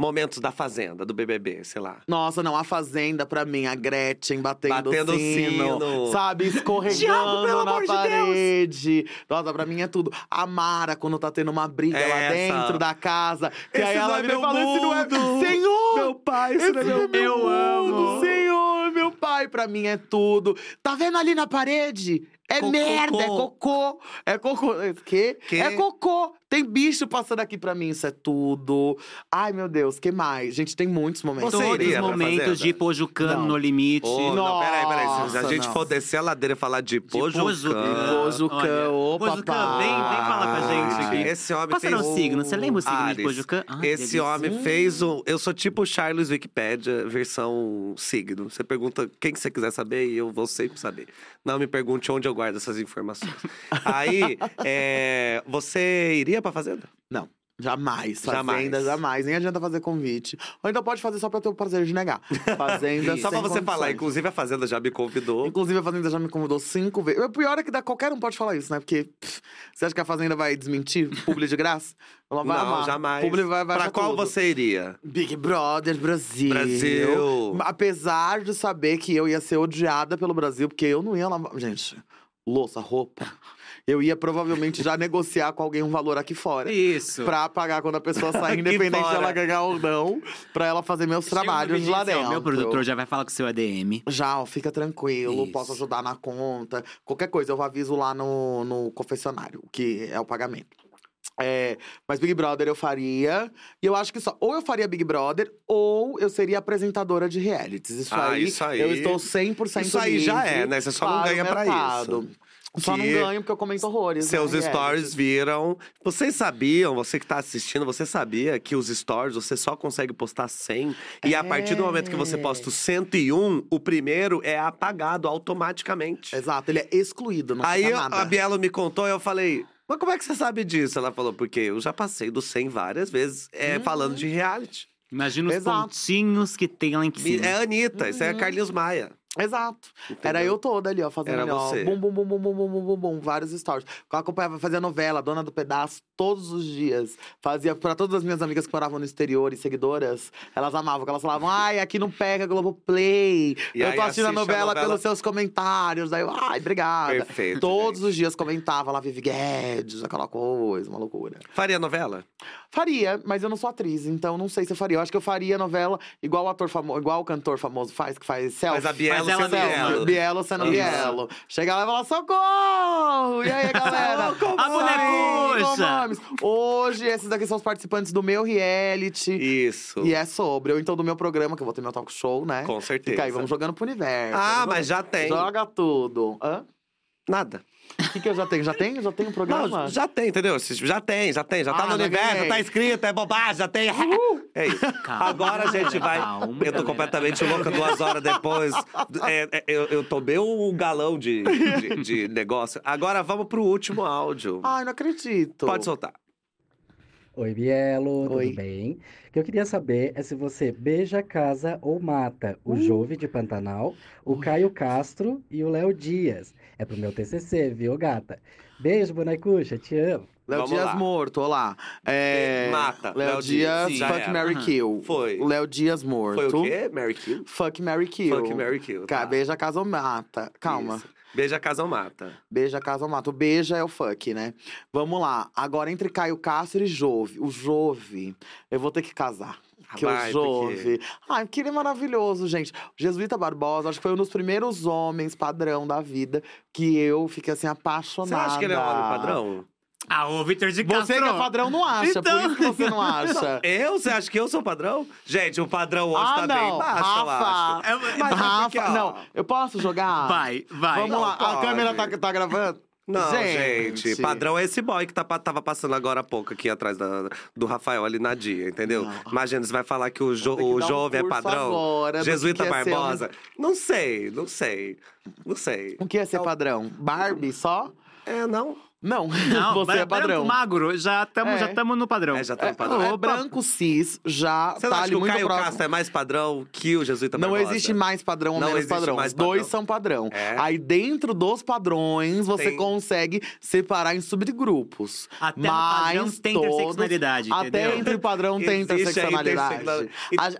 Momentos da Fazenda, do BBB, sei lá. Nossa, não, a Fazenda, pra mim, a Gretchen batendo, Batendo o sino, sino. sabe? Escorregando Diabo, pelo na amor de Deus! parede. Nossa, pra mim é tudo. A Mara, quando tá tendo uma briga lá Essa. dentro da casa. Que Esse aí ela é e meu fala, esse não é... Senhor! Meu pai, Esse não é meu Eu mundo, amo. Senhor, meu pai, pra mim é tudo. Tá vendo ali na parede? É Cocô. merda, é cocô. É cocô. Que? Que? É cocô. Tem bicho passando aqui pra mim, isso é tudo. Ai, meu Deus, que mais? Gente, tem muitos momentos. Você Todos os iria pra momentos fazenda? de pojucano Não. no limite. Ô, não, peraí, peraí. Se a Nossa, gente não. for descer a ladeira e falar de. Pojucã. Pojucã, Olha, ô, Pojucã, papai. vem, vem falar com a gente aqui. Esse homem Qual fez será o signo? Você lembra o signo de Ares. Pojucã? Ai, Esse delícia. homem fez um. Eu sou tipo o Charles Wikipedia, versão signo. Você pergunta quem que você quiser saber e eu vou sempre saber. Não me pergunte onde eu guardo essas informações. Aí, é, você iria pra fazenda? Não. Jamais. Jamais. Fazenda, jamais. Nem adianta fazer convite. Ou então pode fazer só pra ter o prazer de negar. Fazenda, Só pra você falar, condições. inclusive a Fazenda já me convidou. Inclusive, a Fazenda já me convidou cinco vezes. O pior é que dá, qualquer um pode falar isso, né? Porque pff, você acha que a Fazenda vai desmentir? Publi de graça? Ela vai Não, amar. jamais. Publi vai, vai pra qual tudo. você iria? Big Brother Brasil. Brasil. Apesar de saber que eu ia ser odiada pelo Brasil, porque eu não ia lavar. Gente, louça, roupa. Eu ia provavelmente já negociar com alguém um valor aqui fora. Isso. Pra pagar quando a pessoa sair, independente fora. dela ganhar ou não, pra ela fazer meus Chega trabalhos lá dentro. Meu produtor já vai falar com o seu ADM. Já, ó, fica tranquilo, Isso. posso ajudar na conta. Qualquer coisa, eu aviso lá no, no confessionário, que é o pagamento. É, mas Big Brother eu faria. E eu acho que só. Ou eu faria Big Brother, ou eu seria apresentadora de realities. Isso, Ah, aí, isso aí- Eu estou 100% Isso aí já é, né? Você só não ganha pra mercado. Só não ganho porque eu comento horrores. Seus né, stories viram. Vocês sabiam, você que tá assistindo, você sabia que os stories você só consegue postar 100? E a partir do momento que você É. posta o 101, o primeiro é apagado automaticamente. Exato, ele é excluído, não Aí eu- nada. a Bielo me contou e eu falei. Mas como é que você sabe disso? Ela falou, porque eu já passei do 100 várias vezes é, Uhum. falando de reality. Imagina os Exato. pontinhos que tem lá em cima. É a Anitta, isso é Uhum. Carlinhos Maia. Exato. Era entendeu? eu toda ali, ó, fazendo Era ali, ó. você. Bum, bum, bum, bum, bum, bum, bum, bum, bum, vários stories. Eu acompanhava, fazia novela, Dona do Pedaço, todos os dias. Fazia pra todas as minhas amigas que moravam no exterior e seguidoras, elas amavam, que elas falavam, ai, aqui não pega Globoplay. E eu tô assistindo a assiste a novela, novela- pelos seus comentários. Daí eu, ai, obrigada. Perfeito. Todos gente. os dias comentava lá, Vivi Guedes, aquela coisa, uma loucura. Faria novela? Faria, mas eu não sou atriz, então não sei se eu faria. Eu acho que eu faria novela igual o ator famoso, igual o cantor famoso faz, que faz selfie. Mas a Bielo mesma. Bielo. Bielo sendo Isso. Bielo. Chega lá e fala, socorro! E aí, galera? A bonecucha! Hoje, esses daqui são os participantes do meu reality. Isso. E é sobre, ou então do meu programa, que eu vou ter meu talk show, né? Com certeza. Fica aí, vamos jogando pro universo. Ah, mas já tem. Joga tudo. Hã? Nada. O que, que eu já tenho? Já tenho? Já tenho um programa? Não, já tem, entendeu? Já tem, já tem. Já tá Ah, no universo, tá escrito, é bobagem, já tem. É isso. Calma, Agora a gente vai. calma, eu tô completamente louca duas horas depois. É, é, eu, eu tomei um galão de, de, de negócio. Agora vamos pro último áudio. Ai, não acredito. Pode soltar. Oi, Bielo, Oi. tudo bem? O que eu queria saber é se você beija, casa ou mata o Jove de Pantanal, o Caio Castro e o Léo Dias. É pro meu TCC, viu, gata? Beijo, bonecucha, te amo. Léo Dias lá. morto, olá. É... Mata. Léo Léo Dias, Dias, fuck, era. Mary Aham. kill. Foi. O Léo Dias morto. Foi o quê? Mary Kill? Fuck, Mary kill. Fuck, Mary Kill. Tá. Beija, casa ou mata. Calma. Isso. Beija, casa ou mata. Beija, casa ou mata. O beija é o fuck, né? Vamos lá. Agora, entre Caio Castro e Jove. O Jove, eu vou ter que casar. Que Vai, o por quê? Jove. Ai, que ele é maravilhoso, gente. O Jesuíta Barbosa, acho que foi um dos primeiros homens padrão da vida que eu fiquei assim, Você apaixonada. acha que ele é um homem padrão? Ah, o Vitor de Castro. Você que é padrão não acha, Então. por isso que você não acha. Eu? Você acha que eu sou padrão? Gente, o padrão hoje ah, tá não. bem baixo, eu acho. Rafa. É- Mas é Rafa, porque, ó, não. Eu posso jogar? Vai, vai. Vamos Não lá. A pode. câmera tá, tá gravando? Não, gente, Gente. padrão é esse boy que tá, tava passando agora há pouco aqui atrás da- do Rafael ali na dia, entendeu? Não. Imagina, você vai falar que o, jo, que o dar um jovem é padrão? agora Jesuíta é Barbosa? Não sei, não sei. Não sei. O que é ser Então- padrão? Barbie só? É, não. Não, Não, você é branco, padrão. magro, já estamos É. já tamo no padrão. É, já tá É, no padrão. o branco cis já Você tá acha ali que o muito Caio próximo. Castro é mais padrão que o Jesuíta Não Barbosa? existe mais padrão ou Não menos padrão. mais Os dois padrão. são padrão. É. Aí dentro dos padrões, você Tem- consegue separar em subgrupos. Até no Mas padrão tem todos- interseccionalidade, Até entendeu? entre padrão tem interseccionalidade.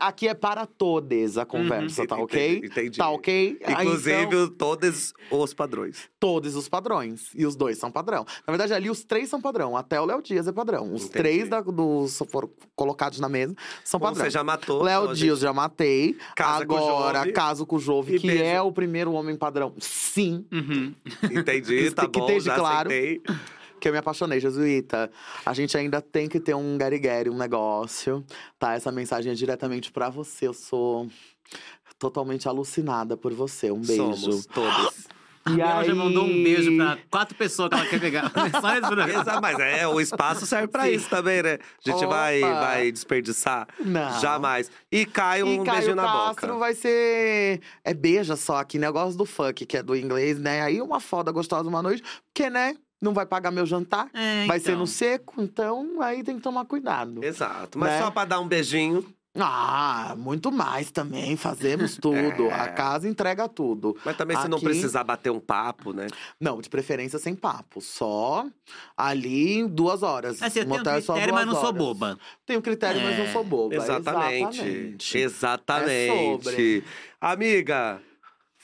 Aqui é para todas a conversa, tá ok? Entendi, entendi. Tá ok? Inclusive, então, todos os padrões. todos os padrões. E os dois são padrão. Na verdade, ali os três são padrão. Até o Léo Dias é padrão. Os Entendi. três da, dos foram colocados na mesa são Bom, padrão. Você já matou. Léo Dias gente. já matei. Casa com o Agora, Jove. caso com o Jove, que beijo. é o primeiro homem padrão. Sim. Uhum. Entendi, Isso tá que bom, esteja já claro. aceitei. Que eu me apaixonei, Jesuíta. A gente ainda tem que ter um garigueri, um negócio. Tá? Essa mensagem é diretamente pra você. Eu sou totalmente alucinada por você. Um beijo. Somos todos. A Biela já mandou um beijo pra quatro pessoas que ela quer pegar. Só programa. Exato, mas é, o espaço serve pra isso também, né? A gente vai, Opa. vai desperdiçar? Não. Jamais. E Caio, E um Caio beijinho na Castro boca. vai ser. É beija só aqui, negócio do fuck, que é do inglês, né? Aí uma foda gostosa uma noite, porque, né? não vai pagar meu jantar, É, vai ser então. no seco, então aí tem que tomar cuidado. Exato. Mas Né? só pra dar um beijinho. Ah, muito mais também, fazemos tudo. É. A casa entrega tudo. Mas também se não Aqui- precisar bater um papo, né? Não, de preferência sem papo, só ali em duas horas. Assim, eu tenho é só critério, mas não sou horas. boba. Tenho critério, mas não É, sou boba. Exatamente. Exatamente. Exatamente. É sobre. Amiga,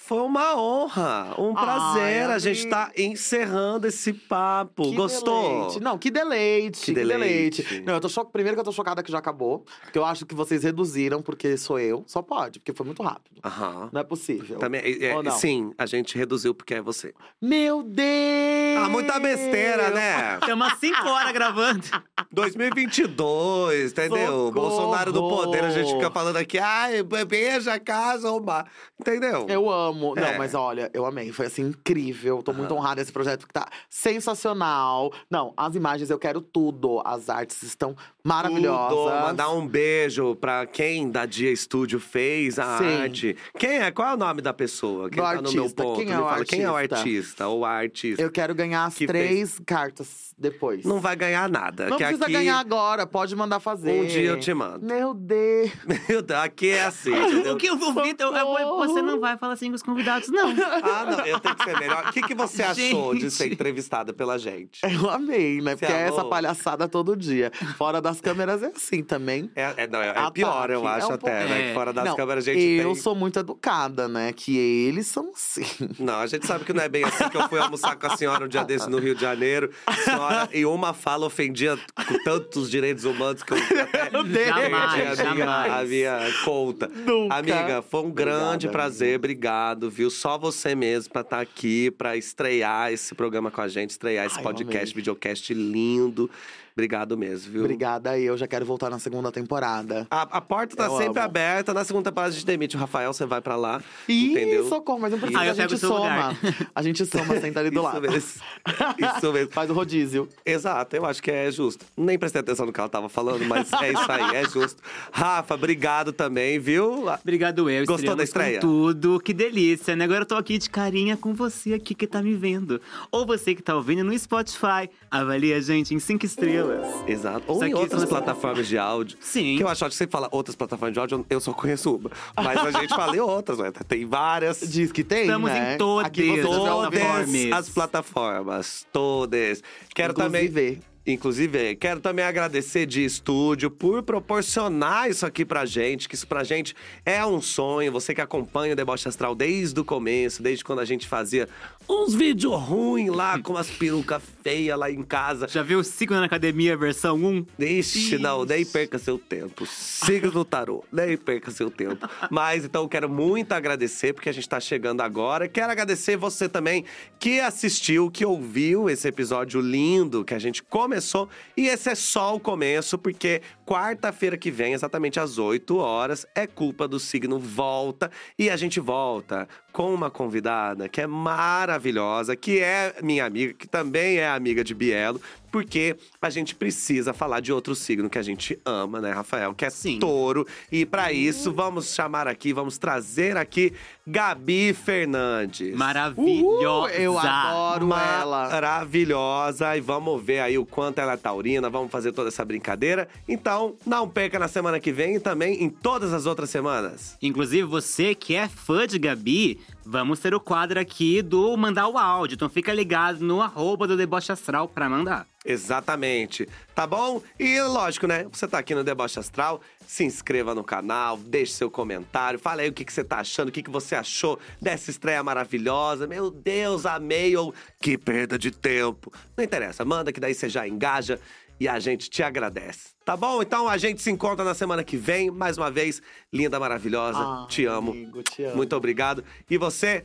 foi uma honra, um Ai, prazer. a gente amiga. tá encerrando esse papo. Que Gostou? deleite. Não, que deleite, Que que, deleite. deleite. Não, eu tô cho... Primeiro que eu tô chocada que já acabou. Porque eu acho que vocês reduziram, porque sou eu. Só pode, porque foi muito rápido. Aham. Não é possível. Também, é, Ou não? sim, a gente reduziu porque é você. Meu Deus! Ah, muita besteira, né? Umas 5 horas gravando. 2022, entendeu? Socorro! Bolsonaro do poder, a gente fica falando aqui, ai, beija casa, ou mar. Entendeu? Eu amo. É. Não, mas olha, eu amei. Foi assim, incrível. Tô muito Aham. honrada esse projeto que tá sensacional. Não, as imagens eu quero tudo. As artes estão maravilhosas. Tudo. Mandar um beijo pra quem da Dia Estúdio fez a Sim. arte. Quem é? Qual é o nome da pessoa? Quem Do tá no meu artista. ponto? Quem é Me o fala, Quem é o artista? artista ou a artista? Eu quero ganhar as Que três cartas depois. Não vai ganhar nada. Não que precisa aqui, ganhar agora, pode mandar fazer. Um dia eu te mando. Meu Deus. Meu Deus, aqui é assim, entendeu? O que eu vou Vitor, eu vou- você não vai falar assim com os convidados, não. Ah, não, eu tenho que ser melhor. O que, que você achou de ser Gente. entrevistada pela gente? Eu amei, né? Você Porque é amou? essa palhaçada todo dia. Fora das câmeras é assim também. É, é, não, é, é Ataque, pior, eu é acho um até, pouco- né? Que É. fora das Não, câmeras a gente eu tem... sou muito educada, né? Que eles são assim. Não, a gente sabe que não é bem assim que eu fui almoçar com a senhora um dia desse no Rio de Janeiro. Senhora, e uma fala ofendia com tantos direitos humanos que eu até. Jamais, a minha, a minha conta. Nunca. Amiga, foi um grande Obrigada, prazer, obrigado, viu? Só você mesmo pra estar aqui, pra estrear esse programa com a gente, estrear esse Ai, podcast, videocast lindo. Obrigado mesmo, viu? Obrigada, eu já quero voltar na segunda temporada. A, a porta tá Eu sempre amo. aberta. Na segunda temporada a gente demite o Rafael, você vai pra lá. Ih, entendeu? socorro, mas não precisa, Ah, a gente soma. lugar. A gente soma, senta ali do Isso lado. mesmo. Isso mesmo. Faz o rodízio. Exato, eu acho que é justo. Nem prestei atenção no que ela tava falando, mas é isso aí, é justo. Rafa, obrigado também, viu? Obrigado, eu. Gostou da estreia? tudo. Que delícia, né? Agora eu tô aqui de carinha com você aqui que tá me vendo. Ou você que tá ouvindo no Spotify. Avalie a gente em cinco estrelas. Exato. Ou Isso em aqui outras plataformas de áudio. Sim. Que eu acho que você fala outras plataformas de áudio, eu só conheço uma. Mas a gente fala em outras, né? Tem várias. Diz que tem, Estamos né? em todas Aqui. Todas as plataformas. Todas. Quero também. Inclusive, Inclusive, quero também agradecer de estúdio por proporcionar isso aqui pra gente, que isso pra gente é um sonho. Você que acompanha o Deboche Astral desde o começo, desde quando a gente fazia uns vídeos ruins lá, com as perucas feias lá em casa. Já viu o Signo na Academia versão 1? Ixi, não, nem perca seu tempo. Siga no tarô, nem perca seu tempo. Mas então eu quero muito agradecer, porque a gente tá chegando agora. Quero agradecer você também que assistiu, que ouviu esse episódio lindo que a gente começou. E esse é só o começo, porque quarta-feira que vem, exatamente às 8 horas, é culpa do signo volta. E a gente volta com uma convidada que é maravilhosa, que é minha amiga, que também é amiga de Bielo, porque a gente precisa falar de outro signo que a gente ama, né, Rafael? Que é Sim. touro. E para isso, vamos chamar aqui, vamos trazer aqui Gabi Fernandes. Maravilhosa. eu adoro ela. Maravilhosa. E vamos ver aí o quanto ela é taurina, vamos fazer toda essa brincadeira. Então, não perca na semana que vem e também em todas as outras semanas. Inclusive, você que é fã de Gabi, vamos ter o quadro aqui do mandar o áudio. Então fica ligado no arroba do Deboche Astral pra mandar. Exatamente. Tá bom? E lógico, né? Você tá aqui no Deboche Astral, se inscreva no canal, deixe seu comentário, fala aí o que, que você tá achando, o que, que você achou dessa estreia maravilhosa. Meu Deus, amei ou que perda de tempo. Não interessa, manda que daí você já engaja e a gente te agradece. Tá bom? Então a gente se encontra na semana que vem. Mais uma vez, linda, maravilhosa. Ai, te amo. amigo, te amo. Muito obrigado. E você,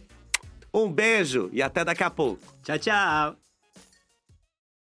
um beijo e até daqui a pouco. Tchau, tchau.